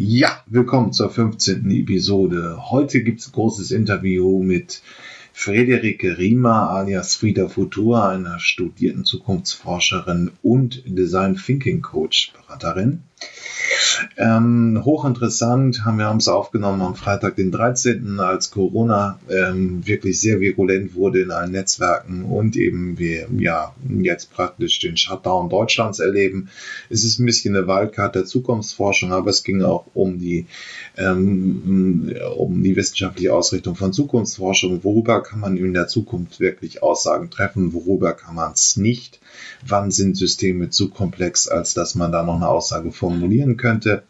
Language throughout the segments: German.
Ja, willkommen zur 15. Episode. Heute gibt es ein großes Interview mit Frederike Riemer alias Frieda Futura, einer studierten Zukunftsforscherin und Design Thinking Coach Beraterin. Ähm, hochinteressant, haben wir uns aufgenommen am Freitag, den 13., als Corona ähm, wirklich sehr virulent wurde in allen Netzwerken und eben wir ja jetzt praktisch den Shutdown Deutschlands erleben. Es ist ein bisschen eine Waldkarte der Zukunftsforschung, aber es ging auch um die, ähm, um die wissenschaftliche Ausrichtung von Zukunftsforschung. Worüber kann man in der Zukunft wirklich Aussagen treffen? Worüber kann man es nicht? Wann sind Systeme zu komplex, als dass man da noch eine Aussage formulieren könnte?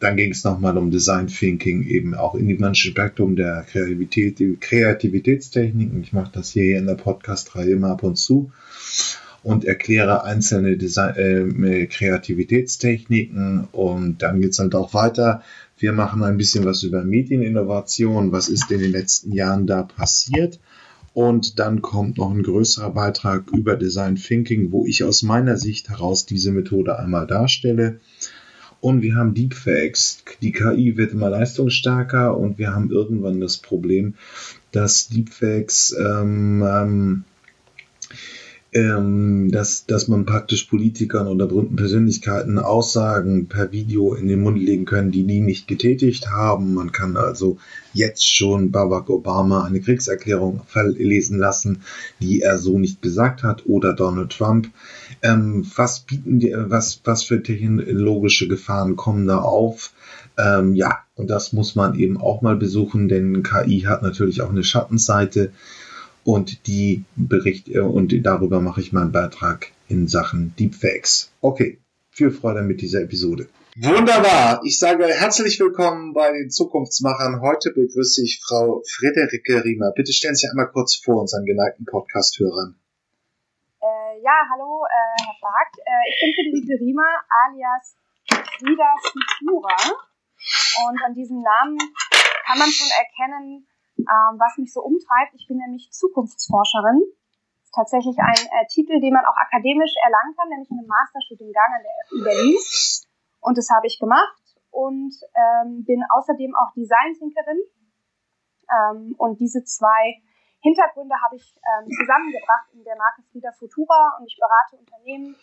Dann ging es nochmal um Design Thinking, eben auch in dem Spektrum der Kreativität, Kreativitätstechniken. Ich mache das hier in der Podcast-Reihe immer ab und zu und erkläre einzelne Design äh, Kreativitätstechniken. Und dann geht es halt auch weiter. Wir machen ein bisschen was über Medieninnovation. Was ist in den letzten Jahren da passiert? Und dann kommt noch ein größerer Beitrag über Design Thinking, wo ich aus meiner Sicht heraus diese Methode einmal darstelle. Und wir haben Deepfakes. Die KI wird immer leistungsstärker und wir haben irgendwann das Problem, dass Deepfakes ähm, ähm, ähm, dass, dass man praktisch Politikern oder berühmten Persönlichkeiten Aussagen per Video in den Mund legen können, die die nicht getätigt haben. Man kann also jetzt schon Barack Obama eine Kriegserklärung verlesen lassen, die er so nicht gesagt hat, oder Donald Trump. Ähm, was bieten die, was, was für technologische Gefahren kommen da auf? Ähm, ja, und das muss man eben auch mal besuchen, denn KI hat natürlich auch eine Schattenseite und die Bericht äh, und darüber mache ich meinen Beitrag in Sachen Deepfakes. Okay, viel Freude mit dieser Episode. Wunderbar. Ich sage herzlich willkommen bei den Zukunftsmachern. Heute begrüße ich Frau Friederike Riemer. Bitte stellen Sie einmal kurz vor unseren geneigten Podcast-Hörern. Äh, ja, hallo, äh, Herr Bark. Äh, ich bin Friederike Riemer alias Frida Futura. Und an diesem Namen kann man schon erkennen, ähm, was mich so umtreibt. Ich bin nämlich Zukunftsforscherin. Tatsächlich ein äh, Titel, den man auch akademisch erlangen kann, nämlich in einem Masterstudiengang FU Berlin. Und das habe ich gemacht und ähm, bin außerdem auch Design-Thinkerin. Ähm, und diese zwei Hintergründe habe ich ähm, zusammengebracht in der Marke Frieda Futura und ich berate Unternehmen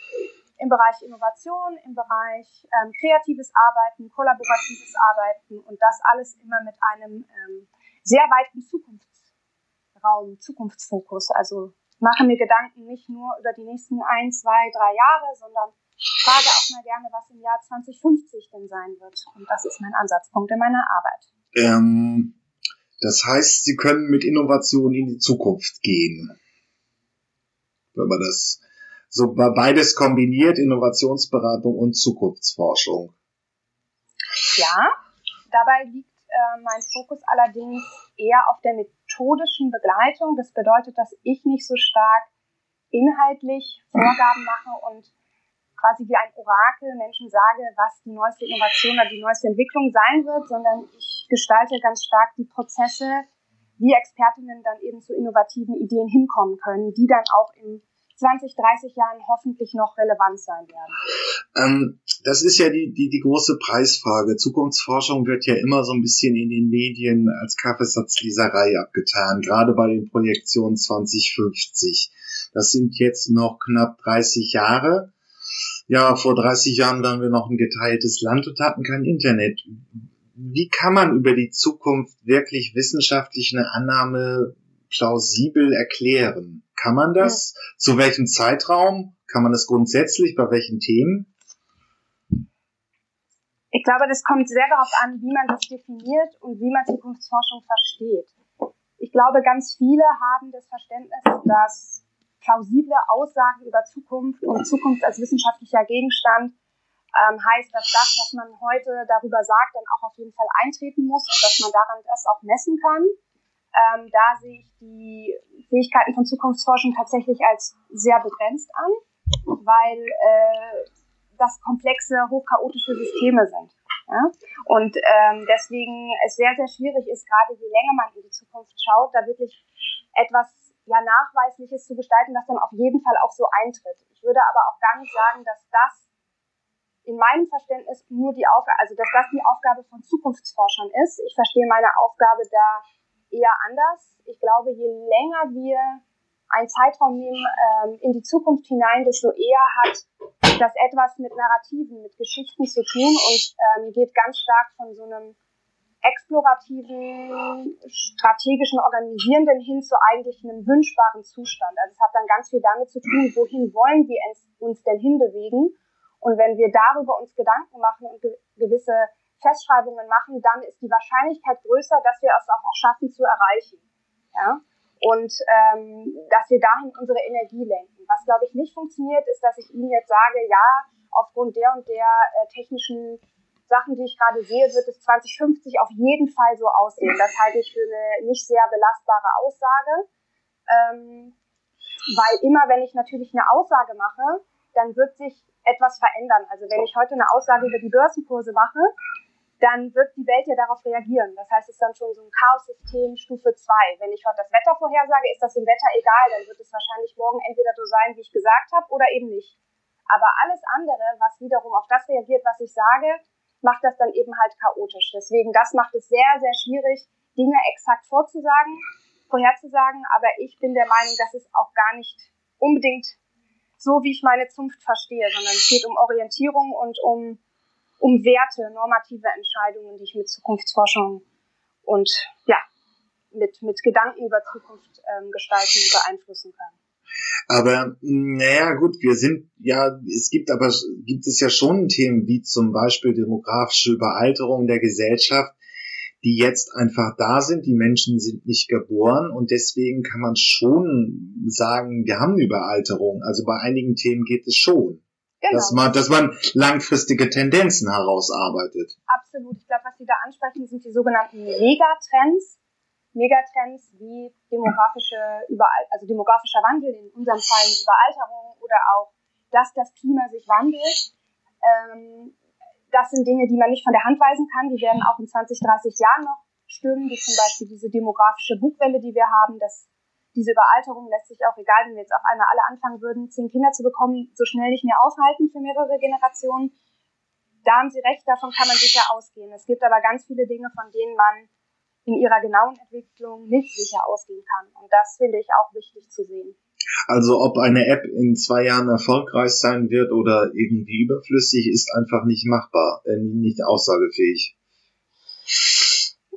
im Bereich Innovation, im Bereich ähm, kreatives Arbeiten, kollaboratives Arbeiten und das alles immer mit einem ähm, sehr weiten Zukunftsraum, Zukunftsfokus. Also mache mir Gedanken nicht nur über die nächsten ein, zwei, drei Jahre, sondern frage auch mal gerne, was im Jahr 2050 denn sein wird. Und das ist mein Ansatzpunkt in meiner Arbeit. Ähm, das heißt, Sie können mit Innovation in die Zukunft gehen. Wenn man das so beides kombiniert, Innovationsberatung und Zukunftsforschung. Ja, dabei liegt äh, mein Fokus allerdings eher auf der methodischen Begleitung. Das bedeutet, dass ich nicht so stark inhaltlich Vorgaben mache und quasi wie ein Orakel Menschen sage, was die neueste Innovation oder die neueste Entwicklung sein wird, sondern ich gestalte ganz stark die Prozesse, wie Expertinnen dann eben zu innovativen Ideen hinkommen können, die dann auch in 20, 30 Jahren hoffentlich noch relevant sein werden. Ähm, das ist ja die, die, die große Preisfrage. Zukunftsforschung wird ja immer so ein bisschen in den Medien als Kaffeesatzleserei abgetan, gerade bei den Projektionen 2050. Das sind jetzt noch knapp 30 Jahre. Ja, vor 30 Jahren waren wir noch ein geteiltes Land und hatten kein Internet. Wie kann man über die Zukunft wirklich wissenschaftlich eine Annahme plausibel erklären? Kann man das? Ja. Zu welchem Zeitraum? Kann man das grundsätzlich? Bei welchen Themen? Ich glaube, das kommt sehr darauf an, wie man das definiert und wie man Zukunftsforschung versteht. Ich glaube, ganz viele haben das Verständnis, dass plausible Aussagen über Zukunft und Zukunft als wissenschaftlicher Gegenstand ähm, heißt, dass das, was man heute darüber sagt, dann auch auf jeden Fall eintreten muss und dass man daran das auch messen kann. Ähm, da sehe ich die Fähigkeiten von Zukunftsforschung tatsächlich als sehr begrenzt an, weil äh, das komplexe, hochchaotische Systeme sind. Ja? Und ähm, deswegen es sehr, sehr schwierig ist, gerade je länger man in die Zukunft schaut, da wirklich etwas ja, Nachweisliches zu gestalten, das dann auf jeden Fall auch so eintritt. Ich würde aber auch gar nicht sagen, dass das in meinem Verständnis nur die Aufgabe, also dass das die Aufgabe von Zukunftsforschern ist. Ich verstehe meine Aufgabe da eher anders. Ich glaube, je länger wir einen Zeitraum nehmen ähm, in die Zukunft hinein, desto eher hat das etwas mit Narrativen, mit Geschichten zu tun und ähm, geht ganz stark von so einem explorativen, strategischen, organisierenden hin zu eigentlich einem wünschbaren Zustand. Also es hat dann ganz viel damit zu tun, wohin wollen wir uns denn hinbewegen und wenn wir darüber uns Gedanken machen und ge gewisse Festschreibungen machen, dann ist die Wahrscheinlichkeit größer, dass wir es auch, schaffen zu erreichen. Ja? Und ähm, dass wir dahin unsere Energie lenken. Was, glaube ich, nicht funktioniert, ist, dass ich Ihnen jetzt sage, ja, aufgrund der und der äh, technischen Sachen, die ich gerade sehe, wird es 2050 auf jeden Fall so aussehen. Das halte ich für eine nicht sehr belastbare Aussage. Ähm, weil immer, wenn ich natürlich eine Aussage mache, dann wird sich etwas verändern. Also wenn ich heute eine Aussage über die Börsenkurse mache, dann wird die Welt ja darauf reagieren. Das heißt, es ist dann schon so ein Chaos-System Stufe 2. Wenn ich heute das Wetter vorhersage, ist das dem Wetter egal, dann wird es wahrscheinlich morgen entweder so sein, wie ich gesagt habe, oder eben nicht. Aber alles andere, was wiederum auf das reagiert, was ich sage, macht das dann eben halt chaotisch. Deswegen, das macht es sehr, sehr schwierig, Dinge exakt vorzusagen, vorherzusagen. Aber ich bin der Meinung, dass es auch gar nicht unbedingt so, wie ich meine Zunft verstehe, sondern es geht um Orientierung und um, um Werte, normative Entscheidungen, die ich mit Zukunftsforschung und ja, mit, mit Gedanken über Zukunft ähm, gestalten und beeinflussen kann. Aber naja, gut, wir sind ja, es gibt aber gibt es ja schon Themen wie zum Beispiel demografische Überalterung der Gesellschaft, die jetzt einfach da sind. Die Menschen sind nicht geboren und deswegen kann man schon sagen, wir haben Überalterung. Also bei einigen Themen geht es schon. Genau. Dass, man, dass man langfristige Tendenzen herausarbeitet. Absolut. Ich glaube, was Sie da ansprechen, sind die sogenannten Megatrends. Megatrends wie demografische Überal also demografischer Wandel, in unserem Fall Überalterung oder auch, dass das Klima sich wandelt. Ähm, das sind Dinge, die man nicht von der Hand weisen kann. Die werden auch in 20, 30 Jahren noch stimmen, wie zum Beispiel diese demografische Bugwelle, die wir haben. Das, diese Überalterung lässt sich auch, egal wenn wir jetzt auf einmal alle anfangen würden, zehn Kinder zu bekommen, so schnell nicht mehr aufhalten für mehrere Generationen. Da haben Sie recht, davon kann man sicher ausgehen. Es gibt aber ganz viele Dinge, von denen man in ihrer genauen Entwicklung nicht sicher ausgehen kann. Und das finde ich auch wichtig zu sehen. Also ob eine App in zwei Jahren erfolgreich sein wird oder irgendwie überflüssig, ist einfach nicht machbar, äh, nicht aussagefähig.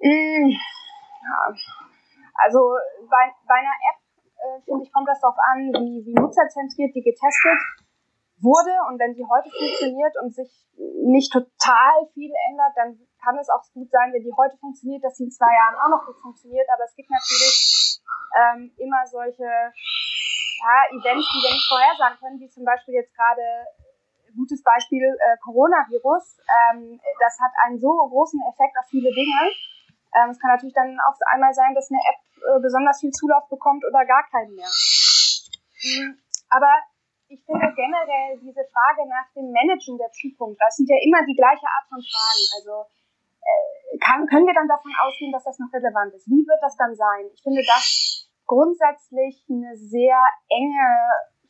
Mm, ja. Also bei, bei einer App, äh, finde ich, kommt das darauf an, wie, wie nutzerzentriert die getestet wurde. Und wenn sie heute funktioniert und sich nicht total viel ändert, dann kann es auch gut sein, wenn die heute funktioniert, dass sie in zwei Jahren auch noch gut funktioniert. Aber es gibt natürlich ähm, immer solche ja, Events, die wir nicht vorhersagen können, wie zum Beispiel jetzt gerade gutes Beispiel äh, Coronavirus. Ähm, das hat einen so großen Effekt auf viele Dinge. Ähm, es kann natürlich dann auf einmal sein, dass eine App äh, besonders viel Zulauf bekommt oder gar keinen mehr. Mhm. Aber ich finde generell diese Frage nach dem Managen der Zukunft, das sind ja immer die gleiche Art von Fragen. Also äh, kann, können wir dann davon ausgehen, dass das noch relevant ist? Wie wird das dann sein? Ich finde das grundsätzlich eine sehr enge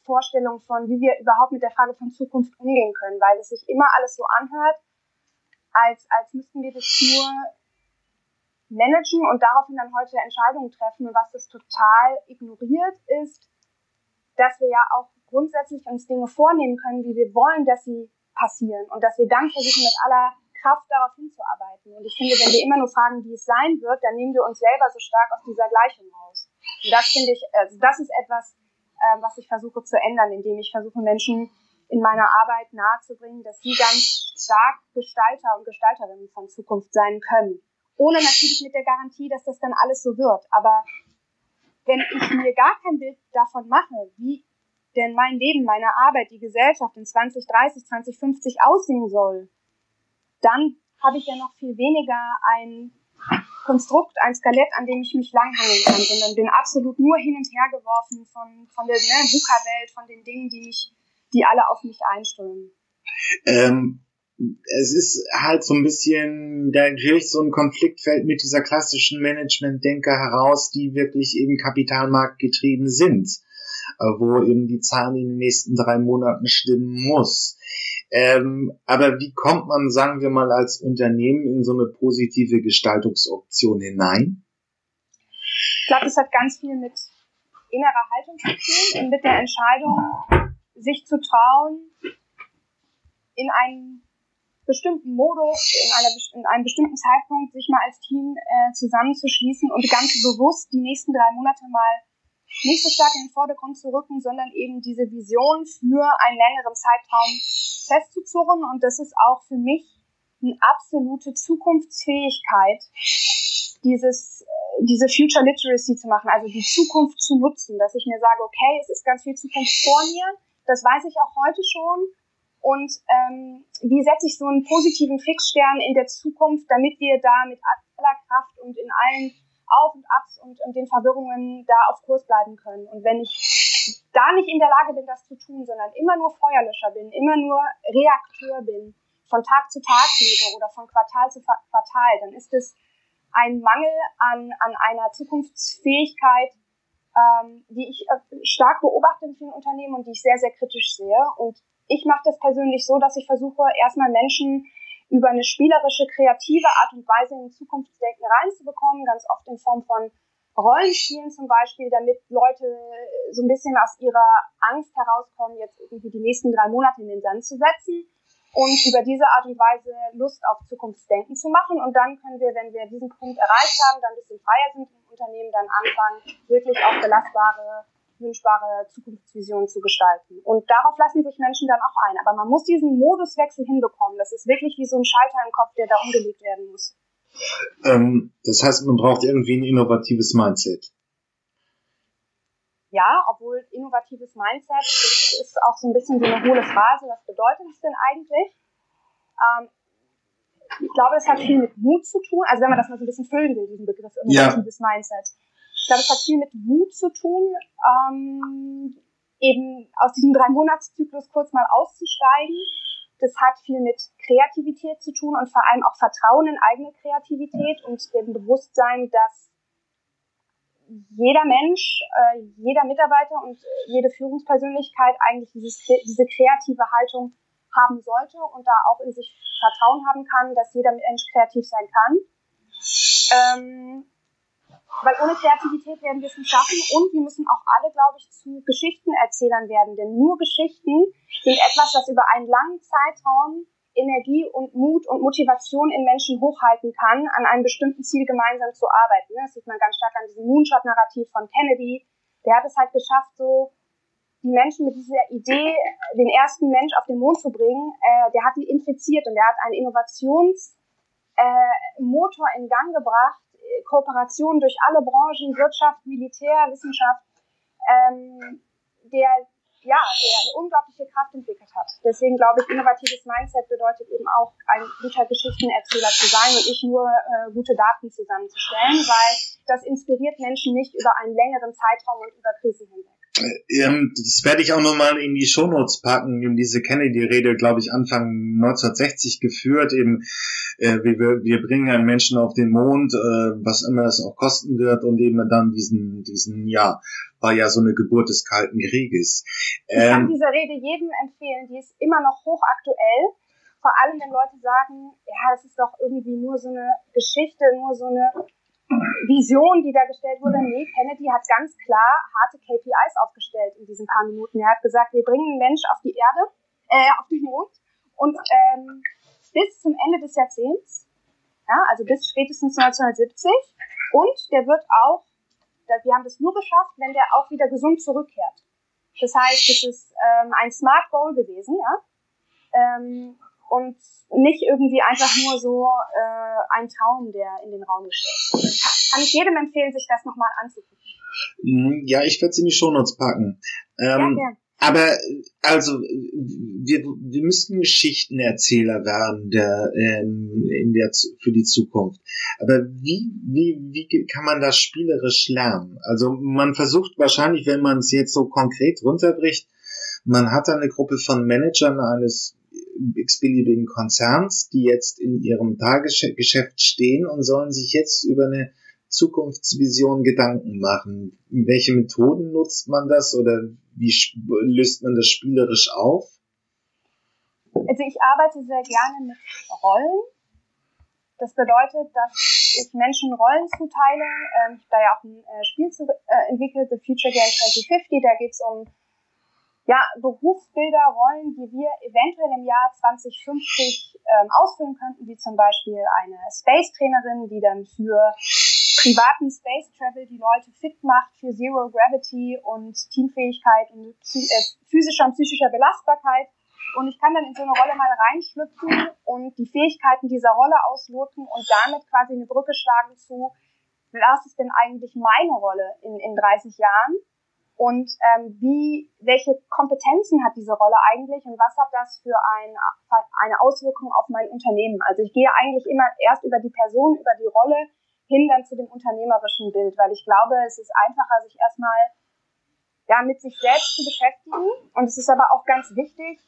Vorstellung von, wie wir überhaupt mit der Frage von Zukunft umgehen können, weil es sich immer alles so anhört, als, als müssten wir das nur managen und daraufhin dann heute Entscheidungen treffen. Und was das total ignoriert ist, dass wir ja auch grundsätzlich uns Dinge vornehmen können, wie wir wollen, dass sie passieren und dass wir dann versuchen, mit aller Kraft darauf hinzuarbeiten. Und ich finde, wenn wir immer nur fragen, wie es sein wird, dann nehmen wir uns selber so stark aus dieser Gleichung raus. Und das finde ich, also das ist etwas, äh, was ich versuche zu ändern, indem ich versuche, Menschen in meiner Arbeit nahezubringen, dass sie ganz stark Gestalter und Gestalterinnen von Zukunft sein können. Ohne natürlich mit der Garantie, dass das dann alles so wird. Aber wenn ich mir gar kein Bild davon mache, wie denn mein Leben, meine Arbeit, die Gesellschaft in 2030, 2050 aussehen soll, dann habe ich ja noch viel weniger ein Konstrukt, ein Skelett, an dem ich mich langhangeln kann, sondern bin absolut nur hin und her geworfen von, von der ne, VUCA-Welt, von den Dingen, die mich, die alle auf mich einströmen. Ähm, es ist halt so ein bisschen, da natürlich so ein Konfliktfeld mit dieser klassischen Management-Denker heraus, die wirklich eben kapitalmarktgetrieben sind, äh, wo eben die Zahlen in den nächsten drei Monaten stimmen muss. Ähm, aber wie kommt man, sagen wir mal, als Unternehmen in so eine positive Gestaltungsoption hinein? Ich glaube, das hat ganz viel mit innerer Haltung zu tun und mit der Entscheidung, sich zu trauen, in einen bestimmten Modus, in, einer, in einem bestimmten Zeitpunkt sich mal als Team äh, zusammenzuschließen und ganz bewusst die nächsten drei Monate mal nicht so stark in den Vordergrund zu rücken, sondern eben diese Vision für einen längeren Zeitraum festzuzurren. Und das ist auch für mich eine absolute Zukunftsfähigkeit, dieses, äh, diese Future Literacy zu machen, also die Zukunft zu nutzen, dass ich mir sage, okay, es ist ganz viel Zukunft vor mir, das weiß ich auch heute schon, und ähm, wie setze ich so einen positiven Fixstern in der Zukunft, damit wir da mit aller Kraft und in allen Auf und Abs und, und den Verwirrungen da auf Kurs bleiben können. Und wenn ich da nicht in der Lage bin, das zu tun, sondern immer nur Feuerlöscher bin, immer nur Reakteur bin, von Tag zu Tag lebe oder von Quartal zu Quartal, dann ist es ein Mangel an, an einer Zukunftsfähigkeit, ähm, die ich äh, stark beobachte in vielen Unternehmen und die ich sehr, sehr kritisch sehe. Und ich mache das persönlich so, dass ich versuche, erstmal Menschen über eine spielerische, kreative Art und Weise in Zukunftsdenken reinzubekommen, ganz oft in Form von Rollenspielen zum Beispiel, damit Leute so ein bisschen aus ihrer Angst herauskommen, jetzt irgendwie die nächsten drei Monate in den Sand zu setzen und über diese Art und Weise Lust auf Zukunftsdenken zu machen. Und dann können wir, wenn wir diesen Punkt erreicht haben, dann ein bisschen freier sind im Unternehmen, dann anfangen, wirklich auch belastbare wünschbare Zukunftsvision zu gestalten. Und darauf lassen sich Menschen dann auch ein. Aber man muss diesen Moduswechsel hinbekommen. Das ist wirklich wie so ein Schalter im Kopf, der da umgelegt werden muss. Ähm, das heißt, man braucht irgendwie ein innovatives Mindset. Ja, obwohl innovatives Mindset, das ist auch so ein bisschen so eine hohle Phrase. Was bedeutet es denn eigentlich? Ähm, ich glaube, es hat viel mit Mut zu tun. Also wenn man das mal so ein bisschen füllen will, diesen Begriff innovatives ja. Mindset. Ich glaube, es hat viel mit Mut zu tun, ähm, eben aus diesem Drei-Monats-Zyklus kurz mal auszusteigen. Das hat viel mit Kreativität zu tun und vor allem auch Vertrauen in eigene Kreativität und dem Bewusstsein, dass jeder Mensch, äh, jeder Mitarbeiter und jede Führungspersönlichkeit eigentlich dieses, diese kreative Haltung haben sollte und da auch in sich Vertrauen haben kann, dass jeder Mensch kreativ sein kann. Ähm, weil ohne Kreativität werden wir es nicht schaffen und wir müssen auch alle, glaube ich, zu Geschichtenerzählern werden. Denn nur Geschichten sind etwas, das über einen langen Zeitraum Energie und Mut und Motivation in Menschen hochhalten kann, an einem bestimmten Ziel gemeinsam zu arbeiten. Das sieht man ganz stark an diesem Moonshot-Narrativ von Kennedy. Der hat es halt geschafft, so die Menschen mit dieser Idee, den ersten Mensch auf den Mond zu bringen, äh, der hat die infiziert und der hat einen Innovationsmotor äh, in Gang gebracht, Kooperation durch alle Branchen, Wirtschaft, Militär, Wissenschaft, ähm, der ja, der eine unglaubliche Kraft entwickelt hat. Deswegen glaube ich, innovatives Mindset bedeutet eben auch, ein guter Geschichtenerzähler zu sein und nicht nur äh, gute Daten zusammenzustellen, weil das inspiriert Menschen nicht über einen längeren Zeitraum und über Krisen hinweg. Ähm, das werde ich auch nochmal in die Shownotes packen, eben diese Kennedy-Rede, glaube ich, Anfang 1960 geführt, eben äh, wir, wir bringen einen Menschen auf den Mond, äh, was immer es auch kosten wird. Und eben dann diesen, diesen, ja, war ja so eine Geburt des Kalten Krieges. Ähm, ich kann ähm, diese Rede jedem empfehlen, die ist immer noch hochaktuell, vor allem wenn Leute sagen, ja, es ist doch irgendwie nur so eine Geschichte, nur so eine Vision, die da gestellt wurde. Nee, Kennedy hat ganz klar harte KPIs aufgestellt in diesen paar Minuten. Er hat gesagt, wir bringen einen Mensch auf die Erde, äh, auf den Mond und ähm, bis zum Ende des Jahrzehnts, ja, also bis spätestens 1970 und der wird auch, wir haben das nur geschafft, wenn der auch wieder gesund zurückkehrt. Das heißt, es ist ähm, ein Smart Goal gewesen, ja. Ähm, und nicht irgendwie einfach nur so äh, ein Traum, der in den Raum gestellt wurde. Kann ich jedem empfehlen, sich das nochmal anzugucken. Mhm, ja, ich werde sie in die Shownotes packen. Ähm, ja, aber also wir, wir müssten Geschichtenerzähler werden der, ähm, in der für die Zukunft. Aber wie wie wie kann man das spielerisch lernen? Also man versucht wahrscheinlich, wenn man es jetzt so konkret runterbricht, man hat eine Gruppe von Managern eines x-beliebigen Konzerns, die jetzt in ihrem Tagesgeschäft stehen und sollen sich jetzt über eine Zukunftsvision Gedanken machen. Welche Methoden nutzt man das oder wie löst man das spielerisch auf? Also ich arbeite sehr gerne mit Rollen. Das bedeutet, dass ich Menschen Rollen zuteile. Ähm, ich habe da ja auch ein äh, Spiel äh, entwickelt, The Future Game 2050. Da geht es um ja, Berufsbilder, Rollen, die wir eventuell im Jahr 2050 ähm, ausfüllen könnten, wie zum Beispiel eine Space-Trainerin, die dann für privaten Space Travel die Leute fit macht für Zero Gravity und Teamfähigkeit und äh, physischer und psychischer Belastbarkeit. Und ich kann dann in so eine Rolle mal reinschlüpfen und die Fähigkeiten dieser Rolle ausloten und damit quasi eine Brücke schlagen zu, was ist denn eigentlich meine Rolle in, in 30 Jahren? Und ähm, wie, welche Kompetenzen hat diese Rolle eigentlich und was hat das für ein, eine Auswirkung auf mein Unternehmen? Also ich gehe eigentlich immer erst über die Person, über die Rolle hin dann zu dem unternehmerischen Bild, weil ich glaube, es ist einfacher, sich erstmal ja, mit sich selbst zu beschäftigen. Und es ist aber auch ganz wichtig,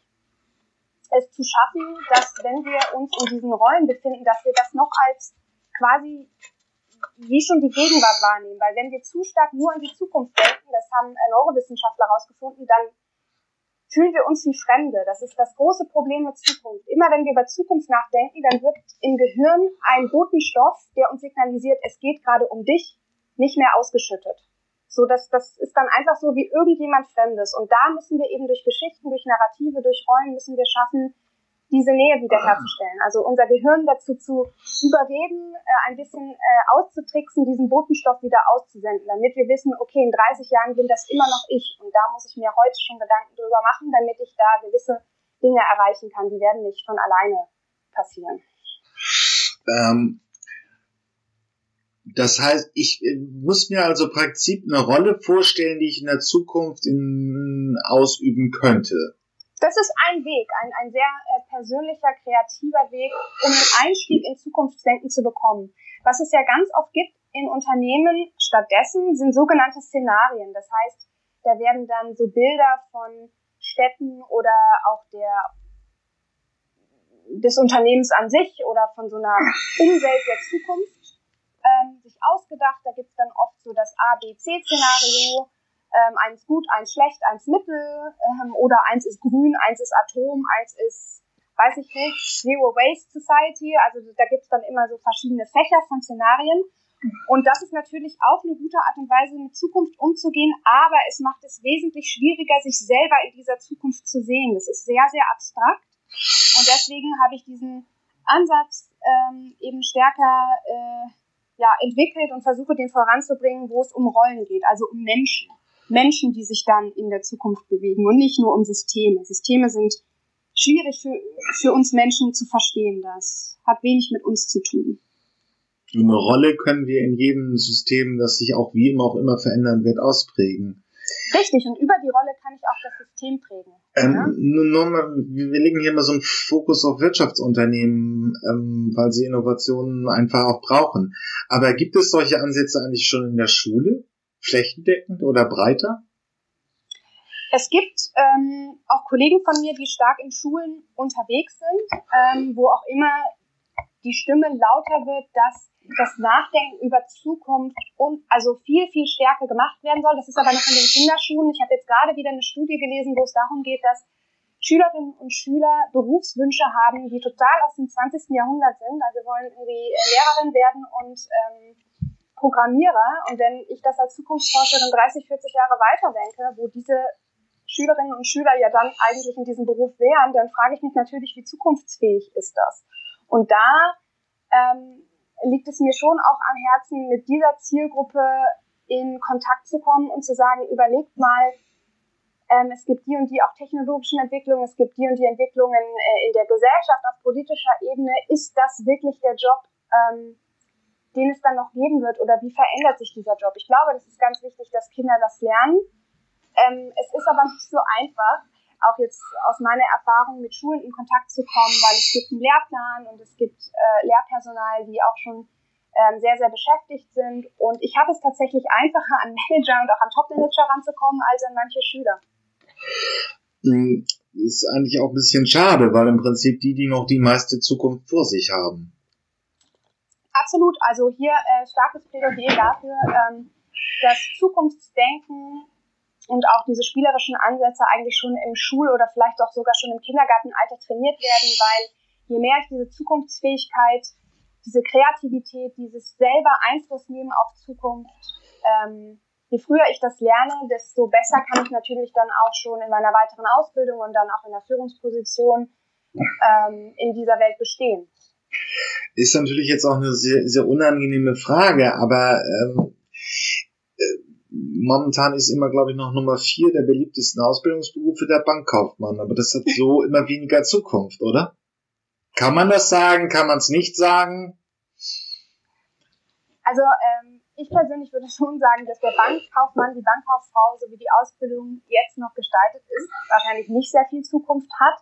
es zu schaffen, dass wenn wir uns in diesen Rollen befinden, dass wir das noch als quasi wie schon die Gegenwart wahrnehmen. Weil wenn wir zu stark nur an die Zukunft denken, das haben äh, Neurowissenschaftler herausgefunden, dann fühlen wir uns wie Fremde. Das ist das große Problem mit Zukunft. Immer wenn wir über Zukunft nachdenken, dann wird im Gehirn ein Botenstoff, der uns signalisiert, es geht gerade um dich, nicht mehr ausgeschüttet. So, das, das ist dann einfach so wie irgendjemand Fremdes. Und da müssen wir eben durch Geschichten, durch Narrative, durch Rollen müssen wir schaffen, diese Nähe wiederherzustellen. Also unser Gehirn dazu zu überreden, äh, ein bisschen äh, auszutricksen, diesen Botenstoff wieder auszusenden, damit wir wissen, okay, in 30 Jahren bin das immer noch ich und da muss ich mir heute schon Gedanken drüber machen, damit ich da gewisse Dinge erreichen kann. Die werden nicht von alleine passieren. Ähm, das heißt, ich äh, muss mir also Prinzip eine Rolle vorstellen, die ich in der Zukunft in, ausüben könnte. Das ist ein Weg, ein, ein sehr äh, persönlicher, kreativer Weg, um einen Einstieg in Zukunftsdenken zu bekommen. Was es ja ganz oft gibt in Unternehmen stattdessen sind sogenannte Szenarien. Das heißt, da werden dann so Bilder von Städten oder auch der des Unternehmens an sich oder von so einer Umwelt der Zukunft ähm, sich ausgedacht. Da gibt's dann oft so das A, B, C-Szenario ähm, eins gut, eins schlecht, eins mittel ähm, oder eins ist grün, eins ist Atom, eins ist, weiß ich nicht, Zero Waste Society. Also da gibt's dann immer so verschiedene Fächer von Szenarien. Und das ist natürlich auch eine gute Art und Weise, mit Zukunft umzugehen, aber es macht es wesentlich schwieriger, sich selber in dieser Zukunft zu sehen. Das ist sehr, sehr abstrakt. Und deswegen habe ich diesen Ansatz ähm, eben stärker äh, ja, entwickelt und versuche den voranzubringen, wo es um Rollen geht, also um Menschen. Menschen, die sich dann in der Zukunft bewegen und nicht nur um Systeme. Systeme sind schwierig für, für uns Menschen zu verstehen. Das hat wenig mit uns zu tun. Eine Rolle können wir in jedem System, das sich auch wie immer auch immer verändern wird, ausprägen. Richtig, und über die Rolle kann ich auch das System prägen. Ähm, ja? nur mal, wir legen hier mal so einen Fokus auf Wirtschaftsunternehmen, ähm, weil sie Innovationen einfach auch brauchen. Aber gibt es solche Ansätze eigentlich schon in der Schule? Flächendeckend oder breiter? Es gibt ähm, auch Kollegen von mir, die stark in Schulen unterwegs sind, ähm, wo auch immer die Stimme lauter wird, dass das Nachdenken über Zukunft und also viel, viel stärker gemacht werden soll. Das ist aber noch in den Kinderschuhen. Ich habe jetzt gerade wieder eine Studie gelesen, wo es darum geht, dass Schülerinnen und Schüler Berufswünsche haben, die total aus dem 20. Jahrhundert sind. Also wollen irgendwie Lehrerin werden und ähm, Programmierer und wenn ich das als Zukunftsforscherin 30, 40 Jahre weiterdenke, wo diese Schülerinnen und Schüler ja dann eigentlich in diesem Beruf wären, dann frage ich mich natürlich, wie zukunftsfähig ist das? Und da ähm, liegt es mir schon auch am Herzen, mit dieser Zielgruppe in Kontakt zu kommen und zu sagen, überlegt mal, ähm, es gibt die und die auch technologischen Entwicklungen, es gibt die und die Entwicklungen äh, in der Gesellschaft auf politischer Ebene. Ist das wirklich der Job, ähm, den es dann noch geben wird oder wie verändert sich dieser Job. Ich glaube, das ist ganz wichtig, dass Kinder das lernen. Ähm, es ist aber nicht so einfach, auch jetzt aus meiner Erfahrung mit Schulen in Kontakt zu kommen, weil es gibt einen Lehrplan und es gibt äh, Lehrpersonal, die auch schon ähm, sehr, sehr beschäftigt sind. Und ich habe es tatsächlich einfacher, an Manager und auch an Top-Manager ranzukommen, als an manche Schüler. Hm, das ist eigentlich auch ein bisschen schade, weil im Prinzip die, die noch die meiste Zukunft vor sich haben. Absolut, also hier äh, starkes Plädoyer dafür, ähm, dass Zukunftsdenken und auch diese spielerischen Ansätze eigentlich schon im Schul- oder vielleicht auch sogar schon im Kindergartenalter trainiert werden, weil je mehr ich diese Zukunftsfähigkeit, diese Kreativität, dieses selber Einfluss nehmen auf Zukunft, ähm, je früher ich das lerne, desto besser kann ich natürlich dann auch schon in meiner weiteren Ausbildung und dann auch in der Führungsposition ähm, in dieser Welt bestehen. Ist natürlich jetzt auch eine sehr, sehr unangenehme Frage, aber ähm, äh, momentan ist immer, glaube ich, noch Nummer vier der beliebtesten Ausbildungsberufe der Bankkaufmann. Aber das hat so immer weniger Zukunft, oder? Kann man das sagen? Kann man es nicht sagen? Also ähm, ich persönlich würde schon sagen, dass der Bankkaufmann, die Bankkauffrau, so wie die Ausbildung jetzt noch gestaltet ist, wahrscheinlich nicht sehr viel Zukunft hat.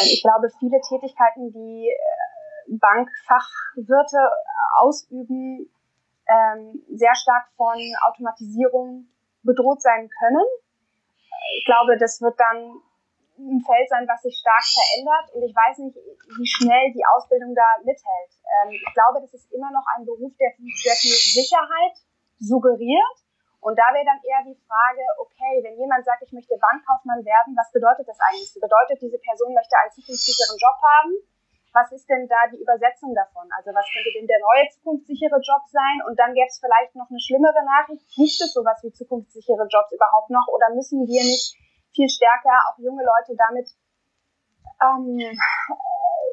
Ähm, ich glaube, viele Tätigkeiten, die äh, Bankfachwirte ausüben, ähm, sehr stark von Automatisierung bedroht sein können. Ich glaube, das wird dann ein Feld sein, was sich stark verändert und ich weiß nicht, wie schnell die Ausbildung da mithält. Ähm, ich glaube, das ist immer noch ein Beruf, der sehr viel Sicherheit suggeriert und da wäre dann eher die Frage, okay, wenn jemand sagt, ich möchte Bankkaufmann werden, was bedeutet das eigentlich? Bedeutet, diese Person möchte einen zukunftssicheren Job haben? Was ist denn da die Übersetzung davon? Also was könnte denn der neue zukunftssichere Job sein? Und dann gäbe es vielleicht noch eine schlimmere Nachricht. Gibt es sowas wie zukunftssichere Jobs überhaupt noch? Oder müssen wir nicht viel stärker auch junge Leute damit ähm, äh,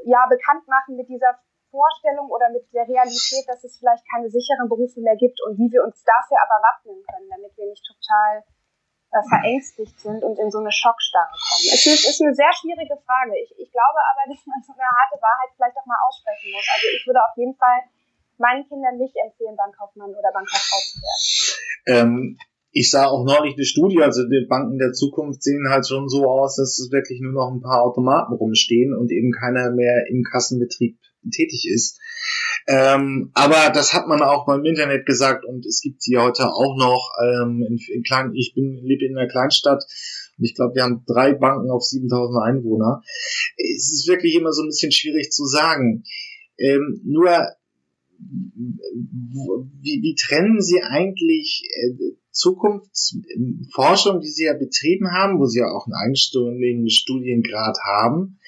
ja, bekannt machen mit dieser Vorstellung oder mit der Realität, dass es vielleicht keine sicheren Berufe mehr gibt und wie wir uns dafür aber wappnen können, damit wir nicht total äh, verängstigt sind und in so eine Schockstarre kommen. Es ist, ist eine sehr schwierige Frage. Ich, ich glaube aber, dass man so eine harte Wahrheit vielleicht auch mal aussprechen muss. Also ich würde auf jeden Fall meinen Kindern nicht empfehlen, Bankkaufmann oder Bankkauffrau zu werden. Ähm, ich sah auch neulich eine Studie, also die Banken der Zukunft sehen halt schon so aus, dass es wirklich nur noch ein paar Automaten rumstehen und eben keiner mehr im Kassenbetrieb tätig ist. Ähm, aber das hat man auch beim Internet gesagt und es gibt sie heute auch noch ähm, in, in klein, ich bin lebe in einer Kleinstadt und ich glaube, wir haben drei Banken auf 7000 Einwohner. Es ist wirklich immer so ein bisschen schwierig zu sagen. Ähm, nur wie, wie trennen Sie eigentlich äh, Zukunftsforschung, die Sie ja betrieben haben, wo Sie ja auch einen eigenständigen Studiengrad haben,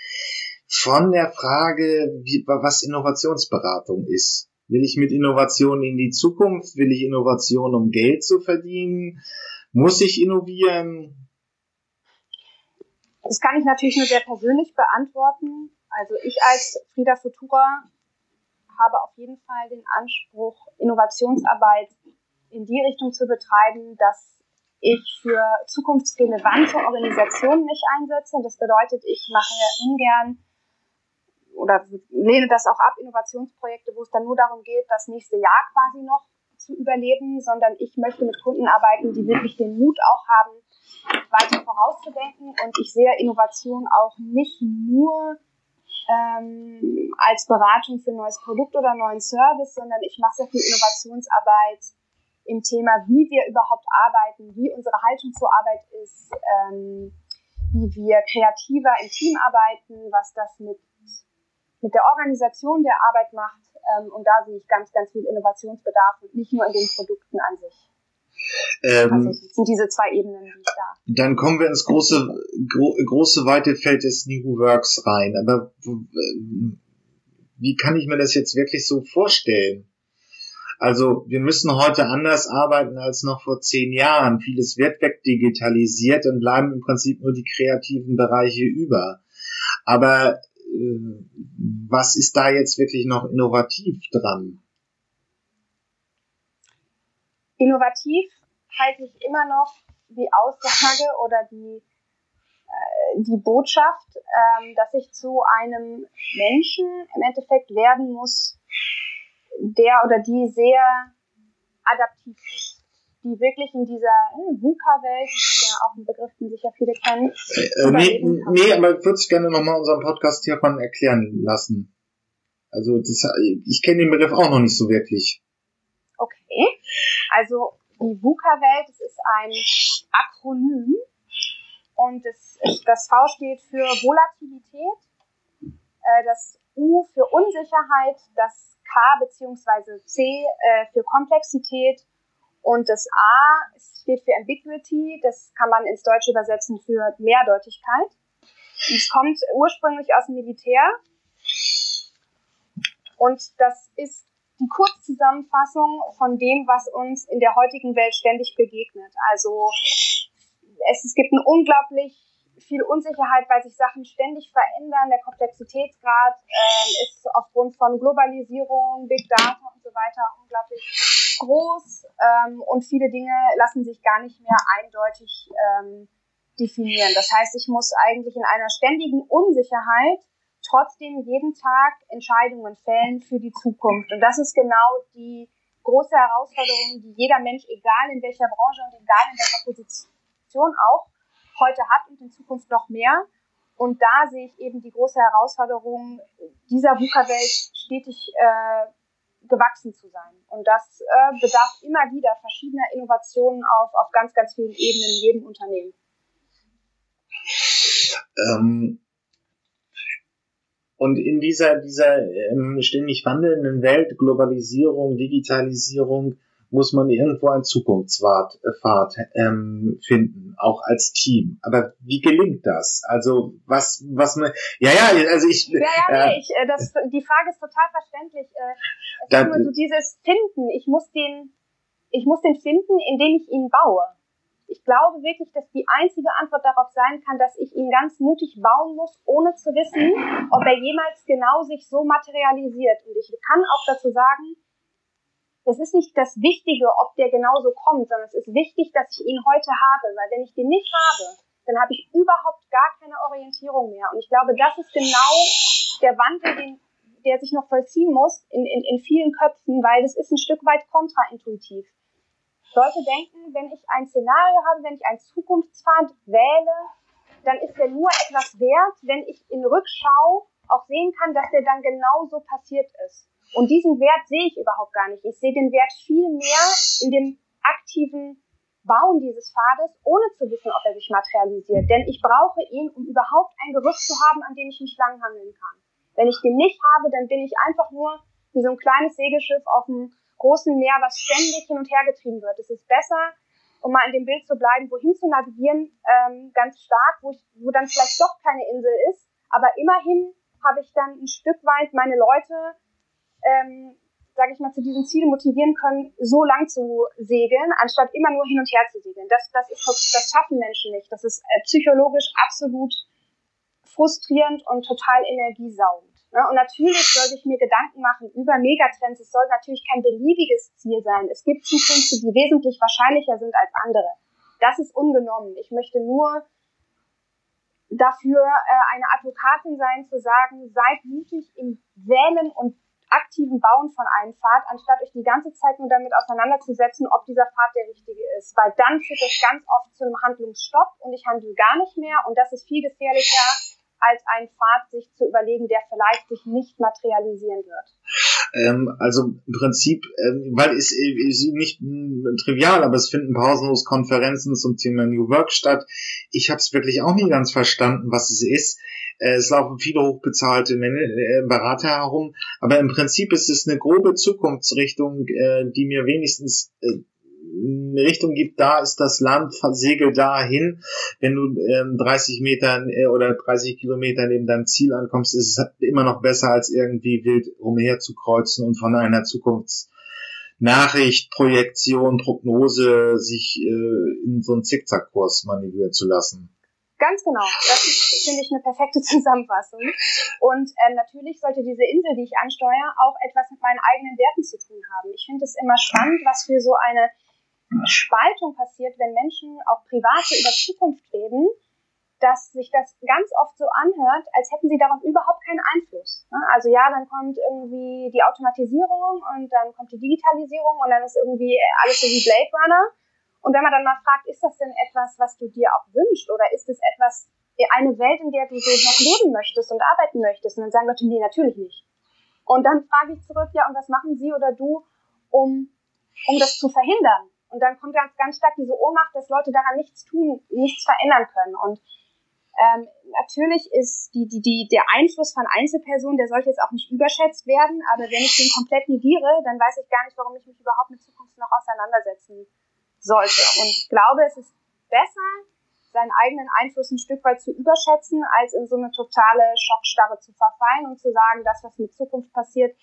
von der Frage, wie, was Innovationsberatung ist. Will ich mit Innovation in die Zukunft? Will ich Innovation, um Geld zu verdienen? Muss ich innovieren? Das kann ich natürlich nur sehr persönlich beantworten. Also ich als Frieda Futura habe auf jeden Fall den Anspruch, Innovationsarbeit in die Richtung zu betreiben, dass ich für zukunftsrelevante Organisationen mich einsetze. Das bedeutet, ich mache ungern oder lehne das auch ab, Innovationsprojekte, wo es dann nur darum geht, das nächste Jahr quasi noch zu überleben, sondern ich möchte mit Kunden arbeiten, die wirklich den Mut auch haben, weiter vorauszudenken. Und ich sehe Innovation auch nicht nur ähm, als Beratung für ein neues Produkt oder neuen Service, sondern ich mache sehr viel Innovationsarbeit im Thema, wie wir überhaupt arbeiten, wie unsere Haltung zur Arbeit ist, ähm, wie wir kreativer im Team arbeiten, was das mit mit der Organisation der Arbeit macht. Ähm, und da sehe ich ganz, ganz viel Innovationsbedarf und nicht nur in den Produkten an sich. Ähm, also sind diese zwei Ebenen, die da. Dann kommen wir ins große, gro große weite Feld des New Works rein. Aber wie kann ich mir das jetzt wirklich so vorstellen? Also wir müssen heute anders arbeiten als noch vor zehn Jahren. Vieles wird wegdigitalisiert und bleiben im Prinzip nur die kreativen Bereiche über. Aber was ist da jetzt wirklich noch innovativ dran? Innovativ halte ich immer noch die Aussage oder die, äh, die Botschaft, ähm, dass ich zu einem Menschen im Endeffekt werden muss, der oder die sehr adaptiv ist die wirklich in dieser VUCA-Welt, ja auch ein Begriff, den sicher viele kennen. Äh, nee, nee, aber ich würde es gerne nochmal unseren Podcast hier mal erklären lassen. Also das, ich kenne den Begriff auch noch nicht so wirklich. Okay, also die VUCA-Welt, das ist ein Akronym und das, das V steht für Volatilität, äh, das U für Unsicherheit, das K bzw. C äh, für Komplexität Und das A steht für Ambiguity, das kann man ins Deutsche übersetzen für Mehrdeutigkeit. Und es kommt ursprünglich aus dem Militär. Und das ist die Kurzzusammenfassung von dem, was uns in der heutigen Welt ständig begegnet. Also es, es gibt eine unglaublich viel Unsicherheit, weil sich Sachen ständig verändern. Der Komplexitätsgrad äh, ist aufgrund von Globalisierung, Big Data und so weiter unglaublich groß ähm, und viele Dinge lassen sich gar nicht mehr eindeutig ähm, definieren. Das heißt, ich muss eigentlich in einer ständigen Unsicherheit trotzdem jeden Tag Entscheidungen fällen für die Zukunft. Und das ist genau die große Herausforderung, die jeder Mensch, egal in welcher Branche und egal in welcher Position auch, heute hat und in Zukunft noch mehr. Und da sehe ich eben die große Herausforderung, dieser VUCA-Welt stetig äh, gewachsen zu sein. Und das äh, bedarf immer wieder verschiedener Innovationen auf, auf ganz, ganz vielen Ebenen in jedem Unternehmen. Ähm, und in dieser, dieser ähm, ständig wandelnden Welt, Globalisierung, Digitalisierung, muss man irgendwo einen Zukunftsfahrt äh, ähm, finden, auch als Team. Aber wie gelingt das? Also was, was man, ja, ja, also ich. Ja, ja, nee, äh, ich, äh, das, die Frage ist total verständlich. Es da, ist nur so dieses Finden. Ich muss den, ich muss den finden, indem ich ihn baue. Ich glaube wirklich, dass die einzige Antwort darauf sein kann, dass ich ihn ganz mutig bauen muss, ohne zu wissen, ob er jemals genau sich so materialisiert. Und ich kann auch dazu sagen, es ist nicht das Wichtige, ob der genauso kommt, sondern es ist wichtig, dass ich ihn heute habe, weil wenn ich den nicht habe, dann habe ich überhaupt gar keine Orientierung mehr. Und ich glaube, das ist genau der Wandel, den, der sich noch vollziehen muss in, in, in vielen Köpfen, weil das ist ein Stück weit kontraintuitiv. Leute denken, wenn ich ein Szenario habe, wenn ich einen Zukunftspfad wähle, dann ist der nur etwas wert, wenn ich in Rückschau auch sehen kann, dass der dann genauso passiert ist. Und diesen Wert sehe ich überhaupt gar nicht. Ich sehe den Wert viel mehr in dem aktiven Bauen dieses Pfades, ohne zu wissen, ob er sich materialisiert. Denn ich brauche ihn, um überhaupt ein Gerüst zu haben, an dem ich mich langhangeln kann. Wenn ich den nicht habe, dann bin ich einfach nur wie so ein kleines Segelschiff auf einem großen Meer, was ständig hin und her getrieben wird. Es ist besser, um mal in dem Bild zu bleiben, wohin zu navigieren, ähm, ganz stark, wo, ich, wo dann vielleicht doch keine Insel ist, aber immerhin habe ich dann ein Stück weit meine Leute ähm, sage ich mal, zu diesem Ziel motivieren können, so lang zu segeln, anstatt immer nur hin und her zu segeln. Das, das, ist, das schaffen Menschen nicht. Das ist äh, psychologisch absolut frustrierend und total energiesaugend. Ne? Und natürlich sollte ich mir Gedanken machen über Megatrends. Es soll natürlich kein beliebiges Ziel sein. Es gibt Zukünfte, die wesentlich wahrscheinlicher sind als andere. Das ist ungenommen. Ich möchte nur dafür äh, eine Advokatin sein, zu sagen, seid mutig im Wählen und aktiven Bauen von einem Pfad, anstatt euch die ganze Zeit nur damit auseinanderzusetzen, ob dieser Pfad der richtige ist. Weil dann führt das ganz oft zu einem Handlungsstopp und ich handle gar nicht mehr und das ist viel gefährlicher, als einen Pfad sich zu überlegen, der vielleicht sich nicht materialisieren wird. Ähm, also im Prinzip, ähm, weil es ist nicht mh, trivial, aber es finden pausenlos Konferenzen zum Thema New Work statt. Ich habe es wirklich auch nie ganz verstanden, was es ist. Äh, es laufen viele hochbezahlte äh, Berater herum, aber im Prinzip ist es eine grobe Zukunftsrichtung, äh, die mir wenigstens eine Richtung gibt, da ist das Land, segel dahin. Wenn du ähm, 30 Meter äh, oder 30 Kilometer neben deinem Ziel ankommst, ist es immer noch besser, als irgendwie wild umher zu kreuzen und von einer Zukunftsnachricht, Projektion, Prognose sich äh, in so einen Zickzackkurs manövrieren zu lassen. Ganz genau. Das ist, finde ich, eine perfekte Zusammenfassung. Und ähm, natürlich sollte diese Insel, die ich ansteuere, auch etwas mit meinen eigenen Werten zu tun haben. Ich finde es immer spannend, was für so eine Spaltung passiert, wenn Menschen auch privat so über Zukunft reden, dass sich das ganz oft so anhört, als hätten sie darauf überhaupt keinen Einfluss. Ne? Also ja, dann kommt irgendwie die Automatisierung und dann kommt die Digitalisierung und dann ist irgendwie alles so wie Blade Runner. Und wenn man dann mal fragt, ist das denn etwas, was du dir auch wünschst oder ist es etwas, eine Welt, in der du so noch leben möchtest und arbeiten möchtest? Und dann sagen Leute, nee, natürlich nicht. Und dann frage ich zurück, ja, und was machen sie oder du, um, um das zu verhindern? Und dann kommt ganz, ganz stark diese Ohnmacht, dass Leute daran nichts tun, nichts verändern können. Und Ähm, natürlich ist die, die, die, der Einfluss von Einzelpersonen, der sollte jetzt auch nicht überschätzt werden, aber wenn ich den komplett negiere, dann weiß ich gar nicht, warum ich mich überhaupt mit Zukunft noch auseinandersetzen sollte. Und ich glaube, es ist besser, seinen eigenen Einfluss ein Stück weit zu überschätzen, als in so eine totale Schockstarre zu verfallen und zu sagen, das, was mit Zukunft passiert,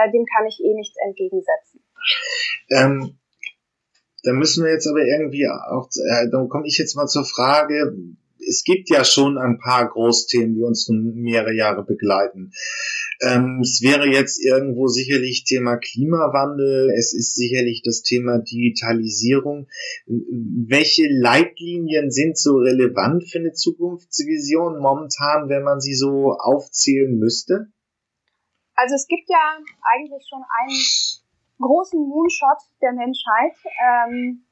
äh, dem kann ich eh nichts entgegensetzen. Ähm, da müssen wir jetzt aber irgendwie auch, äh, dann komme ich jetzt mal zur Frage, es gibt ja schon ein paar Großthemen, die uns nun mehrere Jahre begleiten. Ähm, es wäre jetzt irgendwo sicherlich Thema Klimawandel, es ist sicherlich das Thema Digitalisierung. Welche Leitlinien sind so relevant für eine Zukunftsvision momentan, wenn man sie so aufzählen müsste? Also es gibt ja eigentlich schon einen großen Moonshot der Menschheit. Ähm,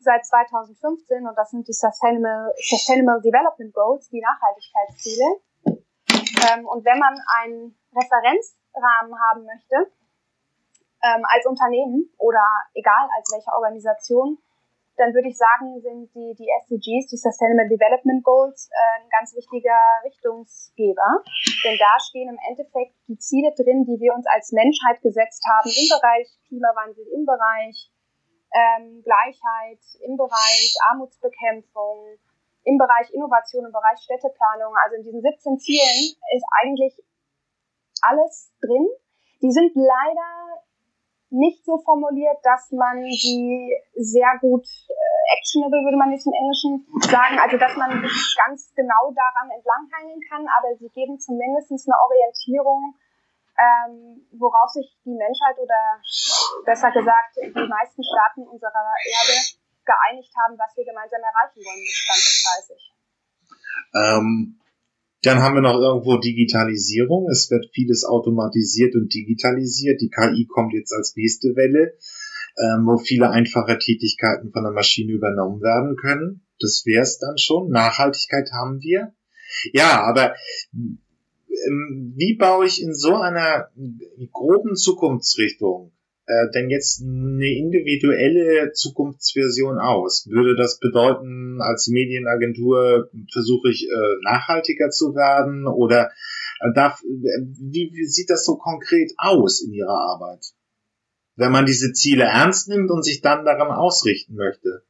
seit 2015 und das sind die Sustainable, Sustainable Development Goals, die Nachhaltigkeitsziele. Ähm, und wenn man einen Referenzrahmen haben möchte, ähm, als Unternehmen oder egal als welche Organisation, dann würde ich sagen, sind die, die SDGs, die Sustainable Development Goals, äh, ein ganz wichtiger Richtungsgeber. Denn da stehen im Endeffekt die Ziele drin, die wir uns als Menschheit gesetzt haben im Bereich Klimawandel, im Bereich ähm, Gleichheit, im Bereich Armutsbekämpfung, im Bereich Innovation, im Bereich Städteplanung. Also in diesen 17 Zielen ist eigentlich alles drin. Die sind leider nicht so formuliert, dass man sie sehr gut äh, actionable, würde man jetzt im Englischen sagen, also dass man sich ganz genau daran entlanghangeln kann, aber sie geben zumindest eine Orientierung, ähm, worauf sich die Menschheit oder besser gesagt die meisten Staaten unserer Erde geeinigt haben, was wir gemeinsam erreichen wollen bis 2030. Ähm, dann haben wir noch irgendwo Digitalisierung. Es wird vieles automatisiert und digitalisiert. Die KI kommt jetzt als nächste Welle, ähm, wo viele einfache Tätigkeiten von der Maschine übernommen werden können. Das wäre es dann schon. Nachhaltigkeit haben wir. Ja, aber ähm, wie baue ich in so einer groben Zukunftsrichtung äh, denn jetzt eine individuelle Zukunftsversion aus? Würde das bedeuten, als Medienagentur versuche ich äh, nachhaltiger zu werden oder äh, darf, wie, wie sieht das so konkret aus in Ihrer Arbeit? Wenn man diese Ziele ernst nimmt und sich dann daran ausrichten möchte.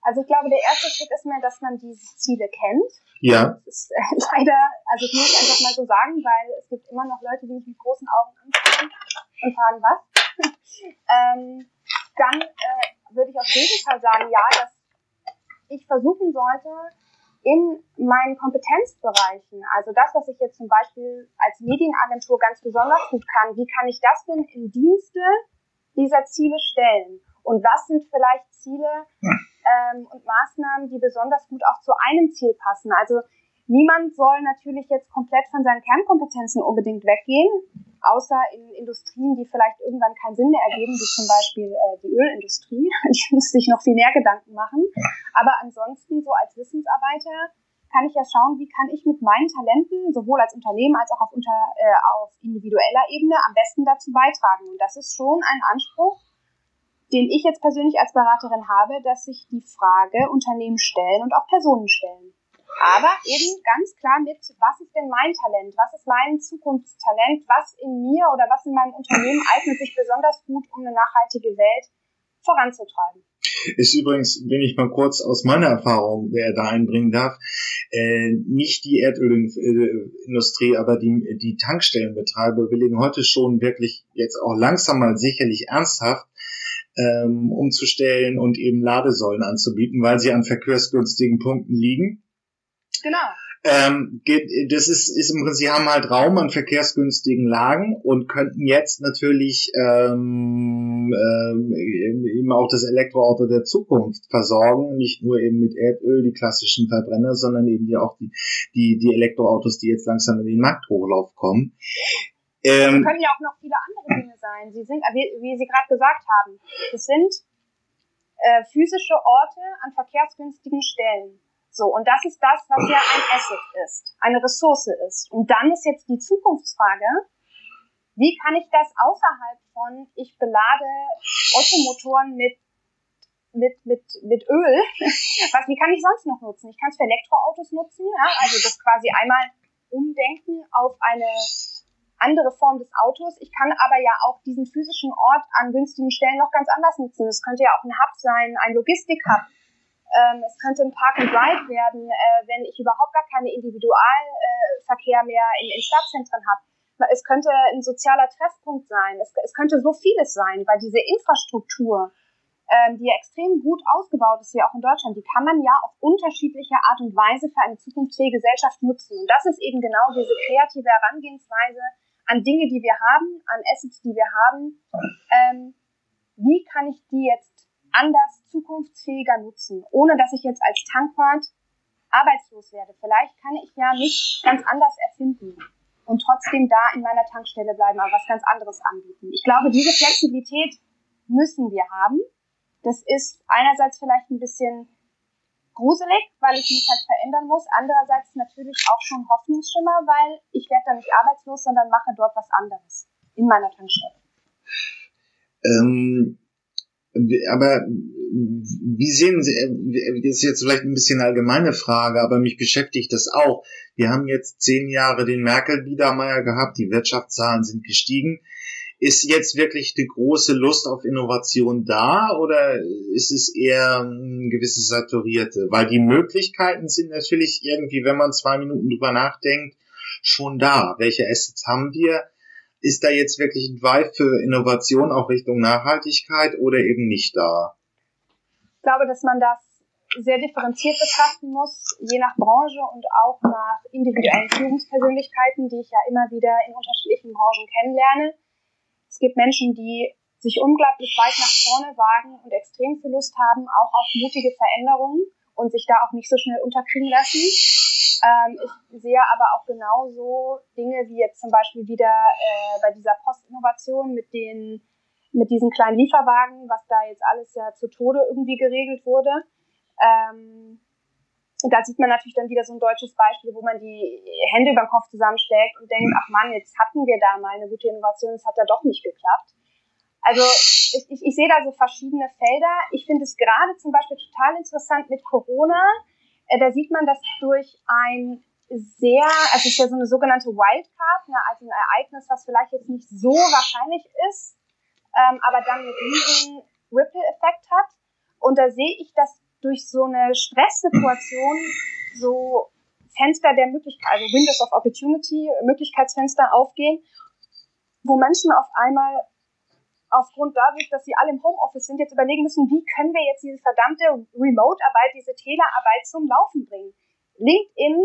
Also ich glaube, der erste Schritt ist mir, dass man diese Ziele kennt. Ja. Das ist äh, leider, also das muss ich einfach mal so sagen, weil es gibt immer noch Leute, die mich mit großen Augen anschauen und fragen, was? ähm, dann äh, würde ich auf jeden Fall sagen, ja, dass ich versuchen sollte, in meinen Kompetenzbereichen, also das, was ich jetzt zum Beispiel als Medienagentur ganz besonders gut kann, wie kann ich das denn im Dienste dieser Ziele stellen? Und was sind vielleicht Ziele, ähm, und Maßnahmen, die besonders gut auch zu einem Ziel passen. Also niemand soll natürlich jetzt komplett von seinen Kernkompetenzen unbedingt weggehen, außer in Industrien, die vielleicht irgendwann keinen Sinn mehr ergeben, wie zum Beispiel äh, die Ölindustrie. Ich muss sich noch viel mehr Gedanken machen. Aber ansonsten, so als Wissensarbeiter, kann ich ja schauen, wie kann ich mit meinen Talenten sowohl als Unternehmen als auch auf, unter, äh, auf individueller Ebene am besten dazu beitragen. Und das ist schon ein Anspruch, den ich jetzt persönlich als Beraterin habe, dass sich die Frage Unternehmen stellen und auch Personen stellen. Aber eben ganz klar mit, was ist denn mein Talent? Was ist mein Zukunftstalent? Was in mir oder was in meinem Unternehmen eignet sich besonders gut, um eine nachhaltige Welt voranzutreiben? Ist übrigens, wenn ich mal kurz aus meiner Erfahrung äh, da einbringen darf, äh, nicht die Erdölindustrie, aber die, die Tankstellenbetreiber willigen heute schon wirklich jetzt auch langsam mal sicherlich ernsthaft ähm, umzustellen und eben Ladesäulen anzubieten, weil sie an verkehrsgünstigen Punkten liegen. Genau. Ähm, das ist, ist im Prinzip, sie haben halt Raum an verkehrsgünstigen Lagen und könnten jetzt natürlich ähm, ähm, eben auch das Elektroauto der Zukunft versorgen, nicht nur eben mit Erdöl, die klassischen Verbrenner, sondern eben die auch die, die, die Elektroautos, die jetzt langsam in den Markthochlauf kommen. Ähm, können ja auch noch viele andere Dinge sein. Sie sind, wie, wie Sie gerade gesagt haben, es sind äh, physische Orte an verkehrsgünstigen Stellen. So, und das ist das, was ja ein Asset ist, eine Ressource ist. Und dann ist jetzt die Zukunftsfrage, wie kann ich das außerhalb von, ich belade Ottomotoren mit mit, mit, mit Öl. Was, wie kann ich sonst noch nutzen? Ich kann es für Elektroautos nutzen, ja? also das quasi einmal umdenken auf eine andere Form des Autos. Ich kann aber ja auch diesen physischen Ort an günstigen Stellen noch ganz anders nutzen. Es könnte ja auch ein Hub sein, ein Logistik-Hub. Ähm, es könnte ein Park and Ride werden, äh, wenn ich überhaupt gar keine Individualverkehr äh, mehr in, in Stadtzentren habe. Es könnte ein sozialer Treffpunkt sein. Es, es könnte so vieles sein, weil diese Infrastruktur, ähm, die ja extrem gut ausgebaut ist hier auch in Deutschland, die kann man ja auf unterschiedliche Art und Weise für eine zukunftsfähige Gesellschaft nutzen. Und das ist eben genau diese kreative Herangehensweise an Dinge, die wir haben, an Assets, die wir haben. Ähm, wie kann ich die jetzt anders, zukunftsfähiger nutzen, ohne dass ich jetzt als Tankwart arbeitslos werde? Vielleicht kann ich ja mich ganz anders erfinden und trotzdem da in meiner Tankstelle bleiben, aber was ganz anderes anbieten. Ich glaube, diese Flexibilität müssen wir haben. Das ist einerseits vielleicht ein bisschen gruselig, weil ich mich halt verändern muss. Andererseits natürlich auch schon Hoffnungsschimmer, weil ich werde da nicht arbeitslos, sondern mache dort was anderes in meiner Tankstelle. Ähm, aber wie sehen Sie, äh, das ist jetzt vielleicht ein bisschen eine allgemeine Frage, aber mich beschäftigt das auch. Wir haben jetzt zehn Jahre den Merkel-Biedermeier gehabt, die Wirtschaftszahlen sind gestiegen. Ist jetzt wirklich die große Lust auf Innovation da oder ist es eher ein gewisses Saturierte? Weil die Möglichkeiten sind natürlich irgendwie, wenn man zwei Minuten drüber nachdenkt, schon da. Welche Assets haben wir? Ist da jetzt wirklich ein Drive für Innovation auch Richtung Nachhaltigkeit oder eben nicht da? Ich glaube, dass man das sehr differenziert betrachten muss, je nach Branche und auch nach individuellen Führungspersönlichkeiten, die ich ja immer wieder in unterschiedlichen Branchen kennenlerne. Es gibt Menschen, die sich unglaublich weit nach vorne wagen und extrem viel Lust haben, auch auf mutige Veränderungen und sich da auch nicht so schnell unterkriegen lassen. Ähm, ich sehe aber auch genauso Dinge wie jetzt zum Beispiel wieder äh, bei dieser Postinnovation mit den mit diesen kleinen Lieferwagen, was da jetzt alles ja zu Tode irgendwie geregelt wurde. Ähm, da sieht man natürlich dann wieder so ein deutsches Beispiel, wo man die Hände über den Kopf zusammenschlägt und denkt, ach Mann, jetzt hatten wir da mal eine gute Innovation, es hat ja doch nicht geklappt. Also ich, ich, ich sehe da so verschiedene Felder. Ich finde es gerade zum Beispiel total interessant mit Corona. Äh, da sieht man, dass durch ein sehr, also es ist ja so eine sogenannte Wildcard, ne, also ein Ereignis, was vielleicht jetzt nicht so wahrscheinlich ist, ähm, aber dann einen riesen Ripple-Effekt hat. Und da sehe ich, dass durch so eine Stresssituation so Fenster der Möglichkeit, also Windows of Opportunity, Möglichkeitsfenster aufgehen, wo Menschen auf einmal aufgrund dadurch, dass sie alle im Homeoffice sind, jetzt überlegen müssen, wie können wir jetzt diese verdammte Remote-Arbeit, diese Telearbeit zum Laufen bringen. LinkedIn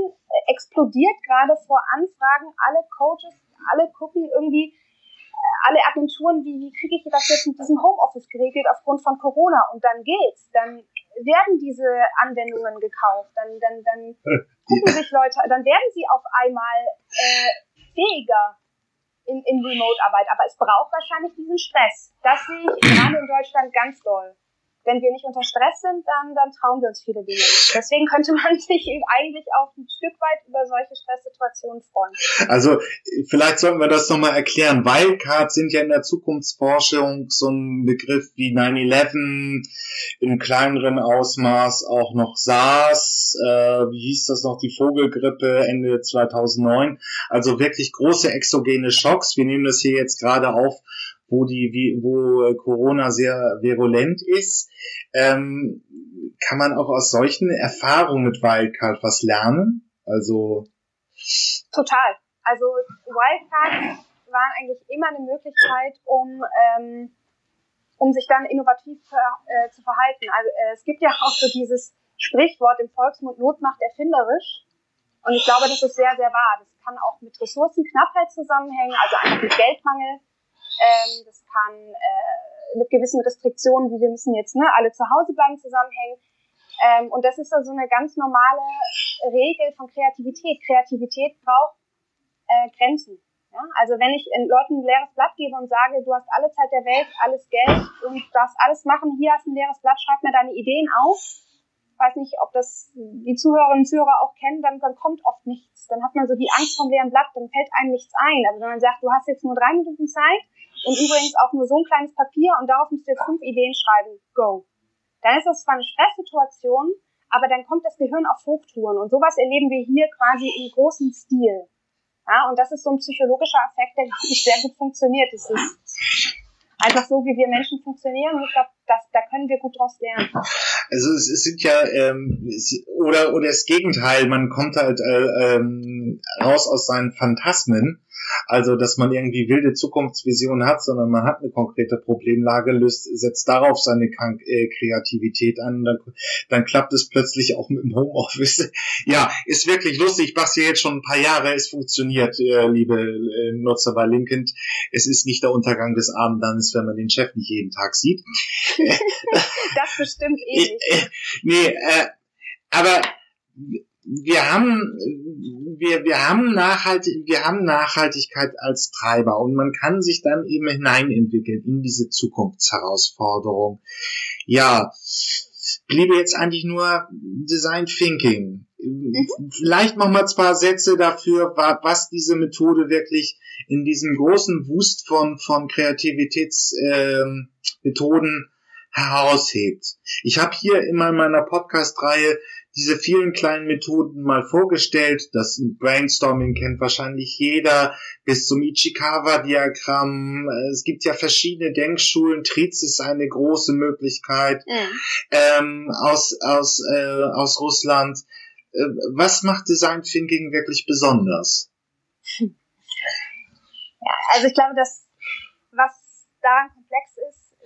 explodiert gerade vor Anfragen, alle Coaches, alle gucken irgendwie, alle Agenturen, wie, wie kriege ich das jetzt mit diesem Homeoffice geregelt aufgrund von Corona? Und dann geht's. Dann werden diese Anwendungen gekauft, dann, dann, dann gucken sich Leute, dann werden sie auf einmal äh, fähiger in, in Remote-Arbeit. Aber es braucht wahrscheinlich diesen Stress. Das sehe ich gerade in Deutschland ganz doll wenn wir nicht unter Stress sind, dann, dann trauen wir uns viele Dinge nicht. Deswegen könnte man sich eigentlich auch ein Stück weit über solche Stresssituationen freuen. Also vielleicht sollten wir das nochmal erklären. Wildcards sind ja in der Zukunftsforschung so ein Begriff wie 9-11, im kleineren Ausmaß auch noch SARS, äh, wie hieß das noch, die Vogelgrippe Ende 2009. Also wirklich große exogene Schocks. Wir nehmen das hier jetzt gerade auf wo die, wie, wo Corona sehr virulent ist. Ähm, kann man auch aus solchen Erfahrungen mit Wildcard was lernen? Also total. Also Wildcards waren eigentlich immer eine Möglichkeit, um ähm, um sich dann innovativ äh, zu verhalten. Also äh, es gibt ja auch so dieses Sprichwort im Volksmund Not macht erfinderisch. Und ich glaube, das ist sehr, sehr wahr. Das kann auch mit Ressourcenknappheit zusammenhängen, also einfach mit Geldmangel. Ähm, das kann äh, mit gewissen Restriktionen, wie wir müssen jetzt ne, alle zu Hause bleiben, zusammenhängen. Ähm, und das ist also eine ganz normale Regel von Kreativität. Kreativität braucht äh, Grenzen. Ja? Also wenn ich Leuten ein leeres Blatt gebe und sage, du hast alle Zeit der Welt, alles Geld und darfst alles machen, hier hast ein leeres Blatt, schreib mir deine Ideen auf, weiß nicht, ob das die Zuhörerinnen und Zuhörer auch kennen, dann, dann kommt oft nichts. Dann hat man so die Angst vom leeren Blatt, dann fällt einem nichts ein. Aber wenn man sagt, du hast jetzt nur drei Minuten Zeit und übrigens auch nur so ein kleines Papier und darauf du jetzt fünf Ideen schreiben, go. dann ist das zwar eine Stresssituation, aber dann kommt das Gehirn auf Hochtouren und sowas erleben wir hier quasi im großen Stil. Ja, und das ist so ein psychologischer Effekt, der, glaube ich, sehr gut funktioniert. Das ist einfach so, wie wir Menschen funktionieren. Und ich glaube, da können wir gut draus lernen. Also es, es sind ja ähm, es, oder oder das Gegenteil, man kommt halt äh, ähm, raus aus seinen Phantasmen also, dass man irgendwie wilde Zukunftsvisionen hat, sondern man hat eine konkrete Problemlage, löst, setzt darauf seine äh, Kreativität an, dann, dann klappt es plötzlich auch mit dem Homeoffice. Ja, ist wirklich lustig. Ich mach's ja jetzt schon ein paar Jahre. Es funktioniert, äh, liebe äh, Nutzer bei Lincoln. Es ist nicht der Untergang des Abendlandes, wenn man den Chef nicht jeden Tag sieht. Das bestimmt eh nicht. Äh, nee, äh, aber wir haben, wir, wir haben nachhaltig, wir haben Nachhaltigkeit als Treiber und man kann sich dann eben hineinentwickeln in diese Zukunftsherausforderung. Ja, bliebe jetzt eigentlich nur Design Thinking. Mhm. Vielleicht noch mal zwei Sätze dafür, was diese Methode wirklich in diesem großen Wust von, von Kreativitätsmethoden ähm, heraushebt. Ich habe hier immer in meiner Podcast-Reihe diese vielen kleinen Methoden mal vorgestellt. Das Brainstorming kennt wahrscheinlich jeder, bis zum Ichikawa-Diagramm. Es gibt ja verschiedene Denkschulen. Triz ist eine große Möglichkeit mhm. ähm, aus, aus, äh, aus Russland. Äh, was macht Design Thinking wirklich besonders? Ja, also ich glaube, dass was daran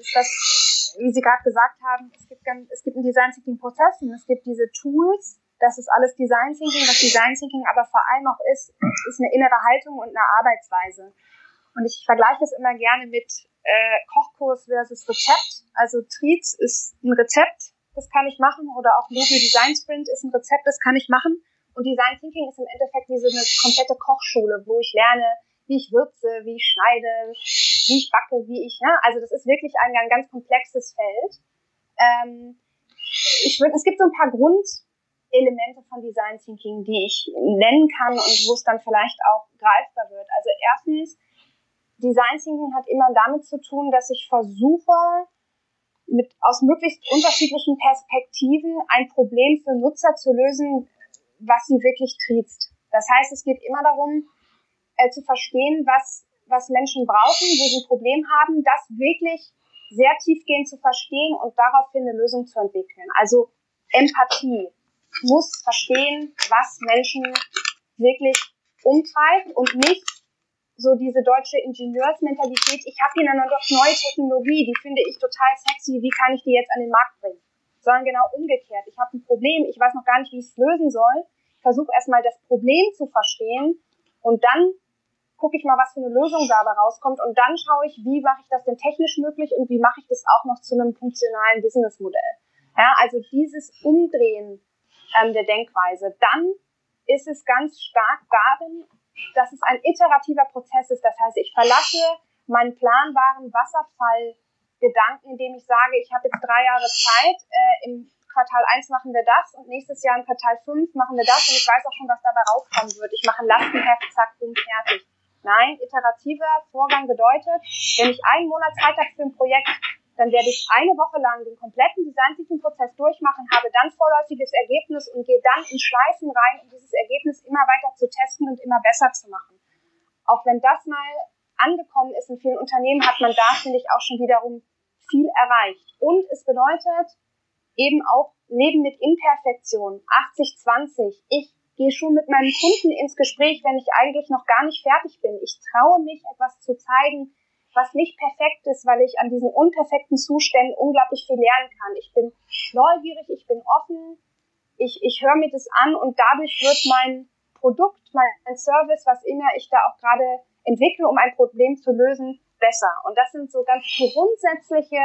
ist, dass wie Sie gerade gesagt haben, es gibt, es gibt einen Design Thinking Prozess und es gibt diese Tools. Das ist alles Design Thinking. Was Design Thinking aber vor allem auch ist, ist eine innere Haltung und eine Arbeitsweise. Und ich vergleiche es immer gerne mit äh, Kochkurs versus Rezept. Also Treats ist ein Rezept, das kann ich machen, oder auch Logo Design Sprint ist ein Rezept, das kann ich machen. Und Design Thinking ist im Endeffekt wie so eine komplette Kochschule, wo ich lerne, wie ich würze, wie ich schneide, wie ich backe, wie ich, ne? Also das ist wirklich ein, ein ganz komplexes Feld. Ähm, ich würde, es gibt so ein paar Grundelemente von Design Thinking, die ich nennen kann und wo es dann vielleicht auch greifbar wird. Also erstens, Design Thinking hat immer damit zu tun, dass ich versuche, mit aus möglichst unterschiedlichen Perspektiven ein Problem für Nutzer zu lösen, was sie wirklich triezt. Das heißt, es geht immer darum, äh, zu verstehen, was, was Menschen brauchen, wo sie ein Problem haben, das wirklich sehr tiefgehend zu verstehen und daraufhin eine Lösung zu entwickeln. Also Empathie muss verstehen, was Menschen wirklich umtreibt und nicht so diese deutsche Ingenieursmentalität, ich habe hier doch neue Technologie, die finde ich total sexy, wie kann ich die jetzt an den Markt bringen? Sondern genau umgekehrt. Ich habe ein Problem, ich weiß noch gar nicht, wie ich es lösen soll, versuche erstmal das Problem zu verstehen und dann gucke ich mal, was für eine Lösung dabei rauskommt und dann schaue ich, wie mache ich das denn technisch möglich und wie mache ich das auch noch zu einem funktionalen Businessmodell. Ja, also dieses Umdrehen ähm, der Denkweise. Dann ist es ganz stark darin, dass es ein iterativer Prozess ist. Das heißt, ich verlasse meinen planbaren Wasserfallgedanken, indem ich sage, ich habe jetzt drei Jahre Zeit, äh, im Quartal 1 machen wir das und nächstes Jahr im Quartal 5 machen wir das und ich weiß auch schon, was dabei rauskommen wird. Ich mache ein Lastenheft, zack, boom, fertig. Nein, iterativer Vorgang bedeutet, wenn ich einen Monat Zeit habe für ein Projekt, dann werde ich eine Woche lang den kompletten Design Thinking Prozess durchmachen, habe dann vorläufiges Ergebnis und gehe dann in Schleifen rein, um dieses Ergebnis immer weiter zu testen und immer besser zu machen. Auch wenn das mal angekommen ist in vielen Unternehmen, hat man da, finde ich, auch schon wiederum viel erreicht. Und es bedeutet eben auch Leben mit Imperfektion, 80-20. Ich gehe schon mit meinem Kunden ins Gespräch, wenn ich eigentlich noch gar nicht fertig bin. Ich traue mich, etwas zu zeigen, was nicht perfekt ist, weil ich an diesen unperfekten Zuständen unglaublich viel lernen kann. Ich bin neugierig, ich bin offen, ich, ich höre mir das an und dadurch wird mein Produkt, mein Service, was immer ich da auch gerade entwickle, um ein Problem zu lösen, besser. Und das sind so ganz grundsätzliche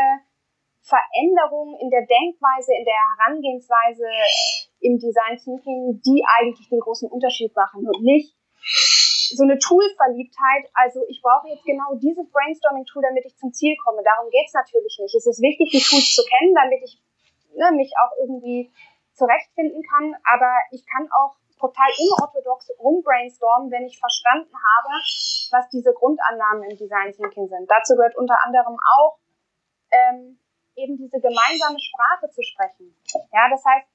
Veränderungen in der Denkweise, in der Herangehensweise im Design Thinking, die eigentlich den großen Unterschied machen und nicht so eine Tool-Verliebtheit, also ich brauche jetzt genau dieses Brainstorming-Tool, damit ich zum Ziel komme. Darum geht's natürlich nicht. Es ist wichtig, die Tools zu kennen, damit ich ne, mich auch irgendwie zurechtfinden kann, aber ich kann auch total unorthodox rumbrainstormen, wenn ich verstanden habe, was diese Grundannahmen im Design Thinking sind. Dazu gehört unter anderem auch ähm, eben diese gemeinsame Sprache zu sprechen. Ja, das heißt,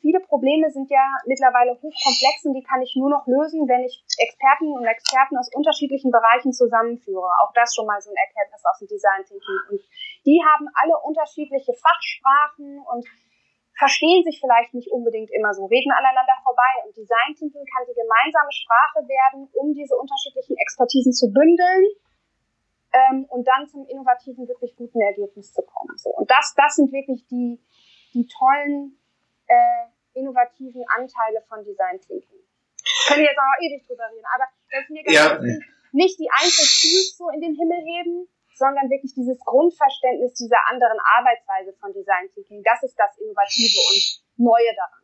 viele Probleme sind ja mittlerweile hochkomplex und die kann ich nur noch lösen, wenn ich Experten und Experten aus unterschiedlichen Bereichen zusammenführe. Auch das schon mal so ein Erkenntnis aus dem Design Thinking. Und die haben alle unterschiedliche Fachsprachen und verstehen sich vielleicht nicht unbedingt immer so, reden aneinander vorbei. Und Design Thinking kann die gemeinsame Sprache werden, um diese unterschiedlichen Expertisen zu bündeln ähm, und dann zum innovativen, wirklich guten Ergebnis zu kommen. So. Und das, das sind wirklich die, die tollen äh, innovativen Anteile von Design Thinking. Können jetzt auch ewig drüber reden, aber das ist mir ganz ja. wichtig, nicht die einzelnen Tools so in den Himmel heben, sondern wirklich dieses Grundverständnis dieser anderen Arbeitsweise von Design Thinking. Das ist das Innovative und Neue daran.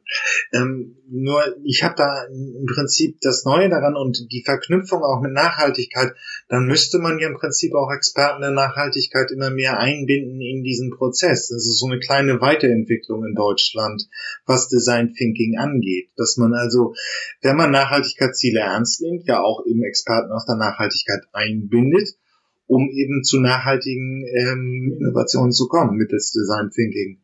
Ähm, nur ich habe da im Prinzip das Neue daran und die Verknüpfung auch mit Nachhaltigkeit, dann müsste man ja im Prinzip auch Experten der Nachhaltigkeit immer mehr einbinden in diesen Prozess. Das ist so eine kleine Weiterentwicklung in Deutschland, was Design Thinking angeht. Dass man also, wenn man Nachhaltigkeitsziele ernst nimmt, ja auch eben Experten aus der Nachhaltigkeit einbindet, um eben zu nachhaltigen ähm, Innovationen zu kommen mittels Design Thinking.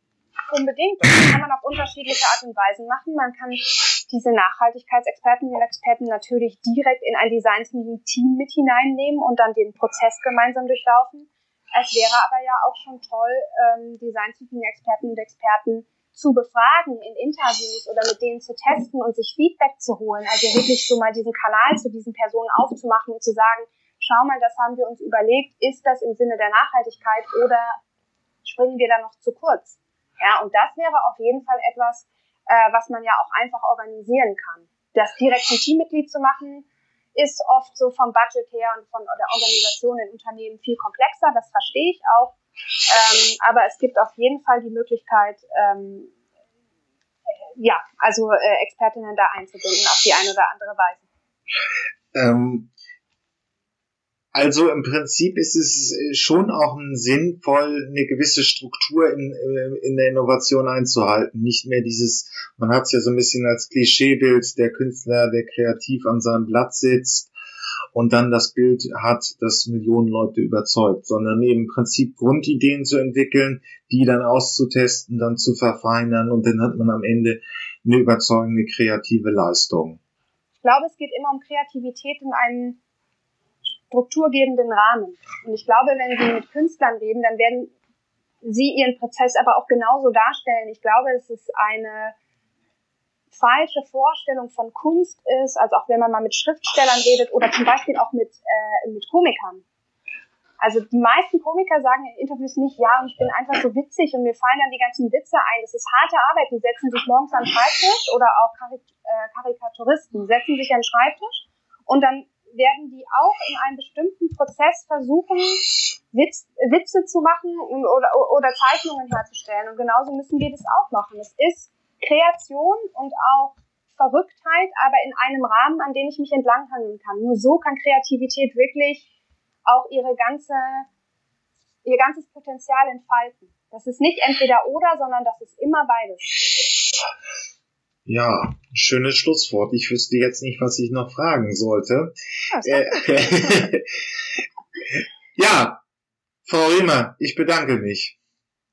Unbedingt. Und das kann man auf unterschiedliche Art und Weisen machen. Man kann diese Nachhaltigkeitsexperten und Experten natürlich direkt in ein Design Team mit hineinnehmen und dann den Prozess gemeinsam durchlaufen. Es wäre aber ja auch schon toll, ähm, Design Thinking Experten und Experten zu befragen in Interviews oder mit denen zu testen und sich Feedback zu holen. Also wirklich so mal diesen Kanal zu diesen Personen aufzumachen und zu sagen, schau mal, das haben wir uns überlegt, ist das im Sinne der Nachhaltigkeit oder springen wir da noch zu kurz? Ja, und das wäre auf jeden Fall etwas, äh, was man ja auch einfach organisieren kann. Das direkt ein Teammitglied zu machen, ist oft so vom Budget her und von der Organisation in Unternehmen viel komplexer, das verstehe ich auch. Ähm, aber es gibt auf jeden Fall die Möglichkeit, ähm, ja, also äh, Expertinnen da einzubinden auf die eine oder andere Weise. Ähm, also im Prinzip ist es äh, schon auch sinnvoll, eine gewisse Struktur in, äh, in der Innovation einzuhalten. Nicht mehr dieses, man hat es ja so ein bisschen als Klischeebild, der Künstler, der kreativ an seinem Blatt sitzt und dann das Bild hat, das Millionen Leute überzeugt, sondern eben im Prinzip Grundideen zu entwickeln, die dann auszutesten, dann zu verfeinern und dann hat man am Ende eine überzeugende kreative Leistung. Ich glaube, es geht immer um Kreativität in einem strukturgebenden Rahmen. Und ich glaube, wenn Sie mit Künstlern reden, dann werden Sie Ihren Prozess aber auch genauso darstellen. Ich glaube, es ist eine falsche Vorstellung von Kunst ist, also auch wenn man mal mit Schriftstellern redet oder zum Beispiel auch mit, äh, mit Komikern. Also die meisten Komiker sagen in Interviews nicht, ja, und ich bin einfach so witzig und mir fallen dann die ganzen Witze ein. Das ist harte Arbeit. Die setzen sich morgens an den Schreibtisch oder auch Karik äh, Karikaturisten setzen sich an den Schreibtisch und dann werden die auch in einem bestimmten Prozess versuchen, Witz, Witze zu machen oder, oder Zeichnungen herzustellen. Und genauso müssen wir das auch machen. Es ist Kreation und auch Verrücktheit, aber in einem Rahmen, an dem ich mich entlanghangeln kann. Nur so kann Kreativität wirklich auch ihre ganze, ihr ganzes Potenzial entfalten. Das ist nicht entweder oder, sondern das ist immer beides. Ja, schönes Schlusswort. Ich wüsste jetzt nicht, was ich noch fragen sollte. Äh, ja, Frau Riemer, ich bedanke mich.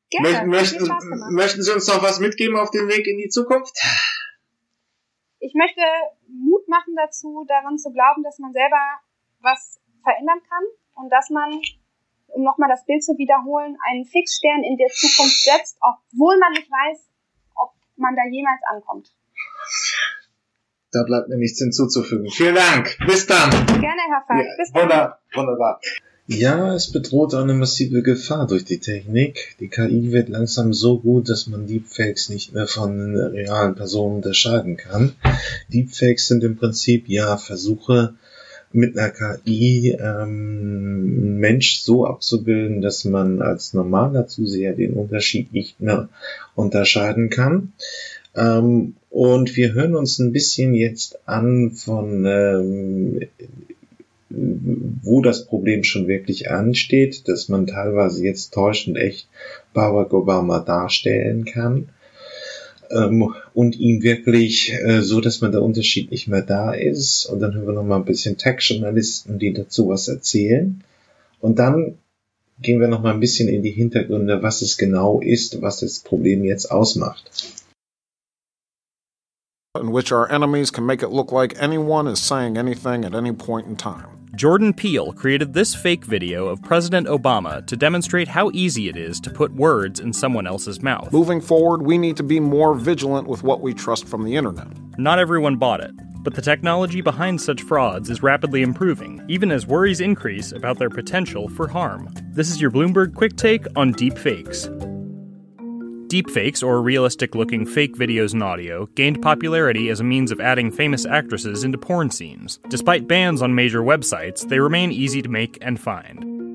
Gerne, möchten, möchten Sie uns noch was mitgeben auf dem Weg in die Zukunft? Ich möchte Mut machen dazu, daran zu glauben, dass man selber was verändern kann und dass man, um nochmal das Bild zu wiederholen, einen Fixstern in der Zukunft setzt, obwohl man nicht weiß, ob man da jemals ankommt. Da bleibt mir nichts hinzuzufügen. Vielen Dank. Bis dann. Gerne, Herr Falk. Ja, Bis dann. Wunderbar. Ja, es bedroht eine massive Gefahr durch die Technik. Die KI wird langsam so gut, dass man Deepfakes nicht mehr von realen Personen unterscheiden kann. Deepfakes sind im Prinzip ja Versuche, mit einer KI ähm, Mensch so abzubilden, dass man als normaler Zuseher den Unterschied nicht mehr unterscheiden kann. Ähm, und wir hören uns ein bisschen jetzt an von, ähm, wo das Problem schon wirklich ansteht, dass man teilweise jetzt täuschend echt Barack Obama darstellen kann. Ähm, und ihm wirklich äh, so, dass man der Unterschied nicht mehr da ist. Und dann hören wir noch mal ein bisschen Tech-Journalisten, die dazu was erzählen. Und dann gehen wir noch mal ein bisschen in die Hintergründe, was es genau ist, was das Problem jetzt ausmacht. In which our enemies can make it look like anyone is saying anything at any point in time. Jordan Peele created this fake video of President Obama to demonstrate how easy it is to put words in someone else's mouth. Moving forward, we need to be more vigilant with what we trust from the internet. Not everyone bought it, but the technology behind such frauds is rapidly improving, even as worries increase about their potential for harm. This is your Bloomberg Quick Take on deepfakes. Deepfakes, or realistic looking fake videos and audio, gained popularity as a means of adding famous actresses into porn scenes. Despite bans on major websites, they remain easy to make and find.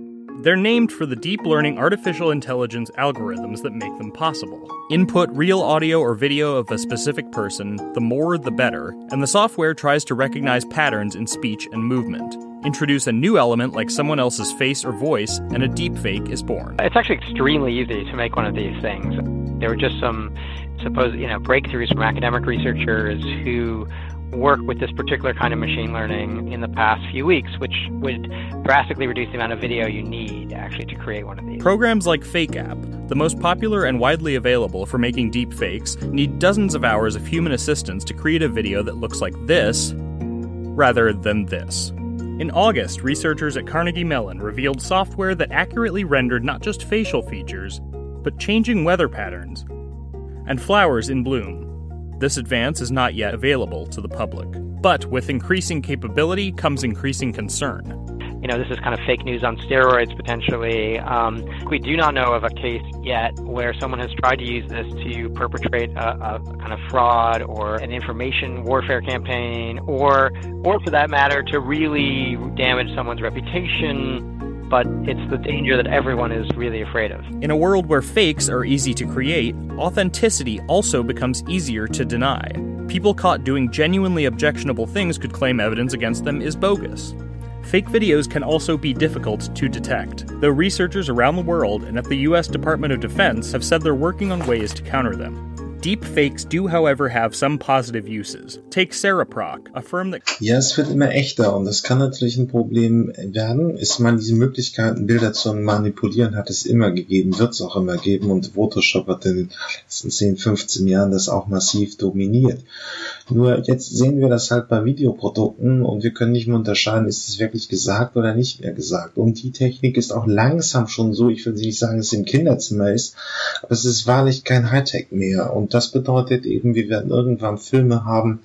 They're named for the deep learning artificial intelligence algorithms that make them possible. Input real audio or video of a specific person, the more the better, and the software tries to recognize patterns in speech and movement. Introduce a new element like someone else's face or voice, and a deepfake is born. It's actually extremely easy to make one of these things. There were just some supposed, you know, breakthroughs from academic researchers who work with this particular kind of machine learning in the past few weeks, which would drastically reduce the amount of video you need actually to create one of these. Programs like FakeApp, the most popular and widely available for making deep fakes, need dozens of hours of human assistance to create a video that looks like this rather than this. In August, researchers at Carnegie Mellon revealed software that accurately rendered not just facial features, but changing weather patterns and flowers in bloom. This advance is not yet available to the public. But with increasing capability comes increasing concern. You know, this is kind of fake news on steroids potentially. Um, we do not know of a case yet where someone has tried to use this to perpetrate a, a kind of fraud or an information warfare campaign, or, or for that matter, to really damage someone's reputation but it's the danger that everyone is really afraid of. In a world where fakes are easy to create, authenticity also becomes easier to deny. People caught doing genuinely objectionable things could claim evidence against them is bogus. Fake videos can also be difficult to detect, though researchers around the world and at the US Department of Defense have said they're working on ways to counter them. Deep fakes do, however, have some positive uses. Take Cereproc, a firm that. Ja, es wird immer echter und das kann natürlich ein Problem werden. Ist man diese Möglichkeiten, Bilder zu manipulieren, hat es immer gegeben, wird es auch immer geben und Photoshop hat in den letzten 10, 15 Jahren das auch massiv dominiert. Nur jetzt sehen wir das halt bei Videoprodukten und wir können nicht mehr unterscheiden, ist es wirklich gesagt oder nicht mehr gesagt. Und die Technik ist auch langsam schon so, ich will nicht sagen, dass es im Kinderzimmer ist, aber es ist wahrlich kein Hightech mehr. Und das bedeutet eben, wir werden irgendwann Filme haben,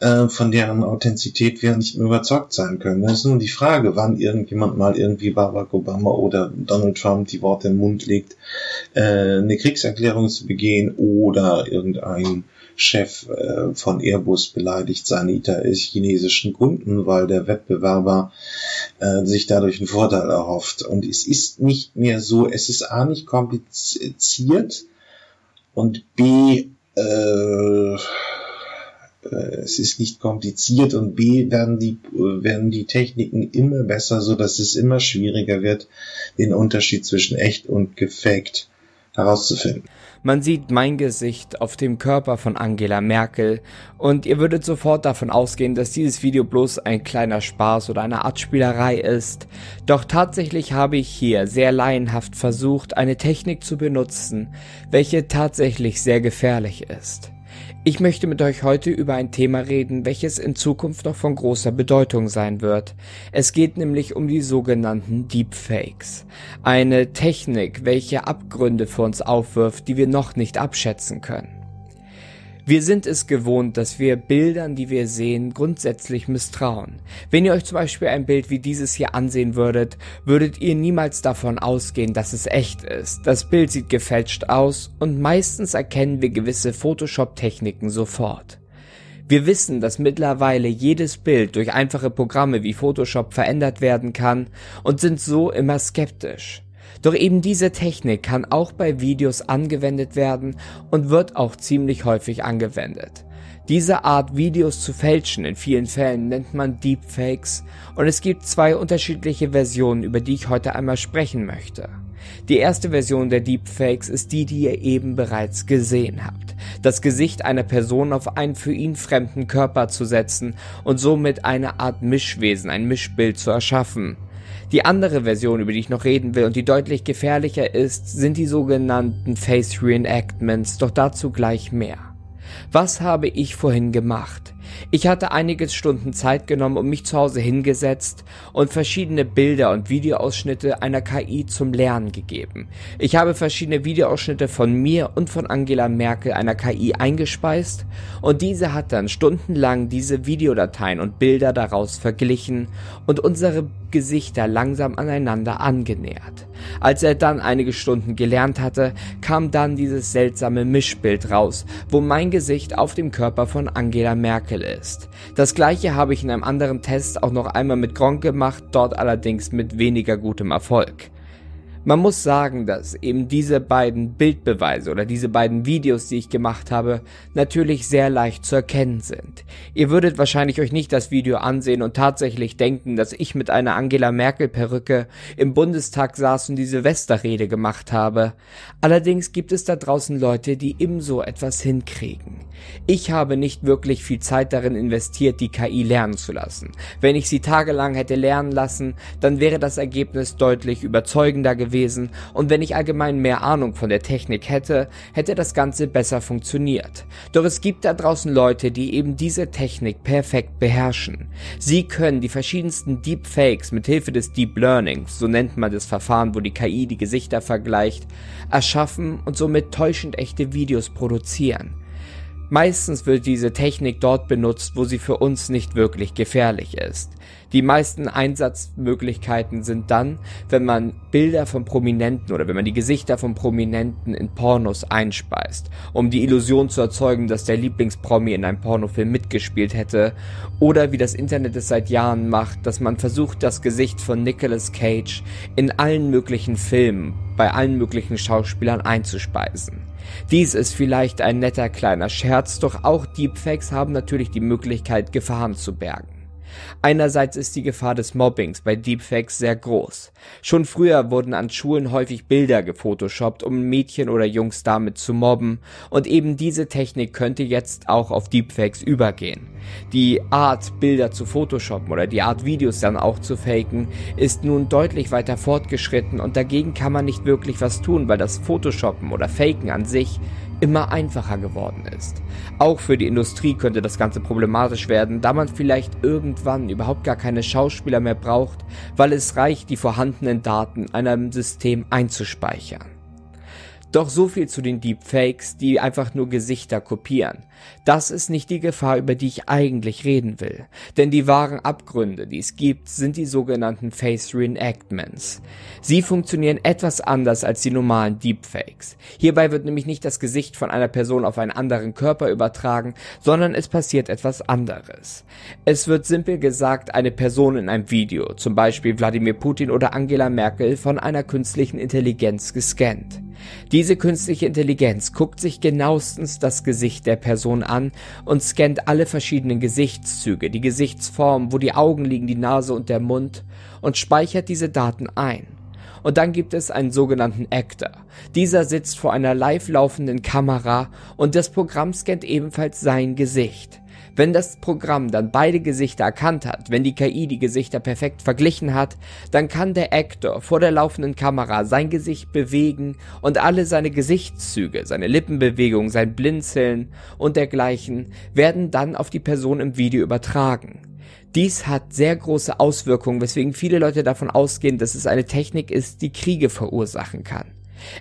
äh, von deren Authentizität wir nicht mehr überzeugt sein können. Das ist nur die Frage, wann irgendjemand mal irgendwie Barack Obama oder Donald Trump die Worte den Mund legt, äh, eine Kriegserklärung zu begehen oder irgendein Chef äh, von Airbus beleidigt seine chinesischen Kunden, weil der Wettbewerber äh, sich dadurch einen Vorteil erhofft. Und es ist nicht mehr so, es ist A nicht kompliziert und B äh, es ist nicht kompliziert und B werden die, werden die Techniken immer besser, so dass es immer schwieriger wird, den Unterschied zwischen echt und gefaked herauszufinden. Man sieht mein Gesicht auf dem Körper von Angela Merkel und ihr würdet sofort davon ausgehen, dass dieses Video bloß ein kleiner Spaß oder eine Art Spielerei ist. Doch tatsächlich habe ich hier sehr laienhaft versucht, eine Technik zu benutzen, welche tatsächlich sehr gefährlich ist. Ich möchte mit euch heute über ein Thema reden, welches in Zukunft noch von großer Bedeutung sein wird. Es geht nämlich um die sogenannten Deepfakes. Eine Technik, welche Abgründe für uns aufwirft, die wir noch nicht abschätzen können. Wir sind es gewohnt, dass wir Bildern, die wir sehen, grundsätzlich misstrauen. Wenn ihr euch zum Beispiel ein Bild wie dieses hier ansehen würdet, würdet ihr niemals davon ausgehen, dass es echt ist. Das Bild sieht gefälscht aus und meistens erkennen wir gewisse Photoshop-Techniken sofort. Wir wissen, dass mittlerweile jedes Bild durch einfache Programme wie Photoshop verändert werden kann und sind so immer skeptisch. Doch eben diese Technik kann auch bei Videos angewendet werden und wird auch ziemlich häufig angewendet. Diese Art Videos zu fälschen in vielen Fällen nennt man Deepfakes und es gibt zwei unterschiedliche Versionen, über die ich heute einmal sprechen möchte. Die erste Version der Deepfakes ist die, die ihr eben bereits gesehen habt. Das Gesicht einer Person auf einen für ihn fremden Körper zu setzen und somit eine Art Mischwesen, ein Mischbild zu erschaffen. Die andere Version, über die ich noch reden will und die deutlich gefährlicher ist, sind die sogenannten Face Reenactments, doch dazu gleich mehr. Was habe ich vorhin gemacht? Ich hatte einige Stunden Zeit genommen und mich zu Hause hingesetzt und verschiedene Bilder und Videoausschnitte einer KI zum Lernen gegeben. Ich habe verschiedene Videoausschnitte von mir und von Angela Merkel einer KI eingespeist und diese hat dann stundenlang diese Videodateien und Bilder daraus verglichen und unsere Gesichter langsam aneinander angenähert. Als er dann einige Stunden gelernt hatte, kam dann dieses seltsame Mischbild raus, wo mein Gesicht auf dem Körper von Angela Merkel ist. Das gleiche habe ich in einem anderen Test auch noch einmal mit Gronk gemacht, dort allerdings mit weniger gutem Erfolg. Man muss sagen, dass eben diese beiden Bildbeweise oder diese beiden Videos, die ich gemacht habe, natürlich sehr leicht zu erkennen sind. Ihr würdet wahrscheinlich euch nicht das Video ansehen und tatsächlich denken, dass ich mit einer Angela Merkel Perücke im Bundestag saß und die Silvesterrede gemacht habe. Allerdings gibt es da draußen Leute, die ebenso etwas hinkriegen. Ich habe nicht wirklich viel Zeit darin investiert, die KI lernen zu lassen. Wenn ich sie tagelang hätte lernen lassen, dann wäre das Ergebnis deutlich überzeugender gewesen gewesen und wenn ich allgemein mehr Ahnung von der Technik hätte, hätte das Ganze besser funktioniert. Doch es gibt da draußen Leute, die eben diese Technik perfekt beherrschen. Sie können die verschiedensten Deepfakes mit Hilfe des Deep Learnings, so nennt man das Verfahren, wo die KI die Gesichter vergleicht, erschaffen und somit täuschend echte Videos produzieren. Meistens wird diese Technik dort benutzt, wo sie für uns nicht wirklich gefährlich ist. Die meisten Einsatzmöglichkeiten sind dann, wenn man Bilder von Prominenten oder wenn man die Gesichter von Prominenten in Pornos einspeist, um die Illusion zu erzeugen, dass der Lieblingspromi in einem Pornofilm mitgespielt hätte, oder wie das Internet es seit Jahren macht, dass man versucht, das Gesicht von Nicolas Cage in allen möglichen Filmen bei allen möglichen Schauspielern einzuspeisen. Dies ist vielleicht ein netter kleiner Scherz, doch auch Deepfakes haben natürlich die Möglichkeit, Gefahren zu bergen. Einerseits ist die Gefahr des Mobbings bei Deepfakes sehr groß. Schon früher wurden an Schulen häufig Bilder gefotoshoppt, um Mädchen oder Jungs damit zu mobben, und eben diese Technik könnte jetzt auch auf Deepfakes übergehen. Die Art, Bilder zu photoshoppen oder die Art, Videos dann auch zu faken, ist nun deutlich weiter fortgeschritten und dagegen kann man nicht wirklich was tun, weil das Photoshoppen oder Faken an sich immer einfacher geworden ist. Auch für die Industrie könnte das Ganze problematisch werden, da man vielleicht irgendwann überhaupt gar keine Schauspieler mehr braucht, weil es reicht, die vorhandenen Daten in einem System einzuspeichern. Doch so viel zu den Deepfakes, die einfach nur Gesichter kopieren. Das ist nicht die Gefahr, über die ich eigentlich reden will. Denn die wahren Abgründe, die es gibt, sind die sogenannten Face Reenactments. Sie funktionieren etwas anders als die normalen Deepfakes. Hierbei wird nämlich nicht das Gesicht von einer Person auf einen anderen Körper übertragen, sondern es passiert etwas anderes. Es wird simpel gesagt eine Person in einem Video, zum Beispiel Wladimir Putin oder Angela Merkel, von einer künstlichen Intelligenz gescannt. Diese künstliche Intelligenz guckt sich genauestens das Gesicht der Person an und scannt alle verschiedenen Gesichtszüge, die Gesichtsform, wo die Augen liegen, die Nase und der Mund und speichert diese Daten ein. Und dann gibt es einen sogenannten Actor. Dieser sitzt vor einer live laufenden Kamera und das Programm scannt ebenfalls sein Gesicht. Wenn das Programm dann beide Gesichter erkannt hat, wenn die KI die Gesichter perfekt verglichen hat, dann kann der Actor vor der laufenden Kamera sein Gesicht bewegen und alle seine Gesichtszüge, seine Lippenbewegung, sein Blinzeln und dergleichen werden dann auf die Person im Video übertragen. Dies hat sehr große Auswirkungen, weswegen viele Leute davon ausgehen, dass es eine Technik ist, die Kriege verursachen kann.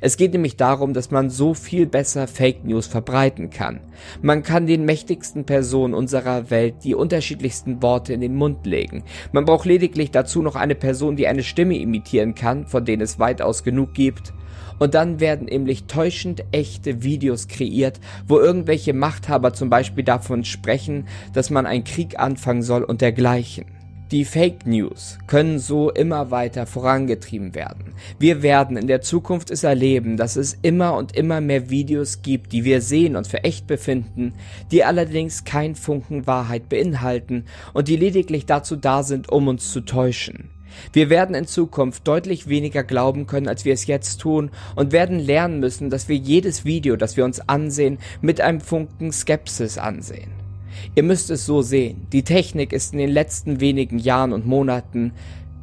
Es geht nämlich darum, dass man so viel besser Fake News verbreiten kann. Man kann den mächtigsten Personen unserer Welt die unterschiedlichsten Worte in den Mund legen. Man braucht lediglich dazu noch eine Person, die eine Stimme imitieren kann, von denen es weitaus genug gibt. Und dann werden nämlich täuschend echte Videos kreiert, wo irgendwelche Machthaber zum Beispiel davon sprechen, dass man einen Krieg anfangen soll und dergleichen. Die Fake News können so immer weiter vorangetrieben werden. Wir werden in der Zukunft es erleben, dass es immer und immer mehr Videos gibt, die wir sehen und für echt befinden, die allerdings kein Funken Wahrheit beinhalten und die lediglich dazu da sind, um uns zu täuschen. Wir werden in Zukunft deutlich weniger glauben können, als wir es jetzt tun und werden lernen müssen, dass wir jedes Video, das wir uns ansehen, mit einem Funken Skepsis ansehen. Ihr müsst es so sehen. Die Technik ist in den letzten wenigen Jahren und Monaten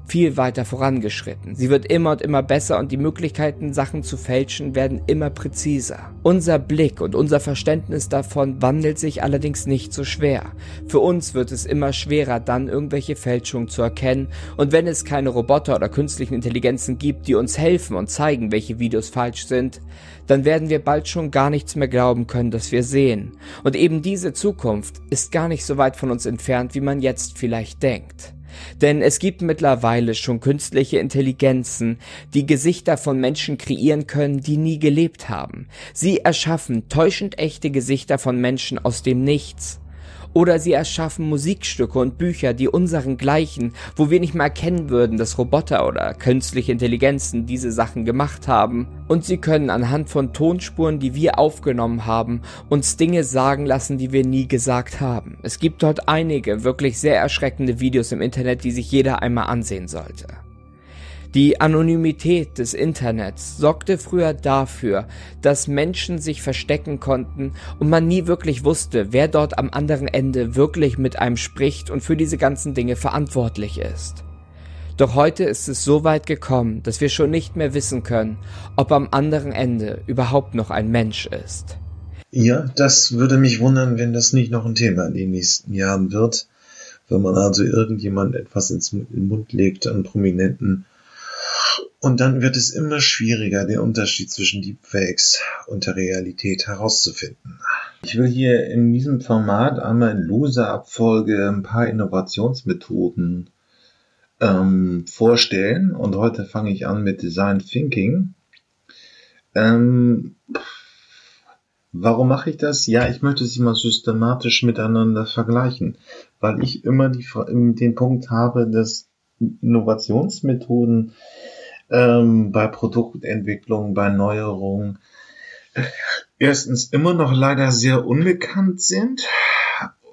viel weiter vorangeschritten. Sie wird immer und immer besser und die Möglichkeiten, Sachen zu fälschen, werden immer präziser. Unser Blick und unser Verständnis davon wandelt sich allerdings nicht so schwer. Für uns wird es immer schwerer, dann irgendwelche Fälschungen zu erkennen und wenn es keine Roboter oder künstlichen Intelligenzen gibt, die uns helfen und zeigen, welche Videos falsch sind, dann werden wir bald schon gar nichts mehr glauben können, dass wir sehen. Und eben diese Zukunft ist gar nicht so weit von uns entfernt, wie man jetzt vielleicht denkt. Denn es gibt mittlerweile schon künstliche Intelligenzen, die Gesichter von Menschen kreieren können, die nie gelebt haben. Sie erschaffen täuschend echte Gesichter von Menschen aus dem Nichts. Oder sie erschaffen Musikstücke und Bücher, die unseren gleichen, wo wir nicht mehr erkennen würden, dass Roboter oder künstliche Intelligenzen diese Sachen gemacht haben. Und sie können anhand von Tonspuren, die wir aufgenommen haben, uns Dinge sagen lassen, die wir nie gesagt haben. Es gibt dort einige wirklich sehr erschreckende Videos im Internet, die sich jeder einmal ansehen sollte. Die Anonymität des Internets sorgte früher dafür, dass Menschen sich verstecken konnten und man nie wirklich wusste, wer dort am anderen Ende wirklich mit einem spricht und für diese ganzen Dinge verantwortlich ist. Doch heute ist es so weit gekommen, dass wir schon nicht mehr wissen können, ob am anderen Ende überhaupt noch ein Mensch ist. Ja, das würde mich wundern, wenn das nicht noch ein Thema in den nächsten Jahren wird. Wenn man also irgendjemand etwas ins Mund legt an Prominenten und dann wird es immer schwieriger, den Unterschied zwischen Deepfakes und der Realität herauszufinden. Ich will hier in diesem Format einmal in loser Abfolge ein paar Innovationsmethoden ähm, vorstellen. Und heute fange ich an mit Design Thinking. Ähm, warum mache ich das? Ja, ich möchte sie mal systematisch miteinander vergleichen, weil ich immer die, den Punkt habe, dass Innovationsmethoden ähm, bei Produktentwicklung, bei Neuerungen erstens immer noch leider sehr unbekannt sind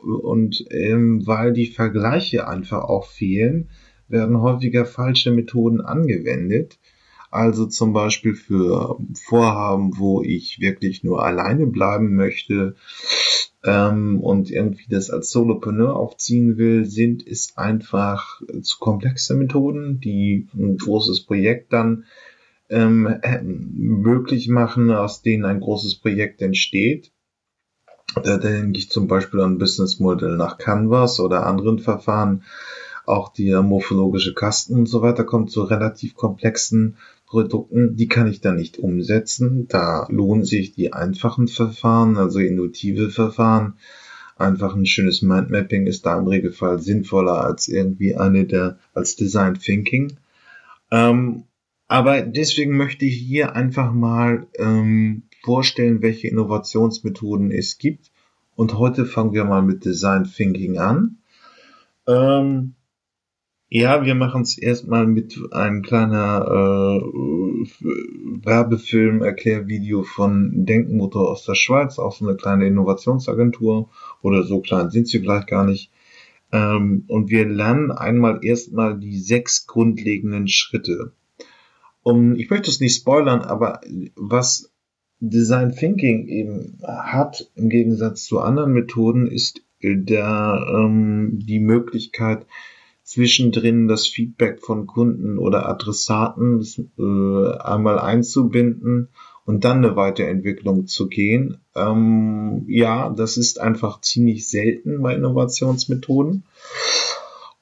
und ähm, weil die Vergleiche einfach auch fehlen, werden häufiger falsche Methoden angewendet. Also zum Beispiel für Vorhaben, wo ich wirklich nur alleine bleiben möchte, ähm, und irgendwie das als Solopreneur aufziehen will, sind es einfach zu komplexe Methoden, die ein großes Projekt dann ähm, möglich machen, aus denen ein großes Projekt entsteht. Da denke ich zum Beispiel an Business Model nach Canvas oder anderen Verfahren. Auch die morphologische Kasten und so weiter kommt zu relativ komplexen Produkten, die kann ich dann nicht umsetzen. Da lohnen sich die einfachen Verfahren, also indutive Verfahren. Einfach ein schönes Mindmapping ist da im Regelfall sinnvoller als irgendwie eine der, als Design Thinking. Ähm, aber deswegen möchte ich hier einfach mal ähm, vorstellen, welche Innovationsmethoden es gibt. Und heute fangen wir mal mit Design Thinking an. Ähm, ja, wir machen es erstmal mit einem kleiner äh, Werbefilm, Erklärvideo von Denkmotor aus der Schweiz, auch so eine kleine Innovationsagentur oder so klein sind sie vielleicht gar nicht. Ähm, und wir lernen einmal erstmal die sechs grundlegenden Schritte. Um, ich möchte es nicht spoilern, aber was Design Thinking eben hat im Gegensatz zu anderen Methoden ist der ähm, die Möglichkeit zwischendrin das Feedback von Kunden oder Adressaten äh, einmal einzubinden und dann eine Weiterentwicklung zu gehen. Ähm, ja, das ist einfach ziemlich selten bei Innovationsmethoden.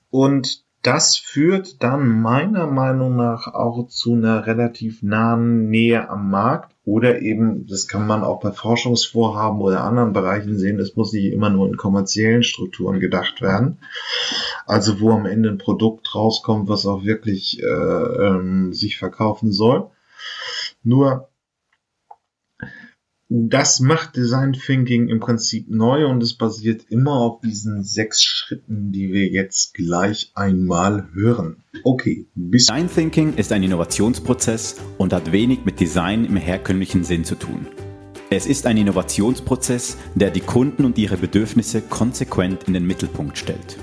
Und das führt dann meiner Meinung nach auch zu einer relativ nahen Nähe am Markt oder eben, das kann man auch bei Forschungsvorhaben oder anderen Bereichen sehen, es muss nicht immer nur in kommerziellen Strukturen gedacht werden. Also wo am Ende ein Produkt rauskommt, was auch wirklich äh, ähm, sich verkaufen soll. Nur das macht Design Thinking im Prinzip neu und es basiert immer auf diesen sechs Schritten, die wir jetzt gleich einmal hören. Okay, bis. Design Thinking ist ein Innovationsprozess und hat wenig mit Design im herkömmlichen Sinn zu tun. Es ist ein Innovationsprozess, der die Kunden und ihre Bedürfnisse konsequent in den Mittelpunkt stellt.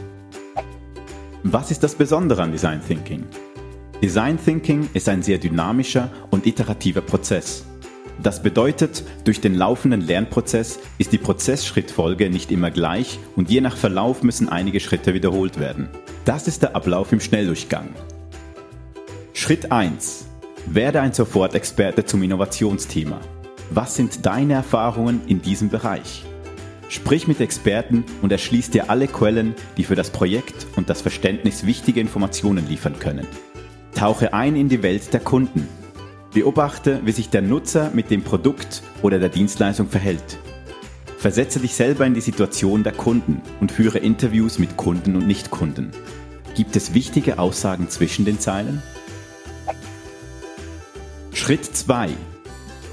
Was ist das Besondere an Design Thinking? Design Thinking ist ein sehr dynamischer und iterativer Prozess das bedeutet, durch den laufenden Lernprozess ist die Prozessschrittfolge nicht immer gleich und je nach Verlauf müssen einige Schritte wiederholt werden. Das ist der Ablauf im Schnelldurchgang. Schritt 1. Werde ein Sofortexperte zum Innovationsthema. Was sind deine Erfahrungen in diesem Bereich? Sprich mit Experten und erschließ dir alle Quellen, die für das Projekt und das Verständnis wichtige Informationen liefern können. Tauche ein in die Welt der Kunden. Beobachte, wie sich der Nutzer mit dem Produkt oder der Dienstleistung verhält. Versetze dich selber in die Situation der Kunden und führe Interviews mit Kunden und Nichtkunden. Gibt es wichtige Aussagen zwischen den Zeilen? Schritt 2.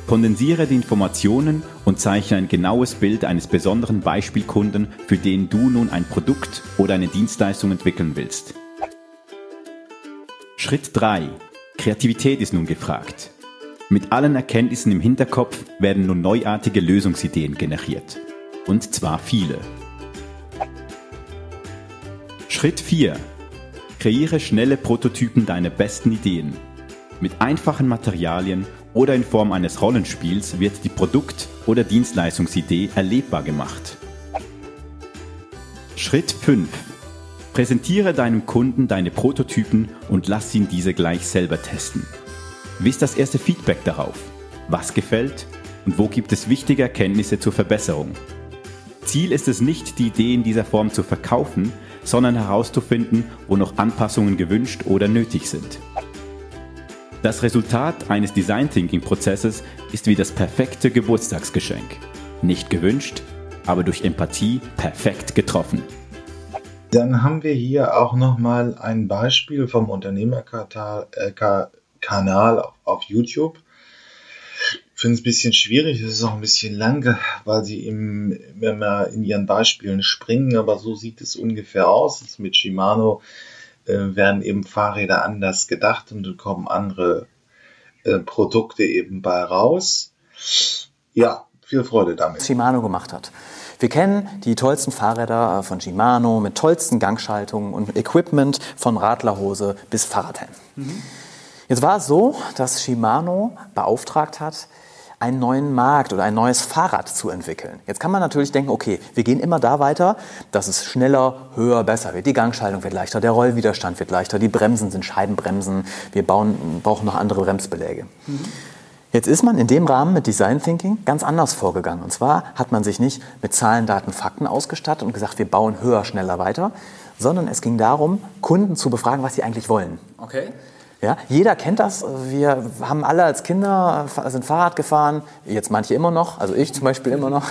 Kondensiere die Informationen und zeichne ein genaues Bild eines besonderen Beispielkunden, für den du nun ein Produkt oder eine Dienstleistung entwickeln willst. Schritt 3. Kreativität ist nun gefragt. Mit allen Erkenntnissen im Hinterkopf werden nun neuartige Lösungsideen generiert. Und zwar viele. Schritt 4. Kreiere schnelle Prototypen deiner besten Ideen. Mit einfachen Materialien oder in Form eines Rollenspiels wird die Produkt- oder Dienstleistungsidee erlebbar gemacht. Schritt 5. Präsentiere deinem Kunden deine Prototypen und lass ihn diese gleich selber testen. Wie ist das erste Feedback darauf? Was gefällt? Und wo gibt es wichtige Erkenntnisse zur Verbesserung? Ziel ist es nicht, die Idee in dieser Form zu verkaufen, sondern herauszufinden, wo noch Anpassungen gewünscht oder nötig sind. Das Resultat eines Design Thinking Prozesses ist wie das perfekte Geburtstagsgeschenk. Nicht gewünscht, aber durch Empathie perfekt getroffen. Dann haben wir hier auch nochmal ein Beispiel vom Unternehmerkanal äh, auf YouTube. Ich finde es ein bisschen schwierig, es ist auch ein bisschen lang, weil sie im, immer in ihren Beispielen springen, aber so sieht es ungefähr aus. Das ist mit Shimano äh, werden eben Fahrräder anders gedacht und dann kommen andere äh, Produkte eben bei raus. Ja, viel Freude damit. Shimano gemacht hat. Wir kennen die tollsten Fahrräder äh, von Shimano mit tollsten Gangschaltungen und Equipment von Radlerhose bis Fahrradhelm. Mhm. Jetzt war es so, dass Shimano beauftragt hat, einen neuen Markt oder ein neues Fahrrad zu entwickeln. Jetzt kann man natürlich denken, okay, wir gehen immer da weiter, dass es schneller, höher, besser wird. Die Gangschaltung wird leichter, der Rollwiderstand wird leichter, die Bremsen sind Scheibenbremsen, wir bauen, brauchen noch andere Bremsbeläge. Mhm. Jetzt ist man in dem Rahmen mit Design Thinking ganz anders vorgegangen. Und zwar hat man sich nicht mit Zahlen, Daten, Fakten ausgestattet und gesagt, wir bauen höher, schneller weiter, sondern es ging darum, Kunden zu befragen, was sie eigentlich wollen. Okay. Ja, jeder kennt das. Wir haben alle als Kinder sind Fahrrad gefahren, jetzt manche immer noch, also ich zum Beispiel immer noch.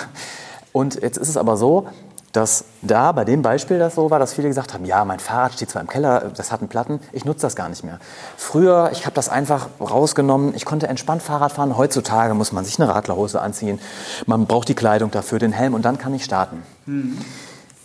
Und jetzt ist es aber so, dass da bei dem Beispiel das so war, dass viele gesagt haben, ja, mein Fahrrad steht zwar im Keller, das hat einen Platten, ich nutze das gar nicht mehr. Früher, ich habe das einfach rausgenommen, ich konnte entspannt Fahrrad fahren. Heutzutage muss man sich eine Radlerhose anziehen, man braucht die Kleidung dafür, den Helm und dann kann ich starten. Mhm.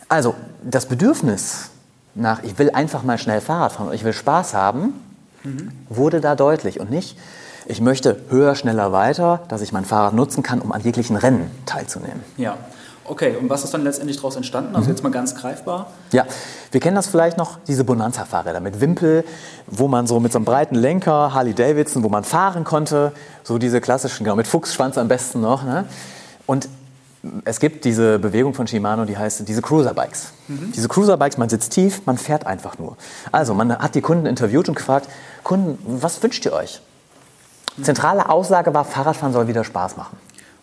Also das Bedürfnis nach, ich will einfach mal schnell Fahrrad fahren und ich will Spaß haben, mhm. wurde da deutlich und nicht, ich möchte höher, schneller, weiter, dass ich mein Fahrrad nutzen kann, um an jeglichen Rennen teilzunehmen. Ja. Okay, und was ist dann letztendlich daraus entstanden? Also mhm. jetzt mal ganz greifbar. Ja, wir kennen das vielleicht noch, diese Bonanza-Fahrräder mit Wimpel, wo man so mit so einem breiten Lenker, Harley Davidson, wo man fahren konnte, so diese klassischen, genau, mit Fuchsschwanz am besten noch. Ne? Und es gibt diese Bewegung von Shimano, die heißt diese Cruiser-Bikes. Mhm. Diese Cruiser-Bikes, man sitzt tief, man fährt einfach nur. Also man hat die Kunden interviewt und gefragt, Kunden, was wünscht ihr euch? Zentrale Aussage war, Fahrradfahren soll wieder Spaß machen.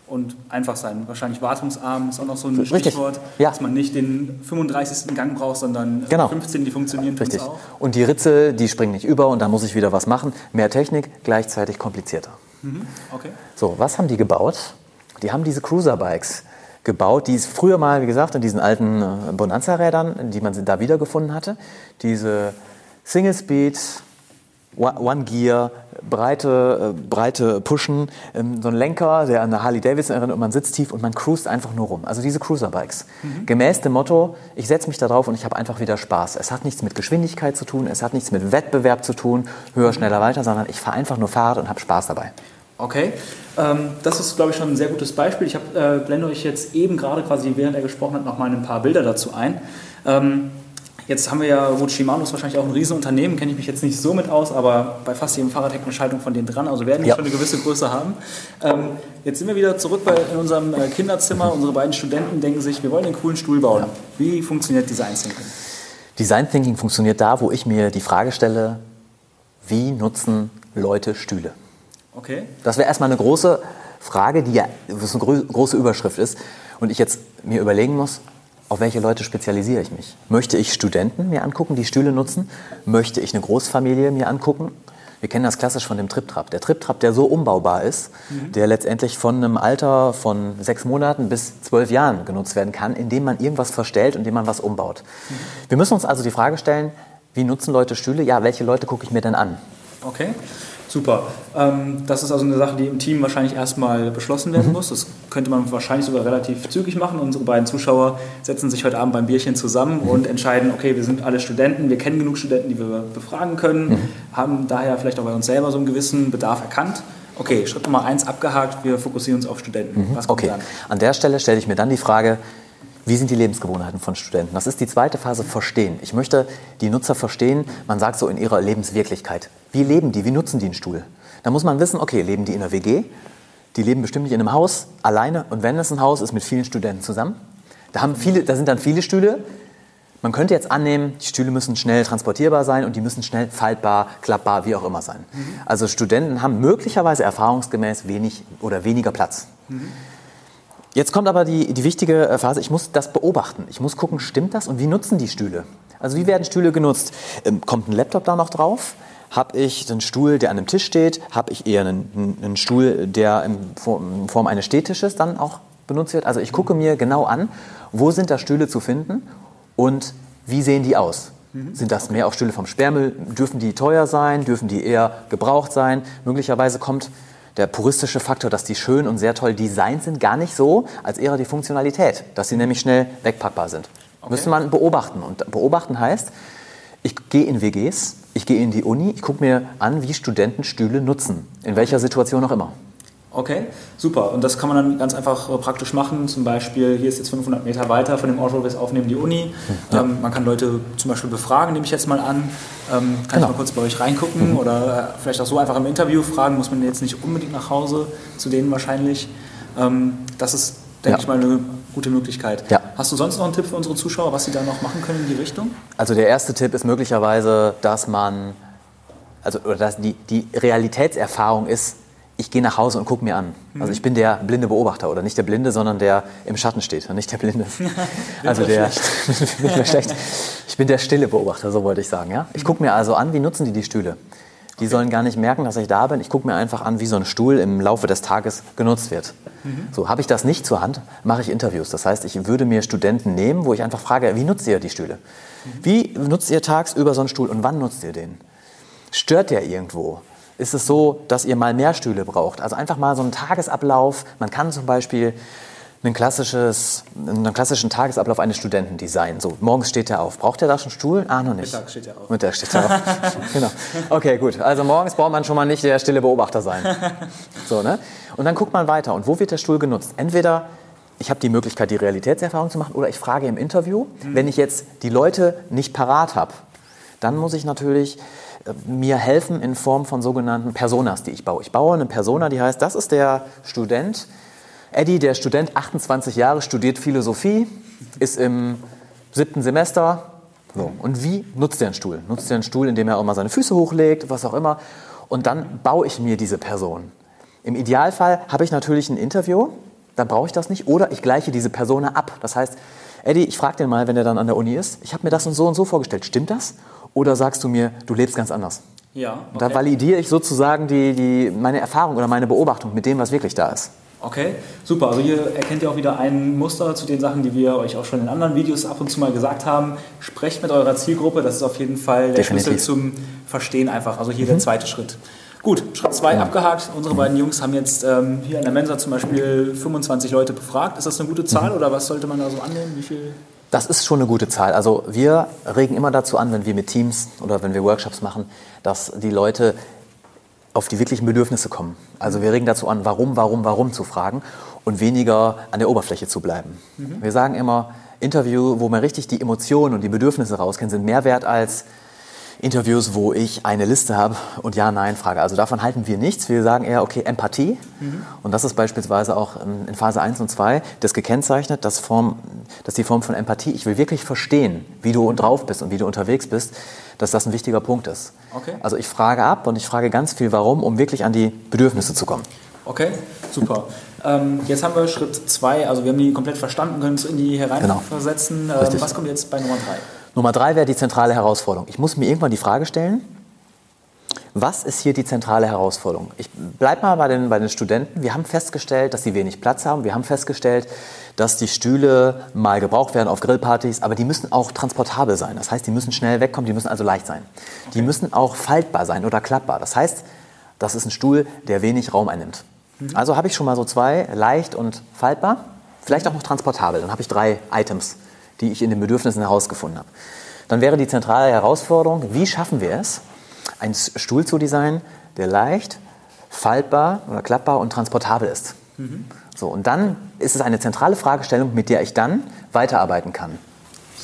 Und einfach sein. Wahrscheinlich wartungsarm ist auch noch so ein Richtig. Stichwort, ja. dass man nicht den 35. Gang braucht, sondern genau. 15, die funktionieren Richtig. auch. Und die Ritze, die springen nicht über und da muss ich wieder was machen. Mehr Technik, gleichzeitig komplizierter. Mhm. Okay. So, was haben die gebaut? Die haben diese Cruiser-Bikes gebaut, die es früher mal, wie gesagt, in diesen alten äh, Bonanza-Rädern, die man da wiedergefunden hatte, diese Single-Speed, One Gear, breite, äh, breite Pushen, ähm, so ein Lenker, der an eine Harley Davidson erinnert und man sitzt tief und man cruist einfach nur rum. Also diese Cruiser-Bikes. Mhm. Gemäß dem Motto, ich setze mich da drauf und ich habe einfach wieder Spaß. Es hat nichts mit Geschwindigkeit zu tun, es hat nichts mit Wettbewerb zu tun, höher, schneller, weiter, sondern ich fahre einfach nur Fahrrad und habe Spaß dabei. Okay, ähm, das ist, glaube ich, schon ein sehr gutes Beispiel. Ich hab, äh, blende euch jetzt eben gerade quasi, während er gesprochen hat, noch mal ein paar Bilder dazu ein. Ähm, jetzt haben wir ja, gut, Shimano ist wahrscheinlich auch ein Riesenunternehmen, kenne ich mich jetzt nicht so mit aus, aber bei fast jedem Fahrrad hängt eine Schaltung von denen dran, also werden die ja. schon eine gewisse Größe haben. Ähm, jetzt sind wir wieder zurück bei, in unserem äh, Kinderzimmer. Unsere beiden Studenten denken sich, wir wollen einen coolen Stuhl bauen. Ja. Wie funktioniert Design Thinking? Design Thinking funktioniert da, wo ich mir die Frage stelle, wie nutzen Leute Stühle? Okay. Das wäre erstmal eine große Frage, die ja eine große Überschrift ist. Und ich jetzt mir überlegen muss, auf welche Leute spezialisiere ich mich? Möchte ich Studenten mir angucken, die Stühle nutzen? Möchte ich eine Großfamilie mir angucken? Wir kennen das klassisch von dem Triptrap. Der Triptrap, der so umbaubar ist, mhm. der letztendlich von einem Alter von sechs Monaten bis zwölf Jahren genutzt werden kann, indem man irgendwas verstellt und indem man was umbaut. Mhm. Wir müssen uns also die Frage stellen, wie nutzen Leute Stühle? Ja, welche Leute gucke ich mir denn an? Okay. Super. Ähm, das ist also eine Sache, die im Team wahrscheinlich erstmal beschlossen werden mhm. muss. Das könnte man wahrscheinlich sogar relativ zügig machen. Unsere beiden Zuschauer setzen sich heute Abend beim Bierchen zusammen mhm. und entscheiden, okay, wir sind alle Studenten, wir kennen genug Studenten, die wir befragen können, mhm. haben daher vielleicht auch bei uns selber so einen gewissen Bedarf erkannt. Okay, Schritt Nummer eins abgehakt, wir fokussieren uns auf Studenten. Was okay, dann? an der Stelle stelle ich mir dann die Frage, wie sind die Lebensgewohnheiten von Studenten? Das ist die zweite Phase, verstehen. Ich möchte die Nutzer verstehen, man sagt so in ihrer Lebenswirklichkeit. Wie leben die? Wie nutzen die einen Stuhl? Da muss man wissen, okay, leben die in einer WG? Die leben bestimmt nicht in einem Haus alleine. Und wenn es ein Haus ist, mit vielen Studenten zusammen. Da, haben viele, da sind dann viele Stühle. Man könnte jetzt annehmen, die Stühle müssen schnell transportierbar sein und die müssen schnell faltbar, klappbar, wie auch immer sein. Mhm. Also Studenten haben möglicherweise erfahrungsgemäß wenig oder weniger Platz. Mhm. Jetzt kommt aber die, die wichtige äh, Phase, ich muss das beobachten. Ich muss gucken, stimmt das und wie nutzen die Stühle? Also wie werden Stühle genutzt? Ähm, kommt ein Laptop da noch drauf? Habe ich einen Stuhl, der an einem Tisch steht? Habe ich eher einen, einen Stuhl, der in Form eines Stehtisches dann auch benutzt wird? Also ich gucke mir genau an, wo sind da Stühle zu finden und wie sehen die aus? Mhm. Sind das mehr auch Stühle vom Sperrmüll? Dürfen die teuer sein? Dürfen die eher gebraucht sein? Möglicherweise kommt der puristische Faktor, dass die schön und sehr toll designt sind, gar nicht so, als eher die Funktionalität, dass sie nämlich schnell wegpackbar sind. Okay. Müsste man beobachten. Und beobachten heißt, ich gehe in WGs, ich gehe in die Uni, ich gucke mir an, wie Studenten Stühle nutzen, in welcher Situation auch immer. Okay, super. Und das kann man dann ganz einfach äh, praktisch machen. Zum Beispiel, hier ist jetzt 500 Meter weiter von dem Ort, wo wir es aufnehmen, die Uni. Ja. Ähm, man kann Leute zum Beispiel befragen, nehme ich jetzt mal an. Ähm, kann genau. ich mal kurz bei euch reingucken mhm. oder äh, vielleicht auch so einfach im Interview fragen. Muss man jetzt nicht unbedingt nach Hause, zu denen wahrscheinlich. Ähm, das ist, denke ja. ich mal, eine gute Möglichkeit. Ja. Hast du sonst noch einen Tipp für unsere Zuschauer, was sie da noch machen können in die Richtung? Also der erste Tipp ist möglicherweise, dass man, also oder dass die, die Realitätserfahrung ist, ich gehe nach Hause und gucke mir an. Mhm. Also ich bin der blinde Beobachter oder nicht der Blinde, sondern der im Schatten steht und nicht der Blinde. also der schlecht. Ich bin der stille Beobachter, so wollte ich sagen. Ja? Ich gucke mir also an, wie nutzen die die Stühle. Die okay. sollen gar nicht merken, dass ich da bin. Ich gucke mir einfach an, wie so ein Stuhl im Laufe des Tages genutzt wird. Mhm. So habe ich das nicht zur Hand, mache ich Interviews. Das heißt, ich würde mir Studenten nehmen, wo ich einfach frage, wie nutzt ihr die Stühle? Mhm. Wie nutzt ihr tagsüber so einen Stuhl und wann nutzt ihr den? Stört der irgendwo? Ist es so, dass ihr mal mehr Stühle braucht. Also einfach mal so einen Tagesablauf. Man kann zum Beispiel ein klassisches, einen klassischen Tagesablauf eines Studenten designen. So, morgens steht er auf. Braucht er da schon Stuhl? Ah, noch nicht. Mittag steht er auf. Mittag steht er auf. genau. Okay, gut. Also morgens braucht man schon mal nicht der stille Beobachter sein. So, ne? Und dann guckt man weiter. Und wo wird der Stuhl genutzt? Entweder ich habe die Möglichkeit, die Realitätserfahrung zu machen, oder ich frage im Interview. Mhm. Wenn ich jetzt die Leute nicht parat habe, dann muss ich natürlich mir helfen in Form von sogenannten Personas, die ich baue. Ich baue eine Persona, die heißt, das ist der Student, Eddie, der Student, 28 Jahre, studiert Philosophie, ist im siebten Semester. So. Und wie nutzt er einen Stuhl? Nutzt er einen Stuhl, indem er auch mal seine Füße hochlegt, was auch immer. Und dann baue ich mir diese Person. Im Idealfall habe ich natürlich ein Interview, dann brauche ich das nicht. Oder ich gleiche diese Persona ab. Das heißt, Eddie, ich frage den mal, wenn er dann an der Uni ist, ich habe mir das und so und so vorgestellt. Stimmt das? Oder sagst du mir, du lebst ganz anders? Ja. Okay. Da validiere ich sozusagen die, die, meine Erfahrung oder meine Beobachtung mit dem, was wirklich da ist. Okay, super. Also hier erkennt ihr auch wieder ein Muster zu den Sachen, die wir euch auch schon in anderen Videos ab und zu mal gesagt haben. Sprecht mit eurer Zielgruppe, das ist auf jeden Fall der Definitiv. Schlüssel zum Verstehen einfach. Also hier mhm. der zweite Schritt. Gut, Schritt 2 ja. abgehakt. Unsere beiden Jungs haben jetzt ähm, hier in der Mensa zum Beispiel 25 Leute befragt. Ist das eine gute Zahl mhm. oder was sollte man da so annehmen? Wie viel? Das ist schon eine gute Zahl. Also wir regen immer dazu an, wenn wir mit Teams oder wenn wir Workshops machen, dass die Leute auf die wirklichen Bedürfnisse kommen. Also wir regen dazu an, warum, warum, warum zu fragen und weniger an der Oberfläche zu bleiben. Mhm. Wir sagen immer, Interview, wo man richtig die Emotionen und die Bedürfnisse rauskennt, sind mehr wert als Interviews, wo ich eine Liste habe und Ja-Nein-Frage. Also davon halten wir nichts. Wir sagen eher, okay, Empathie. Mhm. Und das ist beispielsweise auch in Phase 1 und 2 das gekennzeichnet, dass, Form, dass die Form von Empathie, ich will wirklich verstehen, wie du drauf bist und wie du unterwegs bist, dass das ein wichtiger Punkt ist. Okay. Also ich frage ab und ich frage ganz viel warum, um wirklich an die Bedürfnisse zu kommen. Okay, super. Ähm, jetzt haben wir Schritt zwei, also wir haben die komplett verstanden, können uns in die hereinversetzen. Genau. Ähm, was kommt jetzt bei Nummer drei? Nummer drei wäre die zentrale Herausforderung. Ich muss mir irgendwann die Frage stellen, was ist hier die zentrale Herausforderung? Ich bleibe mal bei den, bei den Studenten. Wir haben festgestellt, dass sie wenig Platz haben. Wir haben festgestellt, dass die Stühle mal gebraucht werden auf Grillpartys, aber die müssen auch transportabel sein. Das heißt, die müssen schnell wegkommen, die müssen also leicht sein. Die müssen auch faltbar sein oder klappbar. Das heißt, das ist ein Stuhl, der wenig Raum einnimmt. Also habe ich schon mal so zwei, leicht und faltbar, vielleicht auch noch transportabel. Dann habe ich drei Items, die ich in den Bedürfnissen herausgefunden habe. Dann wäre die zentrale Herausforderung, wie schaffen wir es, einen Stuhl zu designen, der leicht, faltbar oder klappbar und transportabel ist. So, und dann ist es eine zentrale Fragestellung, mit der ich dann weiterarbeiten kann.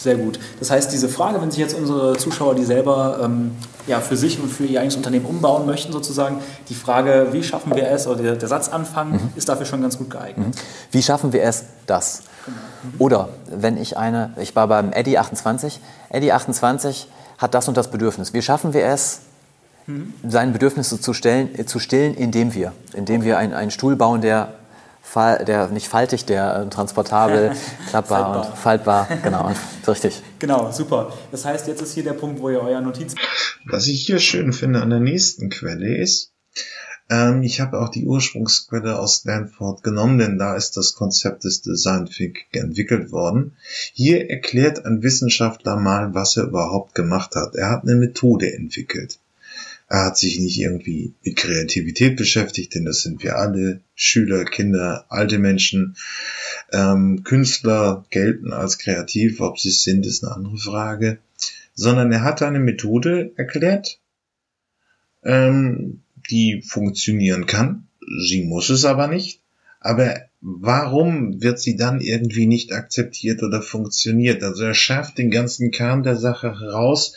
Sehr gut. Das heißt, diese Frage, wenn sich jetzt unsere Zuschauer die selber ähm, ja, für sich und für ihr eigenes Unternehmen umbauen möchten, sozusagen, die Frage, wie schaffen wir es, oder der, der Satzanfang, mhm. ist dafür schon ganz gut geeignet. Mhm. Wie schaffen wir es, das? Genau. Mhm. Oder wenn ich eine, ich war beim Eddy 28, Eddy 28 hat das und das Bedürfnis. Wie schaffen wir es, mhm. seine Bedürfnisse zu, stellen, zu stillen, indem wir, indem wir einen, einen Stuhl bauen, der der nicht faltig, der äh, transportabel, klappbar faltbar. und faltbar, genau, richtig. Genau, super. Das heißt, jetzt ist hier der Punkt, wo ihr euer Notiz. Was ich hier schön finde an der nächsten Quelle ist, ähm, ich habe auch die Ursprungsquelle aus Stanford genommen, denn da ist das Konzept des Design Thinking entwickelt worden. Hier erklärt ein Wissenschaftler mal, was er überhaupt gemacht hat. Er hat eine Methode entwickelt. Er hat sich nicht irgendwie mit Kreativität beschäftigt, denn das sind wir alle. Schüler, Kinder, alte Menschen, ähm, Künstler gelten als kreativ. Ob sie es sind, ist eine andere Frage. Sondern er hat eine Methode erklärt, ähm, die funktionieren kann. Sie muss es aber nicht. Aber warum wird sie dann irgendwie nicht akzeptiert oder funktioniert? Also er schärft den ganzen Kern der Sache heraus.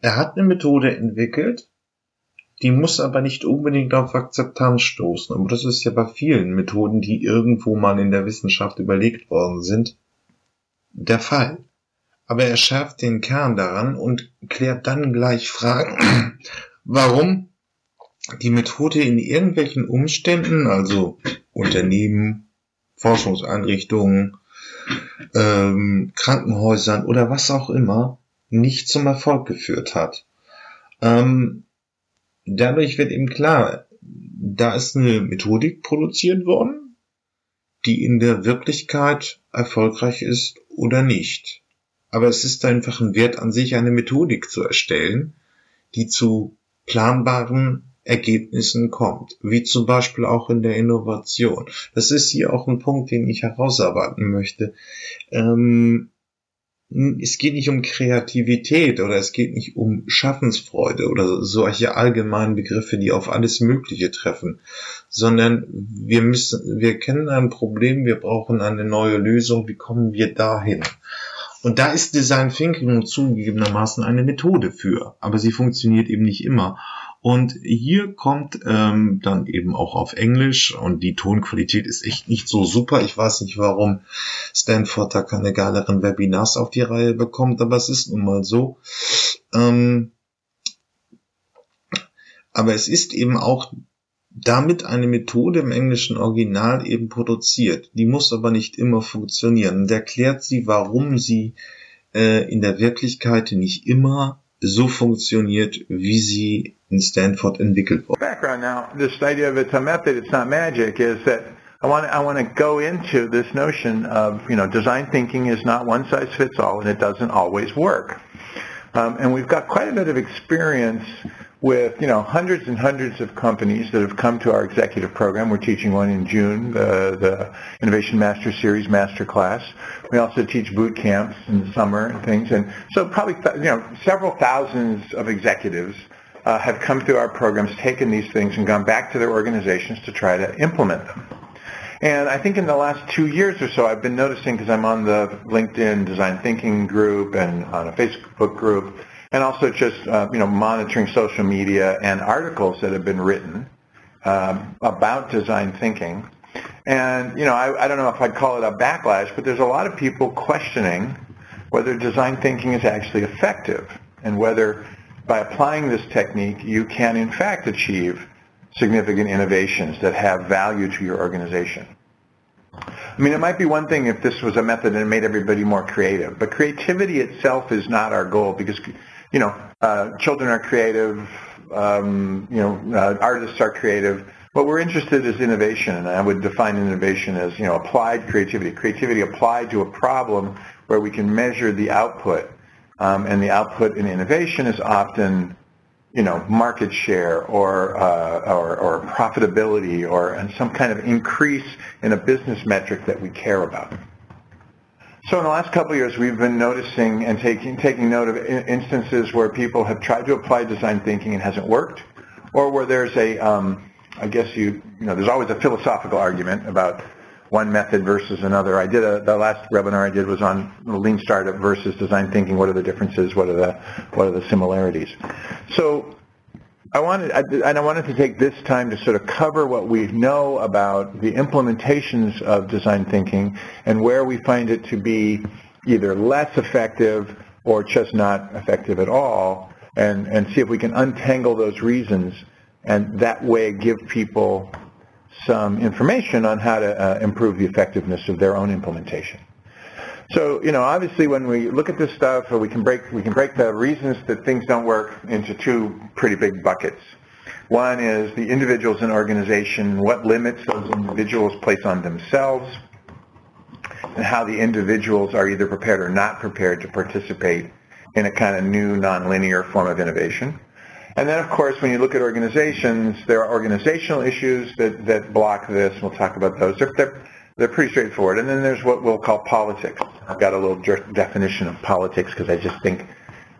Er hat eine Methode entwickelt, die muss aber nicht unbedingt auf Akzeptanz stoßen. Aber das ist ja bei vielen Methoden, die irgendwo mal in der Wissenschaft überlegt worden sind, der Fall. Aber er schärft den Kern daran und klärt dann gleich Fragen, warum die Methode in irgendwelchen Umständen, also Unternehmen, Forschungseinrichtungen, ähm, Krankenhäusern oder was auch immer, nicht zum Erfolg geführt hat. Ähm, dadurch wird eben klar, da ist eine Methodik produziert worden, die in der Wirklichkeit erfolgreich ist oder nicht. Aber es ist einfach ein Wert an sich, eine Methodik zu erstellen, die zu planbaren Ergebnissen kommt, wie zum Beispiel auch in der Innovation. Das ist hier auch ein Punkt, den ich herausarbeiten möchte. Ähm, es geht nicht um Kreativität oder es geht nicht um Schaffensfreude oder solche allgemeinen Begriffe, die auf alles Mögliche treffen, sondern wir müssen, wir kennen ein Problem, wir brauchen eine neue Lösung, wie kommen wir dahin? Und da ist Design Thinking zugegebenermaßen eine Methode für, aber sie funktioniert eben nicht immer. Und hier kommt ähm, dann eben auch auf Englisch und die Tonqualität ist echt nicht so super. Ich weiß nicht, warum Stanford da keine geileren Webinars auf die Reihe bekommt, aber es ist nun mal so. Ähm, aber es ist eben auch damit eine Methode im englischen Original eben produziert. Die muss aber nicht immer funktionieren. Und erklärt sie, warum sie äh, in der Wirklichkeit nicht immer so funktioniert, wie sie in Stanford entwickelt worden. Background now, this idea of it's a method, it's not magic, is that I want I want to go into this notion of you know design thinking is not one size fits all, and it doesn't always work. Um, and we've got quite a bit of experience with you know hundreds and hundreds of companies that have come to our executive program. We're teaching one in June, the, the Innovation Master Series Master Class. We also teach boot camps in the summer and things, and so probably you know several thousands of executives uh, have come through our programs, taken these things, and gone back to their organizations to try to implement them. And I think in the last two years or so, I've been noticing because I'm on the LinkedIn Design Thinking group and on a Facebook group, and also just uh, you know monitoring social media and articles that have been written um, about design thinking. And you know, I, I don't know if I'd call it a backlash, but there's a lot of people questioning whether design thinking is actually effective. and whether by applying this technique you can in fact achieve significant innovations that have value to your organization. I mean, it might be one thing if this was a method it made everybody more creative, but creativity itself is not our goal because, you know, uh, children are creative, um, you know, uh, artists are creative. What we're interested in is innovation, and I would define innovation as, you know, applied creativity. Creativity applied to a problem where we can measure the output, um, and the output in innovation is often you know, market share or, uh, or, or profitability or some kind of increase in a business metric that we care about. So in the last couple of years, we've been noticing and taking, taking note of instances where people have tried to apply design thinking and hasn't worked, or where there's a, um, I guess you, you know, there's always a philosophical argument about one method versus another. I did a, the last webinar I did was on lean startup versus design thinking. What are the differences? What are the what are the similarities? So I wanted I, and I wanted to take this time to sort of cover what we know about the implementations of design thinking and where we find it to be either less effective or just not effective at all, and and see if we can untangle those reasons and that way give people some information on how to uh, improve the effectiveness of their own implementation. So, you know, obviously when we look at this stuff, we can break, we can break the reasons that things don't work into two pretty big buckets. One is the individuals in organization, what limits those individuals place on themselves, and how the individuals are either prepared or not prepared to participate in a kind of new nonlinear form of innovation. And then, of course, when you look at organizations, there are organizational issues that, that block this. We'll talk about those. They're, they're, they're pretty straightforward. And then there's what we'll call politics. I've got a little definition of politics because I just think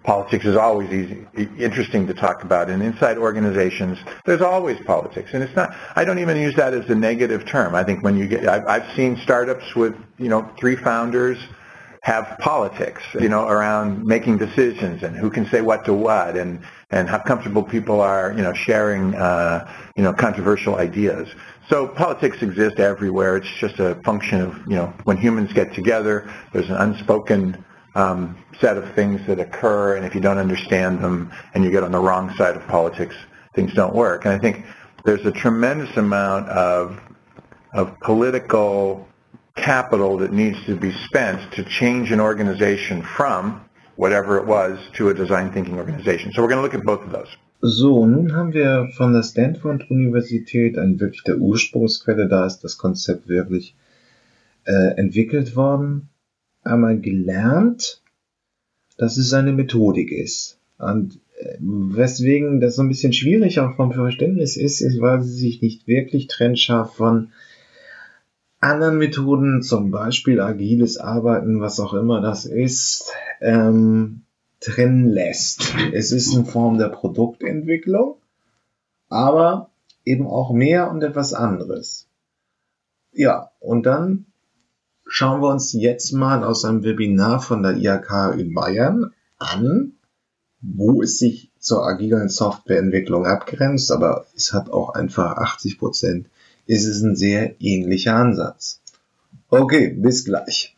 politics is always easy, interesting to talk about. And inside organizations, there's always politics. And it's not, I don't even use that as a negative term. I think when you get, I've, I've seen startups with, you know, three founders have politics, you know, around making decisions and who can say what to what and, and how comfortable people are, you know, sharing, uh, you know, controversial ideas. So politics exist everywhere. It's just a function of, you know, when humans get together, there's an unspoken um, set of things that occur, and if you don't understand them and you get on the wrong side of politics, things don't work. And I think there's a tremendous amount of, of political capital that needs to be spent to change an organization from whatever it was to a design thinking organization. So we're going to look at both of those. So, nun haben wir von der Stanford-Universität, ein wirklich der Ursprungsquelle, da ist das Konzept wirklich äh, entwickelt worden, einmal gelernt, dass es eine Methodik ist. Und äh, weswegen das so ein bisschen schwierig auch vom Verständnis ist, ist, weil sie sich nicht wirklich trennscharf von anderen Methoden, zum Beispiel agiles Arbeiten, was auch immer das ist, ähm, trennen lässt. Es ist eine Form der Produktentwicklung, aber eben auch mehr und etwas anderes. Ja, und dann schauen wir uns jetzt mal aus einem Webinar von der IHK in Bayern an, wo es sich zur agilen Softwareentwicklung abgrenzt, aber es hat auch einfach 80 Prozent ist es ein sehr ähnlicher Ansatz. Okay, bis gleich.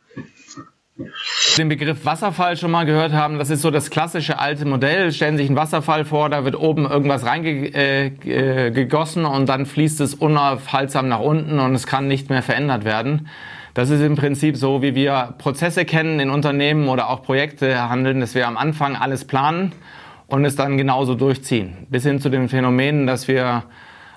Den Begriff Wasserfall schon mal gehört haben, das ist so das klassische alte Modell. Stellen Sie sich einen Wasserfall vor, da wird oben irgendwas reingegossen äh, und dann fließt es unaufhaltsam nach unten und es kann nicht mehr verändert werden. Das ist im Prinzip so, wie wir Prozesse kennen in Unternehmen oder auch Projekte handeln, dass wir am Anfang alles planen und es dann genauso durchziehen. Bis hin zu den Phänomenen, dass wir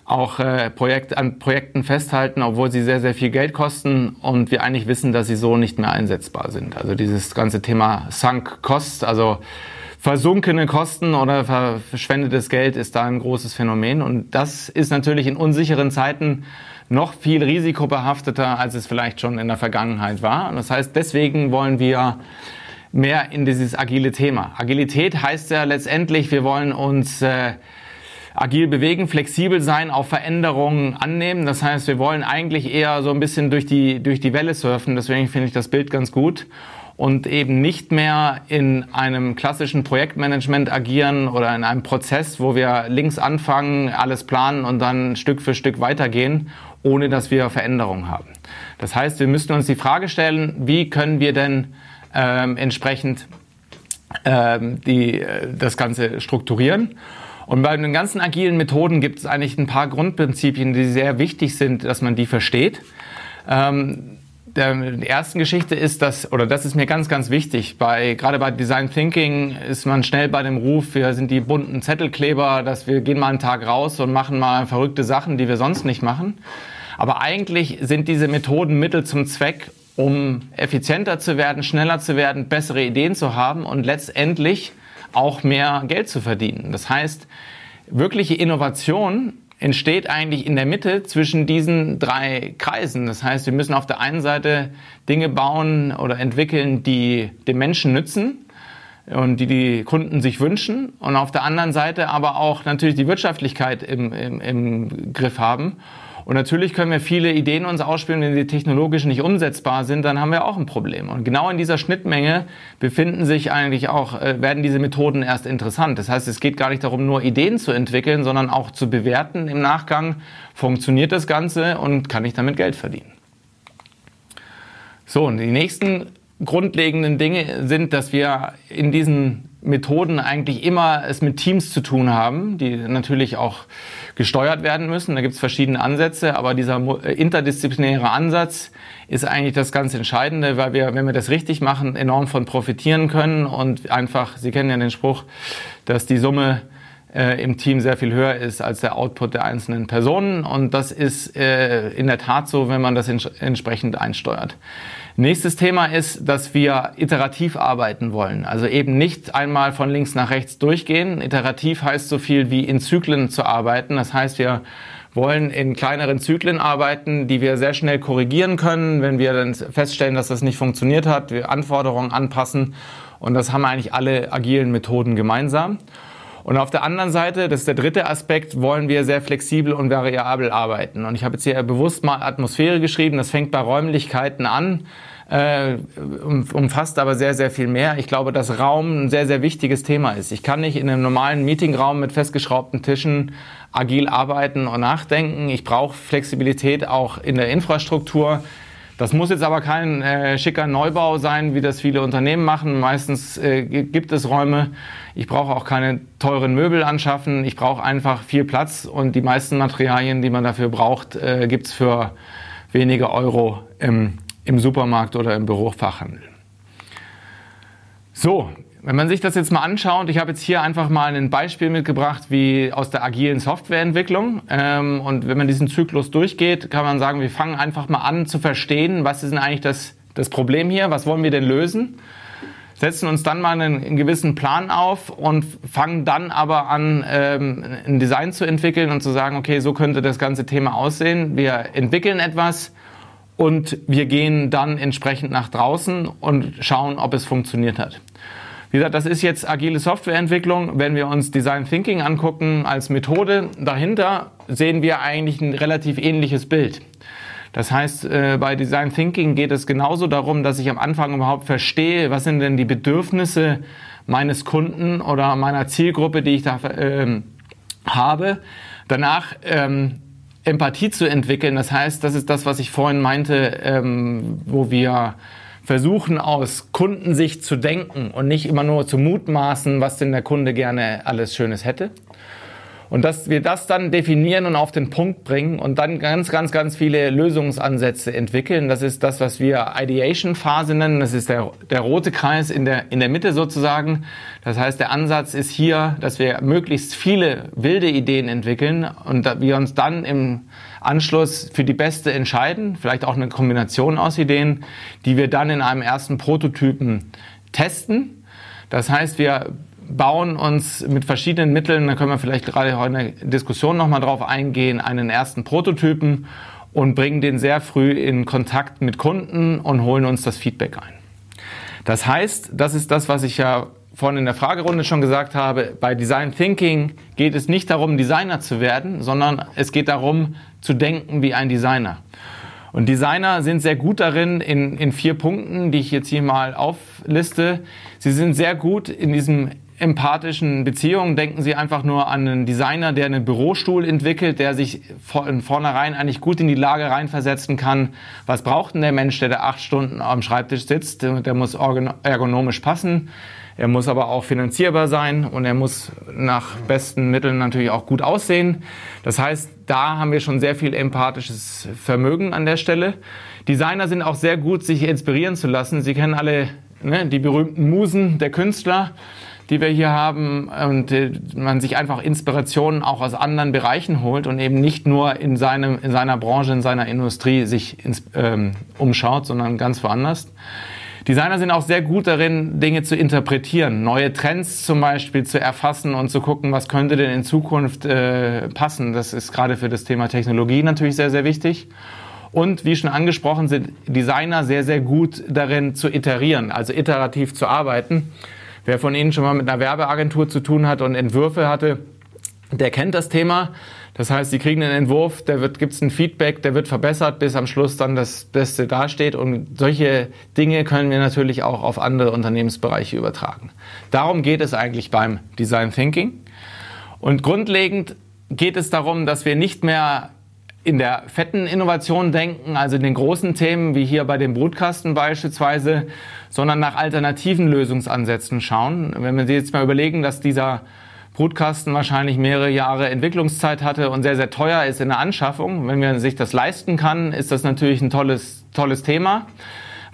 auch äh, Projekt, an Projekten festhalten, obwohl sie sehr, sehr viel Geld kosten und wir eigentlich wissen, dass sie so nicht mehr einsetzbar sind. Also dieses ganze Thema Sunk Cost, also versunkene Kosten oder verschwendetes Geld ist da ein großes Phänomen und das ist natürlich in unsicheren Zeiten noch viel risikobehafteter, als es vielleicht schon in der Vergangenheit war. Und das heißt, deswegen wollen wir mehr in dieses agile Thema. Agilität heißt ja letztendlich, wir wollen uns äh, agil bewegen, flexibel sein, auf Veränderungen annehmen. Das heißt, wir wollen eigentlich eher so ein bisschen durch die, durch die Welle surfen. Deswegen finde ich das Bild ganz gut. Und eben nicht mehr in einem klassischen Projektmanagement agieren oder in einem Prozess, wo wir links anfangen, alles planen und dann Stück für Stück weitergehen, ohne dass wir Veränderungen haben. Das heißt, wir müssten uns die Frage stellen, wie können wir denn ähm, entsprechend ähm, die äh, das Ganze strukturieren. Und bei den ganzen agilen Methoden gibt es eigentlich ein paar Grundprinzipien, die sehr wichtig sind, dass man die versteht. Ähm, der, die ersten Geschichte ist, dass, oder das ist mir ganz, ganz wichtig, bei, gerade bei Design Thinking ist man schnell bei dem Ruf, wir sind die bunten Zettelkleber, dass wir gehen mal einen Tag raus und machen mal verrückte Sachen, die wir sonst nicht machen. Aber eigentlich sind diese Methoden Mittel zum Zweck, um effizienter zu werden, schneller zu werden, bessere Ideen zu haben und letztendlich auch mehr Geld zu verdienen. Das heißt, wirkliche Innovation entsteht eigentlich in der Mitte zwischen diesen drei Kreisen. Das heißt, wir müssen auf der einen Seite Dinge bauen oder entwickeln, die dem Menschen nützen und die die Kunden sich wünschen und auf der anderen Seite aber auch natürlich die Wirtschaftlichkeit im, im, im Griff haben. Und natürlich können wir viele Ideen uns ausspielen, wenn sie technologisch nicht umsetzbar sind, dann haben wir auch ein Problem. Und genau in dieser Schnittmenge befinden sich eigentlich auch, äh, werden diese Methoden erst interessant. Das heißt, es geht gar nicht darum, nur Ideen zu entwickeln, sondern auch zu bewerten im Nachgang, funktioniert das Ganze und kann ich damit Geld verdienen. So, und die nächsten grundlegenden Dinge sind, dass wir in diesen Methoden eigentlich immer es mit Teams zu tun haben, die natürlich auch gesteuert werden müssen. Da gibt es verschiedene Ansätze, aber dieser äh, interdisziplinäre Ansatz ist eigentlich das ganz Entscheidende, weil wir, wenn wir das richtig machen, enorm von profitieren können und einfach, Sie kennen ja den Spruch, dass die Summe äh, im Team sehr viel höher ist als der Output der einzelnen Personen und das ist äh, in der Tat so, wenn man das entsprechend einsteuert. Nächstes Thema ist, dass wir iterativ arbeiten wollen. Also eben nicht einmal von links nach rechts durchgehen. Iterativ heißt so viel wie in Zyklen zu arbeiten. Das heißt, wir wollen in kleineren Zyklen arbeiten, die wir sehr schnell korrigieren können, wenn wir dann feststellen, dass das nicht funktioniert hat, wir Anforderungen anpassen. Und das haben eigentlich alle agilen Methoden gemeinsam. Und auf der anderen Seite, das ist der dritte Aspekt, wollen wir sehr flexibel und variabel arbeiten. Und ich habe jetzt hier bewusst mal Atmosphäre geschrieben. Das fängt bei Räumlichkeiten an, äh, umfasst aber sehr, sehr viel mehr. Ich glaube, dass Raum ein sehr, sehr wichtiges Thema ist. Ich kann nicht in einem normalen Meetingraum mit festgeschraubten Tischen agil arbeiten und nachdenken. Ich brauche Flexibilität auch in der Infrastruktur. Das muss jetzt aber kein äh, schicker Neubau sein, wie das viele Unternehmen machen. Meistens äh, gibt es Räume. Ich brauche auch keine teuren Möbel anschaffen. Ich brauche einfach viel Platz und die meisten Materialien, die man dafür braucht, äh, gibt es für wenige Euro im, im Supermarkt oder im Bürofachhandel. So, wenn man sich das jetzt mal anschaut, ich habe jetzt hier einfach mal ein Beispiel mitgebracht, wie aus der agilen Softwareentwicklung. Ähm, und wenn man diesen Zyklus durchgeht, kann man sagen, wir fangen einfach mal an zu verstehen, was ist denn eigentlich das, das Problem hier, was wollen wir denn lösen? Setzen uns dann mal einen, einen gewissen Plan auf und fangen dann aber an, ähm, ein Design zu entwickeln und zu sagen, okay, so könnte das ganze Thema aussehen. Wir entwickeln etwas und wir gehen dann entsprechend nach draußen und schauen, ob es funktioniert hat. Wie gesagt, das ist jetzt agile Softwareentwicklung. Wenn wir uns Design Thinking angucken als Methode, dahinter sehen wir eigentlich ein relativ ähnliches Bild. Das heißt, äh, bei Design Thinking geht es genauso darum, dass ich am Anfang überhaupt verstehe, was sind denn die Bedürfnisse meines Kunden oder meiner Zielgruppe, die ich da äh, habe. Danach ähm, Empathie zu entwickeln. Das heißt, das ist das, was ich vorhin meinte, ähm, wo wir versuchen aus Kundensicht zu denken und nicht immer nur zu mutmaßen, was denn der Kunde gerne alles Schönes hätte. Und dass wir das dann definieren und auf den Punkt bringen und dann ganz, ganz, ganz viele Lösungsansätze entwickeln. Das ist das, was wir Ideation-Phase nennen. Das ist der, der rote Kreis in der, in der Mitte sozusagen. Das heißt, der Ansatz ist hier, dass wir möglichst viele wilde Ideen entwickeln und wir uns dann im Anschluss für die beste entscheiden, vielleicht auch eine Kombination aus Ideen, die wir dann in einem ersten Prototypen testen. Das heißt, wir bauen uns mit verschiedenen Mitteln, da können wir vielleicht gerade heute in der Diskussion nochmal drauf eingehen, einen ersten Prototypen und bringen den sehr früh in Kontakt mit Kunden und holen uns das Feedback ein. Das heißt, das ist das, was ich ja vorhin in der Fragerunde schon gesagt habe, bei Design Thinking geht es nicht darum, Designer zu werden, sondern es geht darum, zu denken wie ein Designer. Und Designer sind sehr gut darin in, in vier Punkten, die ich jetzt hier mal aufliste. Sie sind sehr gut in diesem empathischen Beziehungen. Denken Sie einfach nur an einen Designer, der einen Bürostuhl entwickelt, der sich von vornherein eigentlich gut in die Lage reinversetzen kann. Was braucht denn der Mensch, der da acht Stunden am Schreibtisch sitzt? Der muss ergonomisch passen. Er muss aber auch finanzierbar sein und er muss nach besten Mitteln natürlich auch gut aussehen. Das heißt, da haben wir schon sehr viel empathisches Vermögen an der Stelle. Designer sind auch sehr gut, sich inspirieren zu lassen. Sie kennen alle ne, die berühmten Musen der Künstler, die wir hier haben und äh, man sich einfach Inspirationen auch aus anderen Bereichen holt und eben nicht nur in, seinem, in seiner Branche, in seiner Industrie sich ins, ähm, umschaut, sondern ganz woanders. Designer sind auch sehr gut darin, Dinge zu interpretieren, neue Trends zum Beispiel zu erfassen und zu gucken, was könnte denn in Zukunft äh, passen. Das ist gerade für das Thema Technologie natürlich sehr, sehr wichtig. Und wie schon angesprochen, sind Designer sehr, sehr gut darin zu iterieren, also iterativ zu arbeiten. Wer von Ihnen schon mal mit einer Werbeagentur zu tun hat und Entwürfe hatte, der kennt das Thema. Das heißt, Sie kriegen einen Entwurf, der wird, gibt's ein Feedback, der wird verbessert, bis am Schluss dann das Beste dasteht. Und solche Dinge können wir natürlich auch auf andere Unternehmensbereiche übertragen. Darum geht es eigentlich beim Design Thinking. Und grundlegend geht es darum, dass wir nicht mehr in der fetten Innovation denken, also in den großen Themen wie hier bei dem Brutkasten beispielsweise, sondern nach alternativen Lösungsansätzen schauen. Wenn wir jetzt mal überlegen, dass dieser Brutkasten wahrscheinlich mehrere Jahre Entwicklungszeit hatte und sehr, sehr teuer ist in der Anschaffung. Wenn man sich das leisten kann, ist das natürlich ein tolles, tolles Thema.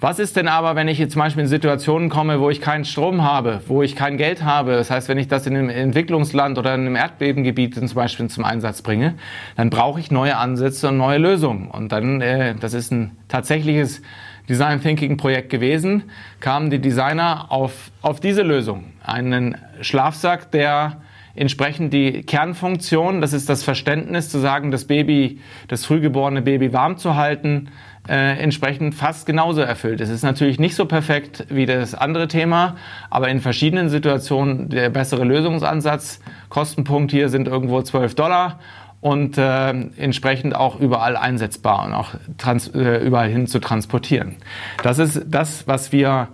Was ist denn aber, wenn ich jetzt zum Beispiel in Situationen komme, wo ich keinen Strom habe, wo ich kein Geld habe? Das heißt, wenn ich das in einem Entwicklungsland oder in einem Erdbebengebiet zum Beispiel zum Einsatz bringe, dann brauche ich neue Ansätze und neue Lösungen. Und dann, äh, das ist ein tatsächliches Design Thinking Projekt gewesen, kamen die Designer auf, auf diese Lösung. Einen Schlafsack, der entsprechend die Kernfunktion, das ist das Verständnis zu sagen, das Baby, das frühgeborene Baby warm zu halten, äh, entsprechend fast genauso erfüllt. Es ist natürlich nicht so perfekt wie das andere Thema, aber in verschiedenen Situationen der bessere Lösungsansatz. Kostenpunkt hier sind irgendwo 12 Dollar und äh, entsprechend auch überall einsetzbar und auch trans äh, überall hin zu transportieren. Das ist das, was wir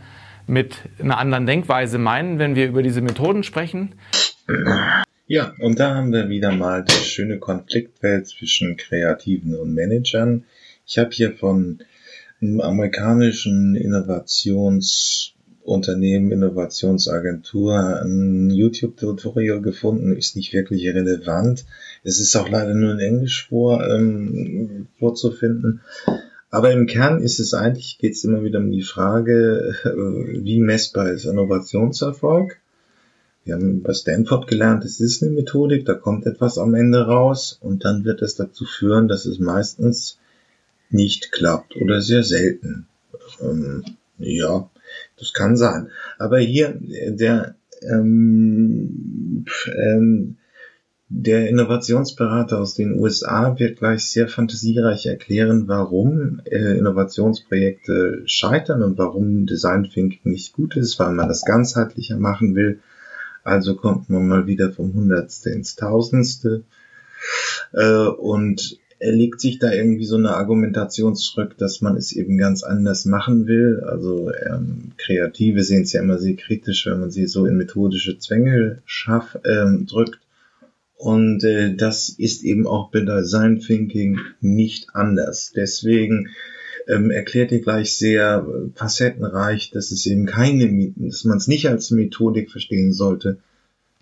mit einer anderen Denkweise meinen, wenn wir über diese Methoden sprechen. Ja, und da haben wir wieder mal das schöne Konfliktfeld zwischen Kreativen und Managern. Ich habe hier von einem amerikanischen Innovationsunternehmen, Innovationsagentur ein YouTube-Tutorial gefunden, ist nicht wirklich relevant. Es ist auch leider nur in Englisch vor, ähm, vorzufinden. Aber im Kern ist es eigentlich, geht es immer wieder um die Frage, wie messbar ist Innovationserfolg? Wir haben bei Stanford gelernt, es ist eine Methodik, da kommt etwas am Ende raus und dann wird es dazu führen, dass es meistens nicht klappt oder sehr selten. Ähm, ja, das kann sein. Aber hier der ähm, ähm, der Innovationsberater aus den USA wird gleich sehr fantasiereich erklären, warum äh, Innovationsprojekte scheitern und warum Design Thinking nicht gut ist, weil man das ganzheitlicher machen will also kommt man mal wieder vom Hundertste ins Tausendste. Äh, und er legt sich da irgendwie so eine Argumentation zurück, dass man es eben ganz anders machen will. Also ähm, Kreative sehen es ja immer sehr kritisch, wenn man sie so in methodische Zwänge schaff, ähm, drückt. Und äh, das ist eben auch bei Design Thinking nicht anders. Deswegen ähm, erklärt ihr gleich sehr äh, facettenreich, dass es eben keine, dass man es nicht als Methodik verstehen sollte,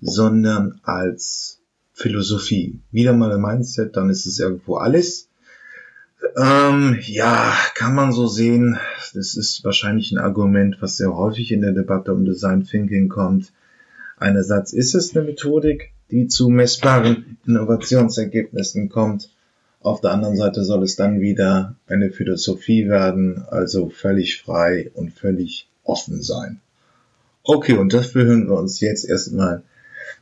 sondern als Philosophie. Wieder mal ein Mindset, dann ist es irgendwo alles. Ähm, ja, kann man so sehen. Das ist wahrscheinlich ein Argument, was sehr häufig in der Debatte um Design Thinking kommt. Einerseits ist es eine Methodik, die zu messbaren Innovationsergebnissen kommt. Auf der anderen Seite soll es dann wieder eine Philosophie werden, also völlig frei und völlig offen sein. Okay, und dafür hören wir uns jetzt erstmal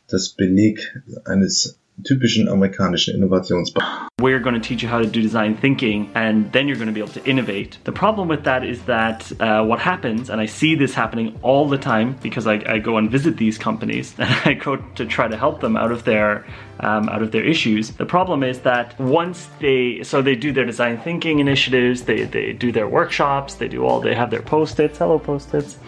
das Beleg eines typischen amerikanischen Innovationsbauers. We're going to teach you how to do design thinking, and then you're going to be able to innovate. The problem with that is that uh, what happens, and I see this happening all the time because I, I go and visit these companies and I go to try to help them out of their um, out of their issues. The problem is that once they so they do their design thinking initiatives, they, they do their workshops, they do all they have their post-its, hello post-its,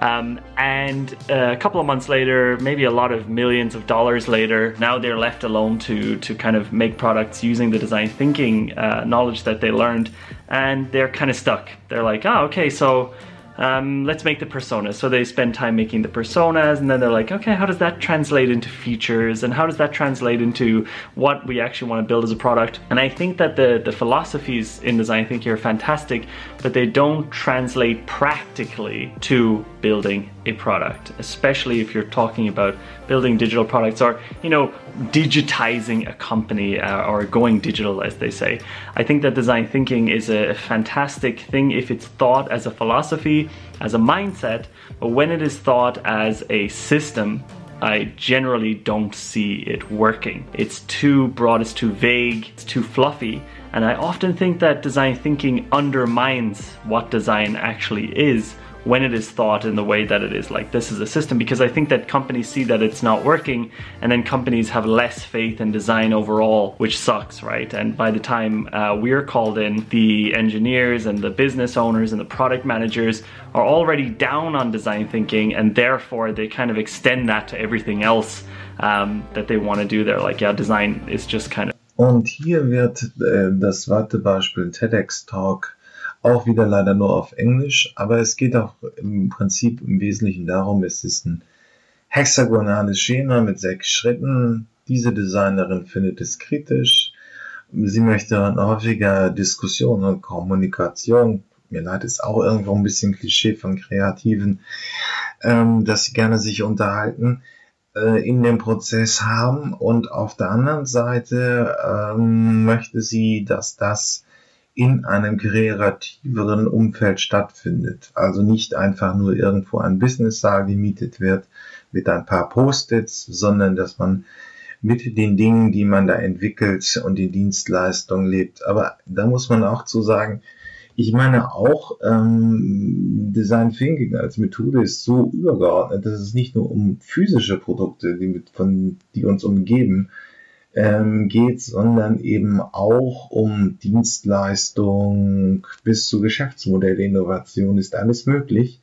um, and uh, a couple of months later, maybe a lot of millions of dollars later, now they're left alone to to kind of make products using the design thinking uh, knowledge that they learned, and they're kind of stuck. They're like, oh, okay, so um, let's make the personas. So they spend time making the personas, and then they're like, okay, how does that translate into features, and how does that translate into what we actually want to build as a product? And I think that the the philosophies in design thinking are fantastic, but they don't translate practically to building a product, especially if you're talking about building digital products or, you know, digitizing a company uh, or going digital, as they say. I think that design thinking is a fantastic thing if it's thought as a philosophy, as a mindset, but when it is thought as a system, I generally don't see it working. It's too broad, it's too vague, it's too fluffy, and I often think that design thinking undermines what design actually is when it is thought in the way that it is like this is a system because I think that companies see that it's not working and then companies have less faith in design overall which sucks right? And by the time uh, we're called in the engineers and the business owners and the product managers are already down on design thinking and therefore they kind of extend that to everything else um, that they want to do they're like yeah design is just kind of Und hier wird äh, das zweite Beispiel TEDx Talk auch wieder leider nur auf Englisch, aber es geht auch im Prinzip im Wesentlichen darum, es ist ein hexagonales Schema mit sechs Schritten. Diese Designerin findet es kritisch. Sie möchte häufiger Diskussion und Kommunikation. Mir leid, ist auch irgendwo ein bisschen Klischee von Kreativen, ähm, dass sie gerne sich unterhalten äh, in dem Prozess haben und auf der anderen Seite ähm, möchte sie, dass das in einem kreativeren Umfeld stattfindet. Also nicht einfach nur irgendwo ein Business-Saal gemietet wird mit ein paar Post-its, sondern dass man mit den Dingen, die man da entwickelt und die Dienstleistung lebt. Aber da muss man auch zu sagen, ich meine auch, ähm, Design Thinking als Methode ist so übergeordnet, dass es nicht nur um physische Produkte, die, mit, von, die uns umgeben, ähm, geht, sondern eben auch um Dienstleistung bis zu Geschäftsmodellinnovation ist alles möglich.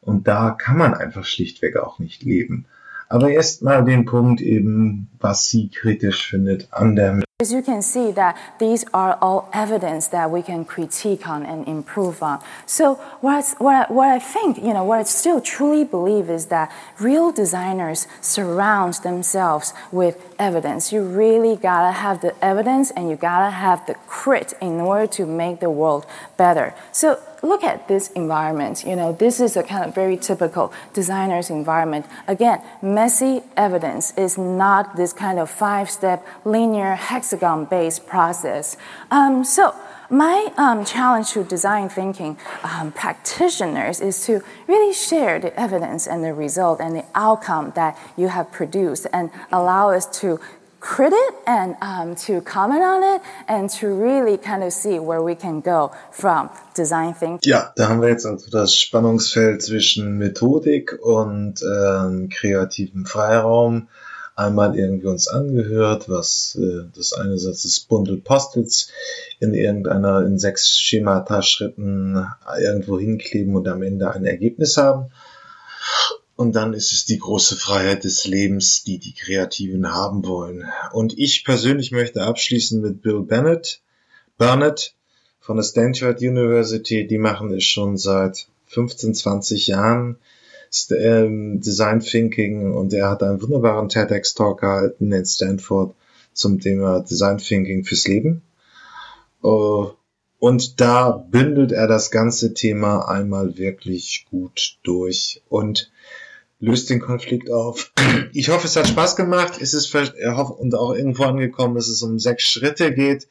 Und da kann man einfach schlichtweg auch nicht leben. Aber erst mal den Punkt eben, was sie kritisch findet an der As you can see that these are all evidence that we can critique on and improve on. So what, what, I, what I think, you know, what I still truly believe is that real designers surround themselves with evidence. You really gotta have the evidence and you gotta have the crit in order to make the world better. So look at this environment. You know, this is a kind of very typical designer's environment. Again, messy evidence is not this kind of five-step linear hexagon-based process. Um, so my um, challenge to design thinking um, practitioners is to really share the evidence and the result and the outcome that you have produced and allow us to credit and um, to comment on it and to really kind of see where we can go from design thinking. Ja, da haben wir jetzt also das Spannungsfeld zwischen Methodik und ähm, kreativem Freiraum einmal irgendwie uns angehört, was äh, das eine Satz ist Bundle Postits in irgendeiner in sechs Schemata-Schritten irgendwo hinkleben und am Ende ein Ergebnis haben. Und dann ist es die große Freiheit des Lebens, die die Kreativen haben wollen. Und ich persönlich möchte abschließen mit Bill Bennett, Burnett von der Stanford University. Die machen es schon seit 15, 20 Jahren. Ähm, Design Thinking und er hat einen wunderbaren TEDx Talk gehalten in Stanford zum Thema Design Thinking fürs Leben. Äh, und da bündelt er das ganze Thema einmal wirklich gut durch. Und löst den Konflikt auf. Ich hoffe, es hat Spaß gemacht. Es ist und auch irgendwo angekommen, dass es um sechs Schritte geht.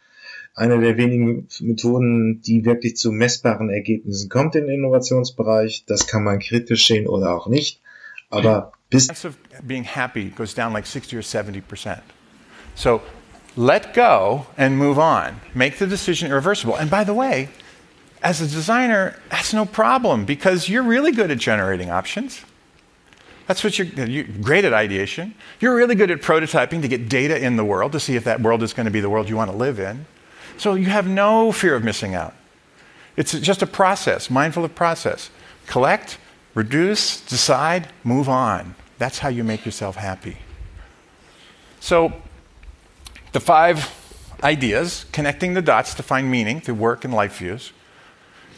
Eine der wenigen Methoden, die wirklich zu messbaren Ergebnissen kommt im Innovationsbereich. Das kann man kritisch sehen oder auch nicht. Aber bis being happy goes down like 60 or 70 percent. So let go and move on. Make the decision irreversible. And by the way, as a designer, that's no problem because you're really good at generating options. That's what you're, you're, great at ideation. You're really good at prototyping to get data in the world to see if that world is going to be the world you want to live in. So you have no fear of missing out. It's just a process, mindful of process. Collect, reduce, decide, move on. That's how you make yourself happy. So the five ideas, connecting the dots to find meaning through work and life views.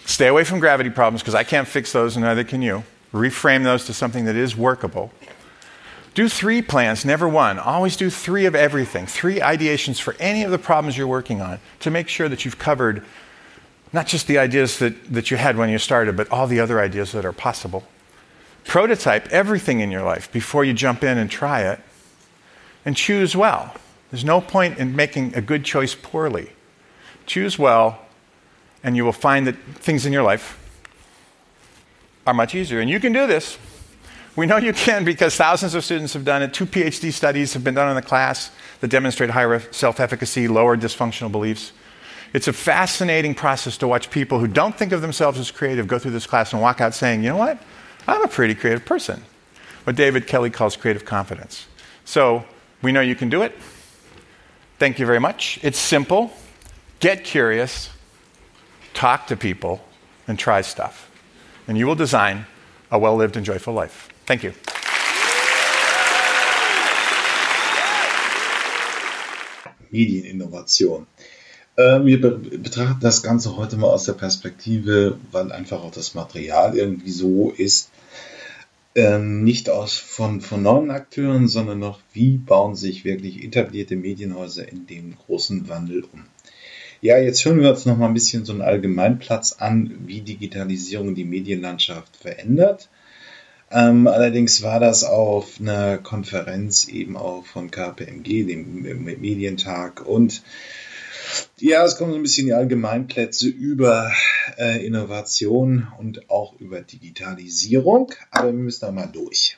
Stay away from gravity problems because I can't fix those and neither can you. Reframe those to something that is workable. Do three plans, never one. Always do three of everything, three ideations for any of the problems you're working on to make sure that you've covered not just the ideas that, that you had when you started, but all the other ideas that are possible. Prototype everything in your life before you jump in and try it, and choose well. There's no point in making a good choice poorly. Choose well, and you will find that things in your life are much easier. And you can do this. We know you can because thousands of students have done it. Two PhD studies have been done in the class that demonstrate higher self efficacy, lower dysfunctional beliefs. It's a fascinating process to watch people who don't think of themselves as creative go through this class and walk out saying, you know what? I'm a pretty creative person. What David Kelly calls creative confidence. So we know you can do it. Thank you very much. It's simple. Get curious, talk to people, and try stuff. And you will design a well lived and joyful life. Thank you. Medieninnovation. Ähm, wir betrachten das Ganze heute mal aus der Perspektive, weil einfach auch das Material irgendwie so ist, ähm, nicht aus von, von neuen Akteuren, sondern noch, wie bauen sich wirklich etablierte Medienhäuser in dem großen Wandel um. Ja, jetzt hören wir uns noch mal ein bisschen so einen Allgemeinplatz an, wie Digitalisierung die Medienlandschaft verändert. Ähm, allerdings war das auf einer Konferenz eben auch von KPMG, dem Medientag und ja, es kommen so ein bisschen die Allgemeinplätze über äh, Innovation und auch über Digitalisierung, aber wir müssen da mal durch.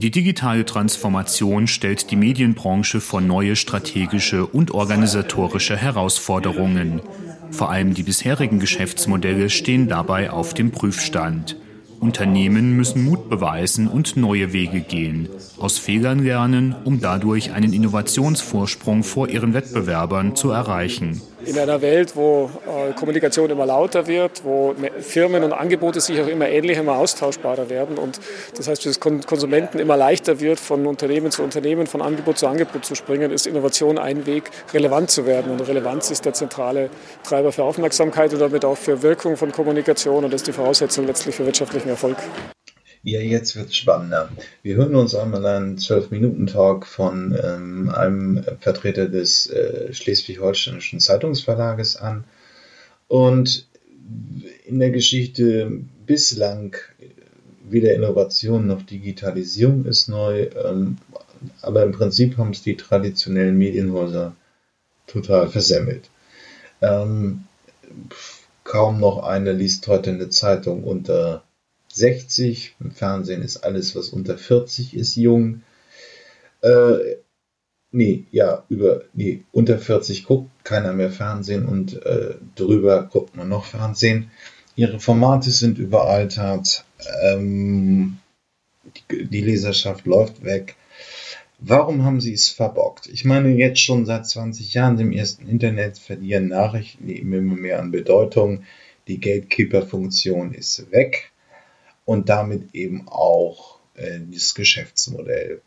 Die digitale Transformation stellt die Medienbranche vor neue strategische und organisatorische Herausforderungen. Vor allem die bisherigen Geschäftsmodelle stehen dabei auf dem Prüfstand. Unternehmen müssen Mut beweisen und neue Wege gehen, aus Fehlern lernen, um dadurch einen Innovationsvorsprung vor ihren Wettbewerbern zu erreichen. In einer Welt, wo äh, Kommunikation immer lauter wird, wo Firmen und Angebote sich auch immer ähnlicher, immer austauschbarer werden und das heißt, für den Konsumenten immer leichter wird, von Unternehmen zu Unternehmen, von Angebot zu Angebot zu springen, ist Innovation ein Weg, relevant zu werden. Und Relevanz ist der zentrale Treiber für Aufmerksamkeit und damit auch für Wirkung von Kommunikation und das ist die Voraussetzung letztlich für wirtschaftlichen Erfolg. Ja, jetzt wird es spannender. Wir hören uns einmal einen 12-Minuten-Talk von ähm, einem Vertreter des äh, Schleswig-Holsteinischen Zeitungsverlages an. Und in der Geschichte bislang weder Innovation noch Digitalisierung ist neu, ähm, aber im Prinzip haben es die traditionellen Medienhäuser total versemmelt. Ähm, kaum noch einer liest heute eine Zeitung unter 60. Im Fernsehen ist alles, was unter 40 ist, jung. Äh, nee, ja, über, nee, unter 40 guckt keiner mehr Fernsehen und äh, drüber guckt man noch Fernsehen. Ihre Formate sind überaltert. Ähm, die, die Leserschaft läuft weg. Warum haben sie es verbockt? Ich meine, jetzt schon seit 20 Jahren im ersten Internet verlieren Nachrichten immer mehr an Bedeutung. Die Gatekeeper-Funktion ist weg und damit eben auch äh, das Geschäftsmodell.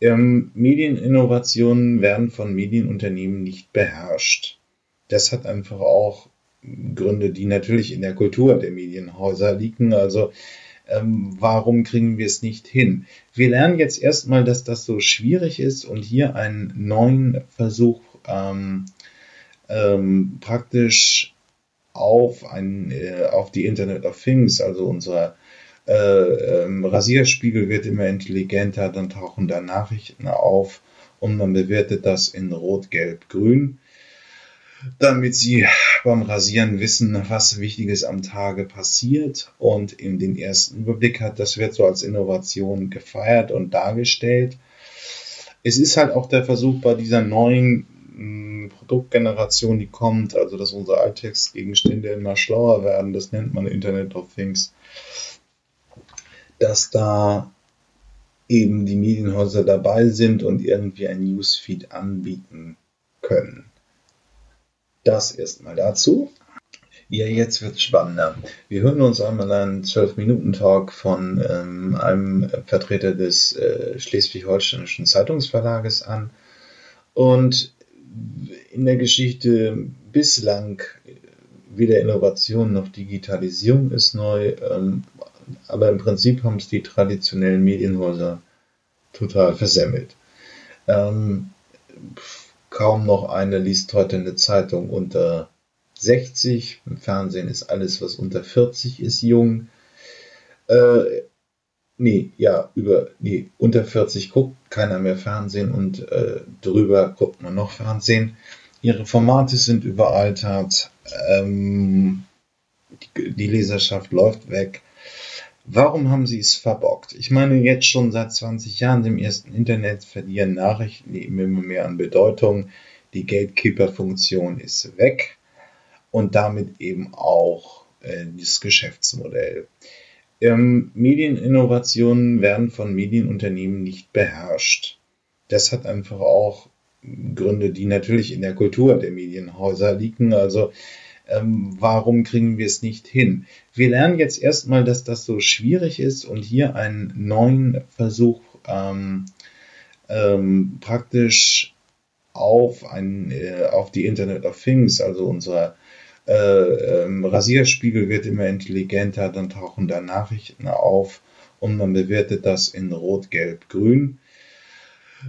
Ähm, Medieninnovationen werden von Medienunternehmen nicht beherrscht. Das hat einfach auch Gründe, die natürlich in der Kultur der Medienhäuser liegen. Also ähm, warum kriegen wir es nicht hin? Wir lernen jetzt erstmal, dass das so schwierig ist und hier einen neuen Versuch ähm, ähm, praktisch auf, ein, äh, auf die Internet of Things, also unserer äh, ähm, Rasierspiegel wird immer intelligenter, dann tauchen da Nachrichten auf und man bewertet das in Rot, Gelb, Grün. damit sie beim Rasieren wissen, was Wichtiges am Tage passiert und in den ersten Überblick hat. Das wird so als Innovation gefeiert und dargestellt. Es ist halt auch der Versuch bei dieser neuen mh, Produktgeneration, die kommt, also dass unsere Alltagsgegenstände immer schlauer werden, das nennt man Internet of Things, dass da eben die Medienhäuser dabei sind und irgendwie ein Newsfeed anbieten können. Das erstmal dazu. Ja, jetzt wird es spannender. Wir hören uns einmal einen 12-Minuten-Talk von ähm, einem Vertreter des äh, Schleswig-Holsteinischen Zeitungsverlages an. Und in der Geschichte bislang weder Innovation noch Digitalisierung ist neu, ähm, aber im Prinzip haben es die traditionellen Medienhäuser total versemmelt. Ähm, kaum noch einer liest heute eine Zeitung unter 60. Im Fernsehen ist alles, was unter 40 ist, jung. Äh, nee, ja, über, nee, unter 40 guckt keiner mehr Fernsehen und äh, drüber guckt man noch Fernsehen. Ihre Formate sind überaltert. Ähm, die, die Leserschaft läuft weg. Warum haben sie es verbockt? Ich meine, jetzt schon seit 20 Jahren im ersten Internet verlieren Nachrichten immer mehr an Bedeutung. Die Gatekeeper-Funktion ist weg und damit eben auch äh, das Geschäftsmodell. Ähm, Medieninnovationen werden von Medienunternehmen nicht beherrscht. Das hat einfach auch Gründe, die natürlich in der Kultur der Medienhäuser liegen. Also ähm, warum kriegen wir es nicht hin? Wir lernen jetzt erstmal, dass das so schwierig ist und hier einen neuen Versuch ähm, ähm, praktisch auf, ein, äh, auf die Internet of Things, also unser äh, ähm, Rasierspiegel wird immer intelligenter, dann tauchen da Nachrichten auf und man bewertet das in Rot, Gelb, Grün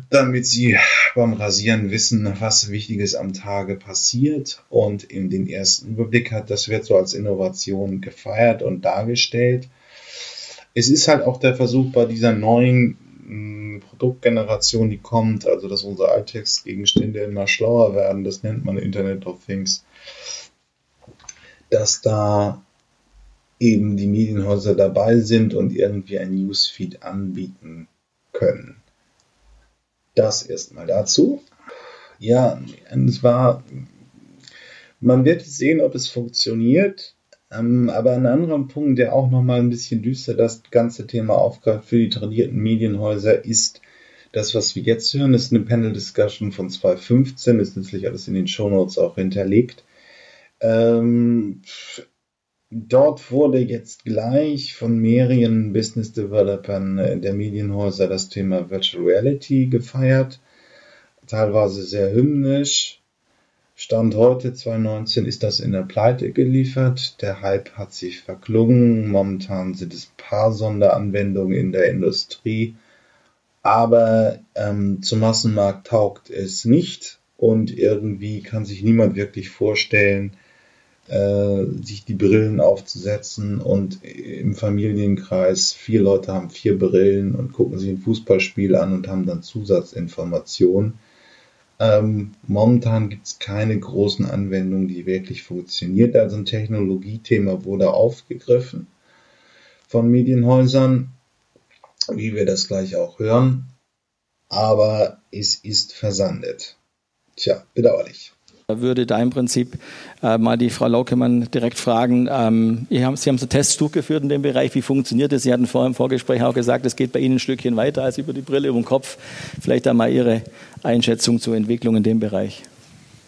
damit sie beim Rasieren wissen, was Wichtiges am Tage passiert und in den ersten Überblick hat. Das wird so als Innovation gefeiert und dargestellt. Es ist halt auch der Versuch bei dieser neuen mh, Produktgeneration, die kommt, also dass unsere Alltagsgegenstände immer schlauer werden, das nennt man Internet of Things, dass da eben die Medienhäuser dabei sind und irgendwie ein Newsfeed anbieten können. Das erstmal dazu. Ja, es war, man wird sehen, ob es funktioniert. Ähm, aber ein anderer Punkt, der auch nochmal ein bisschen düster das ganze Thema aufgreift für die tradierten Medienhäuser, ist das, was wir jetzt hören, ist eine Panel-Discussion von 2015, ist letztlich alles in den Shownotes auch hinterlegt. Ähm, Dort wurde jetzt gleich von mehreren Business Developern äh, der Medienhäuser das Thema Virtual Reality gefeiert. Teilweise sehr hymnisch. Stand heute 2019 ist das in der Pleite geliefert. Der Hype hat sich verklungen. Momentan sind es ein paar Sonderanwendungen in der Industrie. Aber ähm, zum Massenmarkt taugt es nicht. Und irgendwie kann sich niemand wirklich vorstellen, äh, sich die Brillen aufzusetzen und im Familienkreis vier Leute haben vier Brillen und gucken sich ein Fußballspiel an und haben dann Zusatzinformationen. Ähm, momentan gibt es keine großen Anwendungen, die wirklich funktioniert. Also ein Technologiethema wurde aufgegriffen von Medienhäusern, wie wir das gleich auch hören. Aber es ist versandet. Tja, bedauerlich. Würde da im Prinzip äh, mal die Frau Laukemann direkt fragen, ähm, haben, Sie haben so Tests durchgeführt in dem Bereich, wie funktioniert das? Sie hatten vorher im Vorgespräch auch gesagt, es geht bei Ihnen ein Stückchen weiter als über die Brille über den Kopf. Vielleicht da mal Ihre Einschätzung zur Entwicklung in dem Bereich.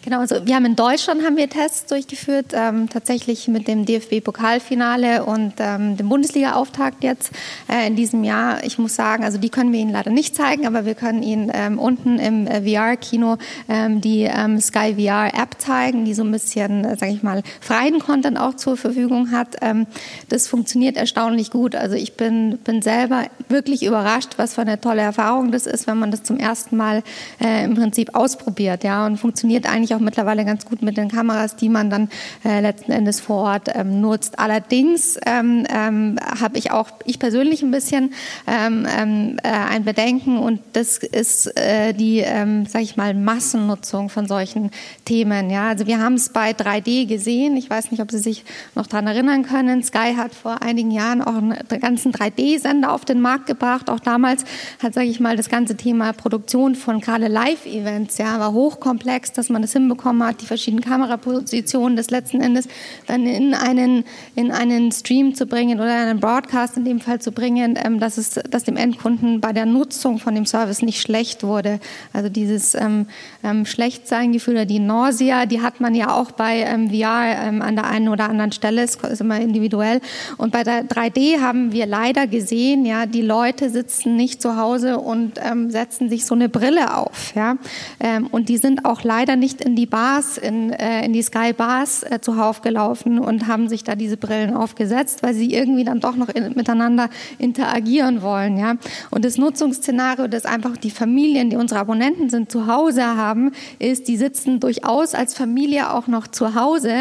Genau, also wir haben in Deutschland haben wir Tests durchgeführt, ähm, tatsächlich mit dem DFB-Pokalfinale und ähm, dem Bundesliga-Auftakt jetzt äh, in diesem Jahr. Ich muss sagen, also die können wir Ihnen leider nicht zeigen, aber wir können Ihnen ähm, unten im äh, VR-Kino ähm, die ähm, Sky VR-App zeigen, die so ein bisschen, äh, sage ich mal, freien Content auch zur Verfügung hat. Ähm, das funktioniert erstaunlich gut. Also ich bin, bin selber wirklich überrascht, was für eine tolle Erfahrung das ist, wenn man das zum ersten Mal äh, im Prinzip ausprobiert, ja, und funktioniert eigentlich eigentlich auch mittlerweile ganz gut mit den Kameras, die man dann äh, letzten Endes vor Ort ähm, nutzt. Allerdings ähm, ähm, habe ich auch, ich persönlich ein bisschen ähm, ähm, äh, ein Bedenken und das ist äh, die, ähm, sage ich mal, Massennutzung von solchen Themen. Ja, also wir haben es bei 3D gesehen. Ich weiß nicht, ob Sie sich noch daran erinnern können. Sky hat vor einigen Jahren auch einen ganzen 3D-Sender auf den Markt gebracht. Auch damals hat, sage ich mal, das ganze Thema Produktion von gerade Live-Events, ja, war hochkomplex, dass man das hinbekommen hat, die verschiedenen Kamerapositionen des letzten Endes dann in einen, in einen Stream zu bringen oder einen Broadcast in dem Fall zu bringen, ähm, dass es, dass dem Endkunden bei der Nutzung von dem Service nicht schlecht wurde. Also dieses ähm, ähm, Schlechtsein-Gefühl oder die Nausea, die hat man ja auch bei ähm, VR ähm, an der einen oder anderen Stelle, es ist immer individuell. Und bei der 3D haben wir leider gesehen, ja, die Leute sitzen nicht zu Hause und ähm, setzen sich so eine Brille auf, ja. Ähm, und die sind auch leider nicht in die Bars, in, äh, in die Sky Bars äh, zuhauf gelaufen und haben sich da diese Brillen aufgesetzt, weil sie irgendwie dann doch noch in, miteinander interagieren wollen, ja. Und das Nutzungsszenario, das einfach die Familien, die unsere Abonnenten sind, zu Hause haben, ist, die sitzen durchaus als Familie auch noch zu Hause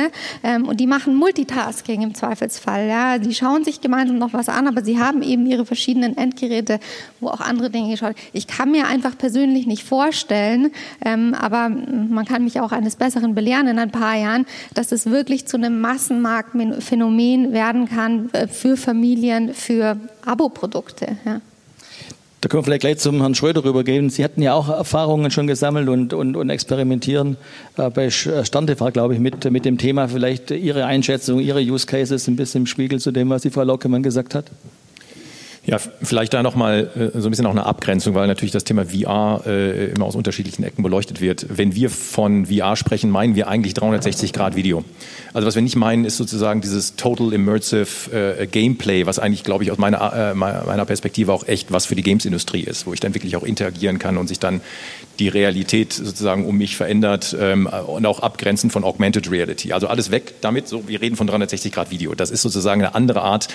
ähm, und die machen Multitasking im Zweifelsfall, ja. Die schauen sich gemeinsam noch was an, aber sie haben eben ihre verschiedenen Endgeräte, wo auch andere Dinge geschaut. Ich kann mir einfach persönlich nicht vorstellen, ähm, aber man kann mich auch eines Besseren belehren in ein paar Jahren, dass es wirklich zu einem Massenmarktphänomen werden kann äh, für Familien, für Aboprodukte. Ja. Da können wir vielleicht gleich zum Herrn Schröder rübergehen. Sie hatten ja auch Erfahrungen schon gesammelt und, und, und experimentieren äh, bei Sterntefahrt, glaube ich, mit, mit dem Thema. Vielleicht Ihre Einschätzung, Ihre Use Cases ein bisschen im Spiegel zu dem, was die Frau Lockemann gesagt hat? Ja, vielleicht da nochmal äh, so ein bisschen auch eine Abgrenzung, weil natürlich das Thema VR äh, immer aus unterschiedlichen Ecken beleuchtet wird. Wenn wir von VR sprechen, meinen wir eigentlich 360 Grad Video. Also was wir nicht meinen, ist sozusagen dieses Total Immersive äh, Gameplay, was eigentlich, glaube ich, aus meiner, äh, meiner Perspektive auch echt was für die Games-Industrie ist, wo ich dann wirklich auch interagieren kann und sich dann die Realität sozusagen um mich verändert ähm, und auch abgrenzen von Augmented Reality. Also alles weg damit. So, wir reden von 360 Grad Video. Das ist sozusagen eine andere Art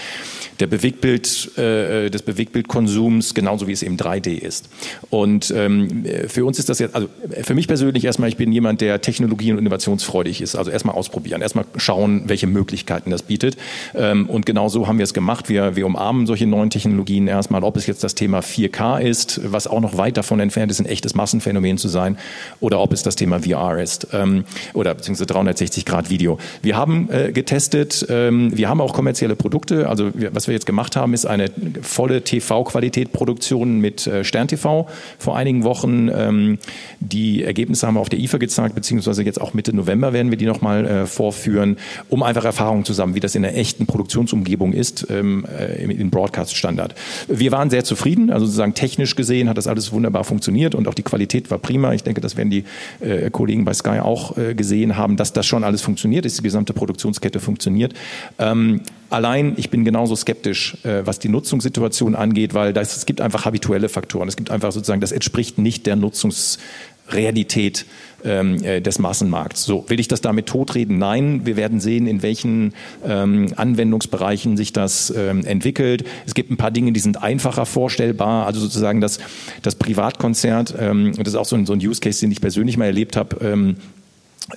der Bewegtbild, äh, des Bewegtbildkonsums, genauso wie es eben 3D ist. Und ähm, für uns ist das jetzt, also für mich persönlich erstmal, ich bin jemand, der technologie- und innovationsfreudig ist. Also erstmal ausprobieren, erstmal schauen, welche Möglichkeiten das bietet. Ähm, und genau so haben wir es gemacht. Wir, wir umarmen solche neuen Technologien erstmal, ob es jetzt das Thema 4K ist, was auch noch weit davon entfernt ist, ein echtes Massenphänomen zu sein, oder ob es das Thema VR ist ähm, oder beziehungsweise 360 Grad Video. Wir haben äh, getestet, ähm, wir haben auch kommerzielle Produkte. Also wir, was wir jetzt gemacht haben, ist eine volle TV-Qualität-Produktion mit äh, Stern TV vor einigen Wochen. Ähm, die Ergebnisse haben wir auf der IFA gezeigt, beziehungsweise jetzt auch Mitte November werden wir die nochmal äh, vorführen, um einfach Erfahrungen zu sammeln, wie das in der echten Produktionsumgebung ist, ähm, äh, in Broadcast-Standard. Wir waren sehr zufrieden, also sozusagen technisch gesehen hat das alles wunderbar funktioniert und auch die Qualität war prima. Ich denke, das werden die äh, Kollegen bei Sky auch äh, gesehen haben, dass das schon alles funktioniert, dass die gesamte Produktionskette funktioniert. Ähm, allein, ich bin genauso skeptisch, äh, was die Nutzungssituation angeht, weil das, es gibt einfach habituelle Faktoren. Es gibt einfach sozusagen, das entspricht nicht der Nutzungsrealität ähm, äh, des Massenmarkts. So, will ich das damit totreden? Nein, wir werden sehen, in welchen ähm, Anwendungsbereichen sich das ähm, entwickelt. Es gibt ein paar Dinge, die sind einfacher vorstellbar. Also sozusagen das, das Privatkonzert, ähm, das ist auch so ein, so ein Use Case, den ich persönlich mal erlebt habe.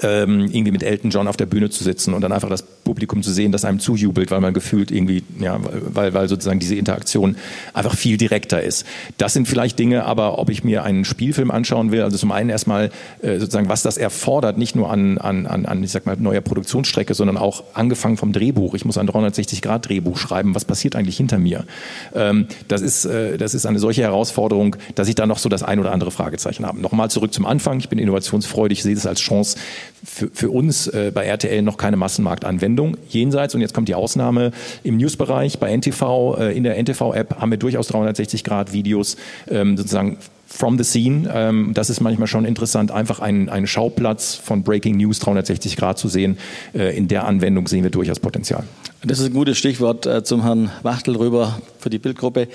Ähm, irgendwie mit Elton John auf der Bühne zu sitzen und dann einfach das Publikum zu sehen, das einem zujubelt, weil man gefühlt irgendwie, ja, weil, weil sozusagen diese Interaktion einfach viel direkter ist. Das sind vielleicht Dinge, aber ob ich mir einen Spielfilm anschauen will, also zum einen erstmal äh, sozusagen, was das erfordert, nicht nur an, an, an, ich sag mal, neuer Produktionsstrecke, sondern auch angefangen vom Drehbuch. Ich muss ein 360-Grad-Drehbuch schreiben. Was passiert eigentlich hinter mir? Ähm, das ist, äh, das ist eine solche Herausforderung, dass ich da noch so das ein oder andere Fragezeichen habe. Nochmal zurück zum Anfang. Ich bin innovationsfreudig, sehe das als Chance, für, für uns äh, bei RTL noch keine Massenmarktanwendung. Jenseits, und jetzt kommt die Ausnahme, im Newsbereich bei NTV, äh, in der NTV-App haben wir durchaus 360-Grad-Videos ähm, sozusagen from the scene. Ähm, das ist manchmal schon interessant, einfach einen, einen Schauplatz von Breaking News 360 Grad zu sehen. Äh, in der Anwendung sehen wir durchaus Potenzial. Das ist ein gutes Stichwort äh, zum Herrn Wachtel rüber für die Bildgruppe.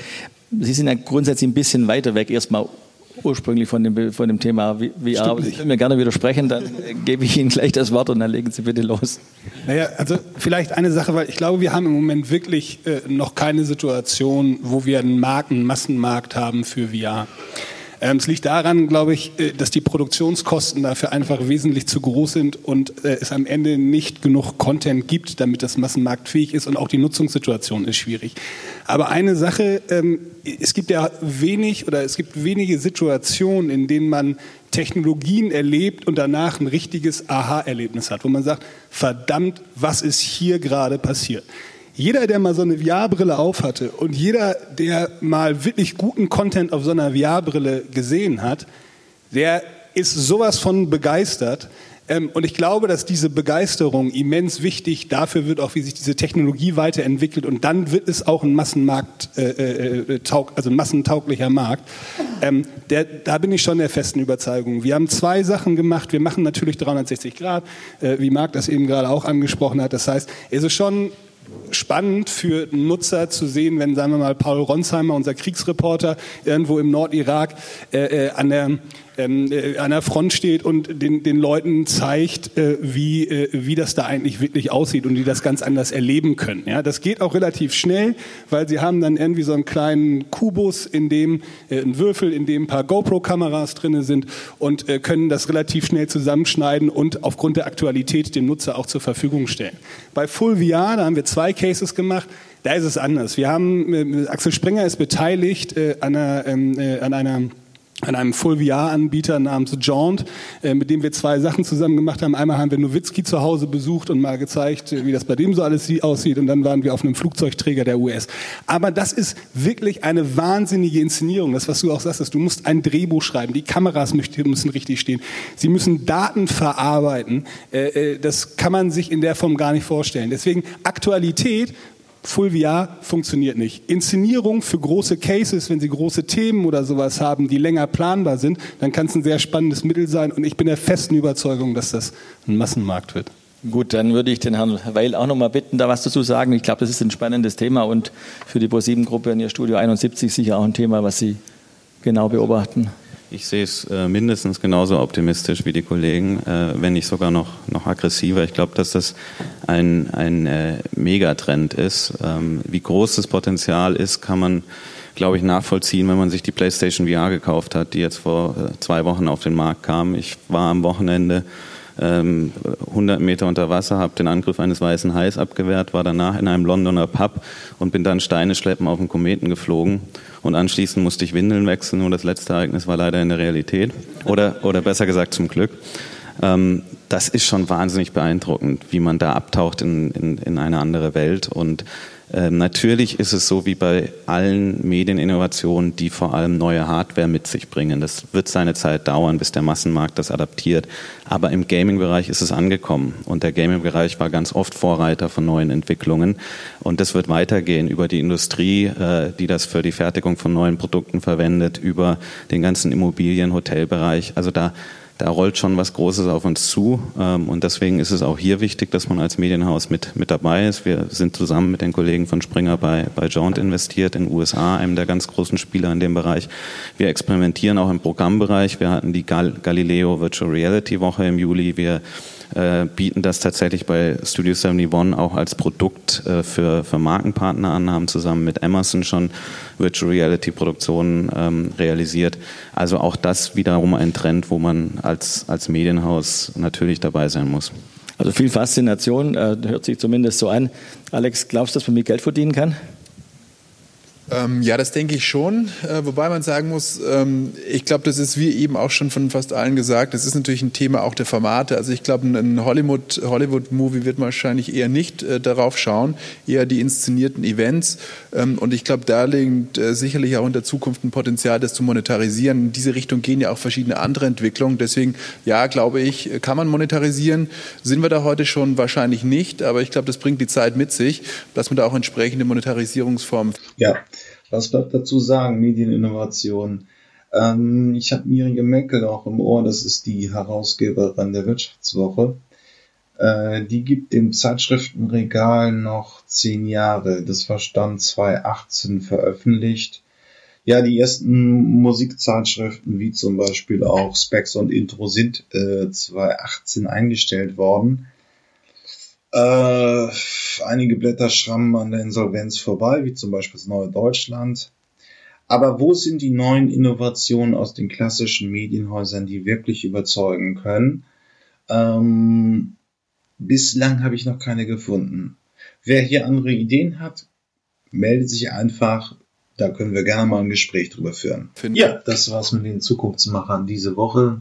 Sie sind ja grundsätzlich ein bisschen weiter weg erstmal ursprünglich von dem, von dem Thema VR. Ich will mir gerne widersprechen, dann gebe ich Ihnen gleich das Wort und dann legen Sie bitte los. Naja, also vielleicht eine Sache, weil ich glaube, wir haben im Moment wirklich äh, noch keine Situation, wo wir einen Markt, einen Massenmarkt haben für VR. Ähm, es liegt daran, glaube ich, äh, dass die Produktionskosten dafür einfach wesentlich zu groß sind und äh, es am Ende nicht genug Content gibt, damit das massenmarktfähig ist und auch die Nutzungssituation ist schwierig. Aber eine Sache, ähm, es gibt ja wenig oder es gibt wenige Situationen, in denen man Technologien erlebt und danach ein richtiges Aha-Erlebnis hat, wo man sagt, verdammt, was ist hier gerade passiert? Jeder, der mal so eine VR-Brille aufhatte und jeder, der mal wirklich guten Content auf so einer VR-Brille gesehen hat, der ist sowas von begeistert. Ähm, und ich glaube, dass diese Begeisterung immens wichtig dafür wird, auch wie sich diese Technologie weiterentwickelt. Und dann wird es auch ein Massenmarkt, äh, äh, taug, also massentauglicher Markt. Ähm, der, da bin ich schon der festen Überzeugung. Wir haben zwei Sachen gemacht. Wir machen natürlich 360 Grad, äh, wie Marc das eben gerade auch angesprochen hat. Das heißt, es ist schon spannend für Nutzer zu sehen, wenn, sagen wir mal, Paul Ronsheimer, unser Kriegsreporter, irgendwo im Nordirak äh, äh, an der ähm, äh, an der Front steht und den, den Leuten zeigt, äh, wie, äh, wie das da eigentlich wirklich aussieht und die das ganz anders erleben können. Ja, das geht auch relativ schnell, weil sie haben dann irgendwie so einen kleinen Kubus, in dem äh, ein Würfel, in dem ein paar GoPro-Kameras drinne sind und äh, können das relativ schnell zusammenschneiden und aufgrund der Aktualität dem Nutzer auch zur Verfügung stellen. Bei Full VR, da haben wir zwei Cases gemacht. Da ist es anders. Wir haben, äh, Axel Springer ist beteiligt äh, an einer, ähm, äh, an einer an einem Full-VR-Anbieter namens Jaunt, äh, mit dem wir zwei Sachen zusammen gemacht haben. Einmal haben wir Nowitzki zu Hause besucht und mal gezeigt, äh, wie das bei dem so alles aussieht. Und dann waren wir auf einem Flugzeugträger der US. Aber das ist wirklich eine wahnsinnige Inszenierung. Das, was du auch sagst, du musst ein Drehbuch schreiben. Die Kameras müssen richtig stehen. Sie müssen Daten verarbeiten. Äh, das kann man sich in der Form gar nicht vorstellen. Deswegen Aktualität Full VR funktioniert nicht. Inszenierung für große Cases, wenn Sie große Themen oder sowas haben, die länger planbar sind, dann kann es ein sehr spannendes Mittel sein und ich bin der festen Überzeugung, dass das ein Massenmarkt wird. Gut, dann würde ich den Herrn Weil auch noch mal bitten, da was dazu sagen. Ich glaube, das ist ein spannendes Thema und für die Pro7-Gruppe in Ihr Studio 71 sicher auch ein Thema, was Sie genau beobachten. Ich sehe es äh, mindestens genauso optimistisch wie die Kollegen, äh, wenn nicht sogar noch, noch aggressiver. Ich glaube, dass das ein, ein äh, Megatrend ist. Ähm, wie groß das Potenzial ist, kann man, glaube ich, nachvollziehen, wenn man sich die PlayStation VR gekauft hat, die jetzt vor äh, zwei Wochen auf den Markt kam. Ich war am Wochenende 100 ähm, Meter unter Wasser, habe den Angriff eines weißen Hais abgewehrt, war danach in einem Londoner Pub und bin dann Steine schleppen auf den Kometen geflogen. Und anschließend musste ich Windeln wechseln und das letzte Ereignis war leider in der Realität. Oder, oder besser gesagt zum Glück. Ähm, das ist schon wahnsinnig beeindruckend, wie man da abtaucht in, in, in eine andere Welt. Und ähm, natürlich ist es so wie bei allen Medieninnovationen, die vor allem neue Hardware mit sich bringen. Das wird seine Zeit dauern, bis der Massenmarkt das adaptiert. Aber im Gaming-Bereich ist es angekommen. Und der Gaming-Bereich war ganz oft Vorreiter von neuen Entwicklungen. Und das wird weitergehen über die Industrie, äh, die das für die Fertigung von neuen Produkten verwendet, über den ganzen Immobilien-, Hotelbereich. Also da da rollt schon was Großes auf uns zu. Ähm, und deswegen ist es auch hier wichtig, dass man als Medienhaus mit, mit dabei ist. Wir sind zusammen mit den Kollegen von Springer bei, bei Jaunt investiert in den USA, einem der ganz großen Spieler in dem Bereich. Wir experimentieren auch im Programmbereich. Wir hatten die Gal Galileo Virtual Reality Woche im Juli. Wir äh, bieten das tatsächlich bei Studio 71 auch als Produkt äh, für, für Markenpartner an, haben zusammen mit Emerson schon Virtual Reality Produktionen ähm, realisiert. Also auch das wiederum ein Trend, wo man als, als Medienhaus natürlich dabei sein muss. Also viel Faszination, äh, hört sich zumindest so an. Alex, glaubst du, dass man mit Geld verdienen kann? Ähm, ja, das denke ich schon. Äh, wobei man sagen muss, ähm, ich glaube, das ist wie eben auch schon von fast allen gesagt, das ist natürlich ein Thema auch der Formate. Also ich glaube, ein Hollywood-Movie Hollywood wird wahrscheinlich eher nicht äh, darauf schauen, eher die inszenierten Events. Ähm, und ich glaube, da liegt äh, sicherlich auch in der Zukunft ein Potenzial, das zu monetarisieren. In diese Richtung gehen ja auch verschiedene andere Entwicklungen. Deswegen, ja, glaube ich, kann man monetarisieren. Sind wir da heute schon wahrscheinlich nicht, aber ich glaube, das bringt die Zeit mit sich, dass man da auch entsprechende Monetarisierungsformen. Ja. Was bleibt dazu sagen? Medieninnovation. Ähm, ich habe Miriam Menkel auch im Ohr, das ist die Herausgeberin der Wirtschaftswoche. Äh, die gibt dem Zeitschriftenregal noch zehn Jahre. Das war Stand 2018 veröffentlicht. Ja, die ersten Musikzeitschriften, wie zum Beispiel auch Specs und Intro, sind äh, 2018 eingestellt worden. Äh, einige Blätter schrammen an der Insolvenz vorbei, wie zum Beispiel das Neue Deutschland. Aber wo sind die neuen Innovationen aus den klassischen Medienhäusern, die wirklich überzeugen können? Ähm, bislang habe ich noch keine gefunden. Wer hier andere Ideen hat, meldet sich einfach. Da können wir gerne mal ein Gespräch drüber führen. Find ja, das war's mit den Zukunftsmachern diese Woche.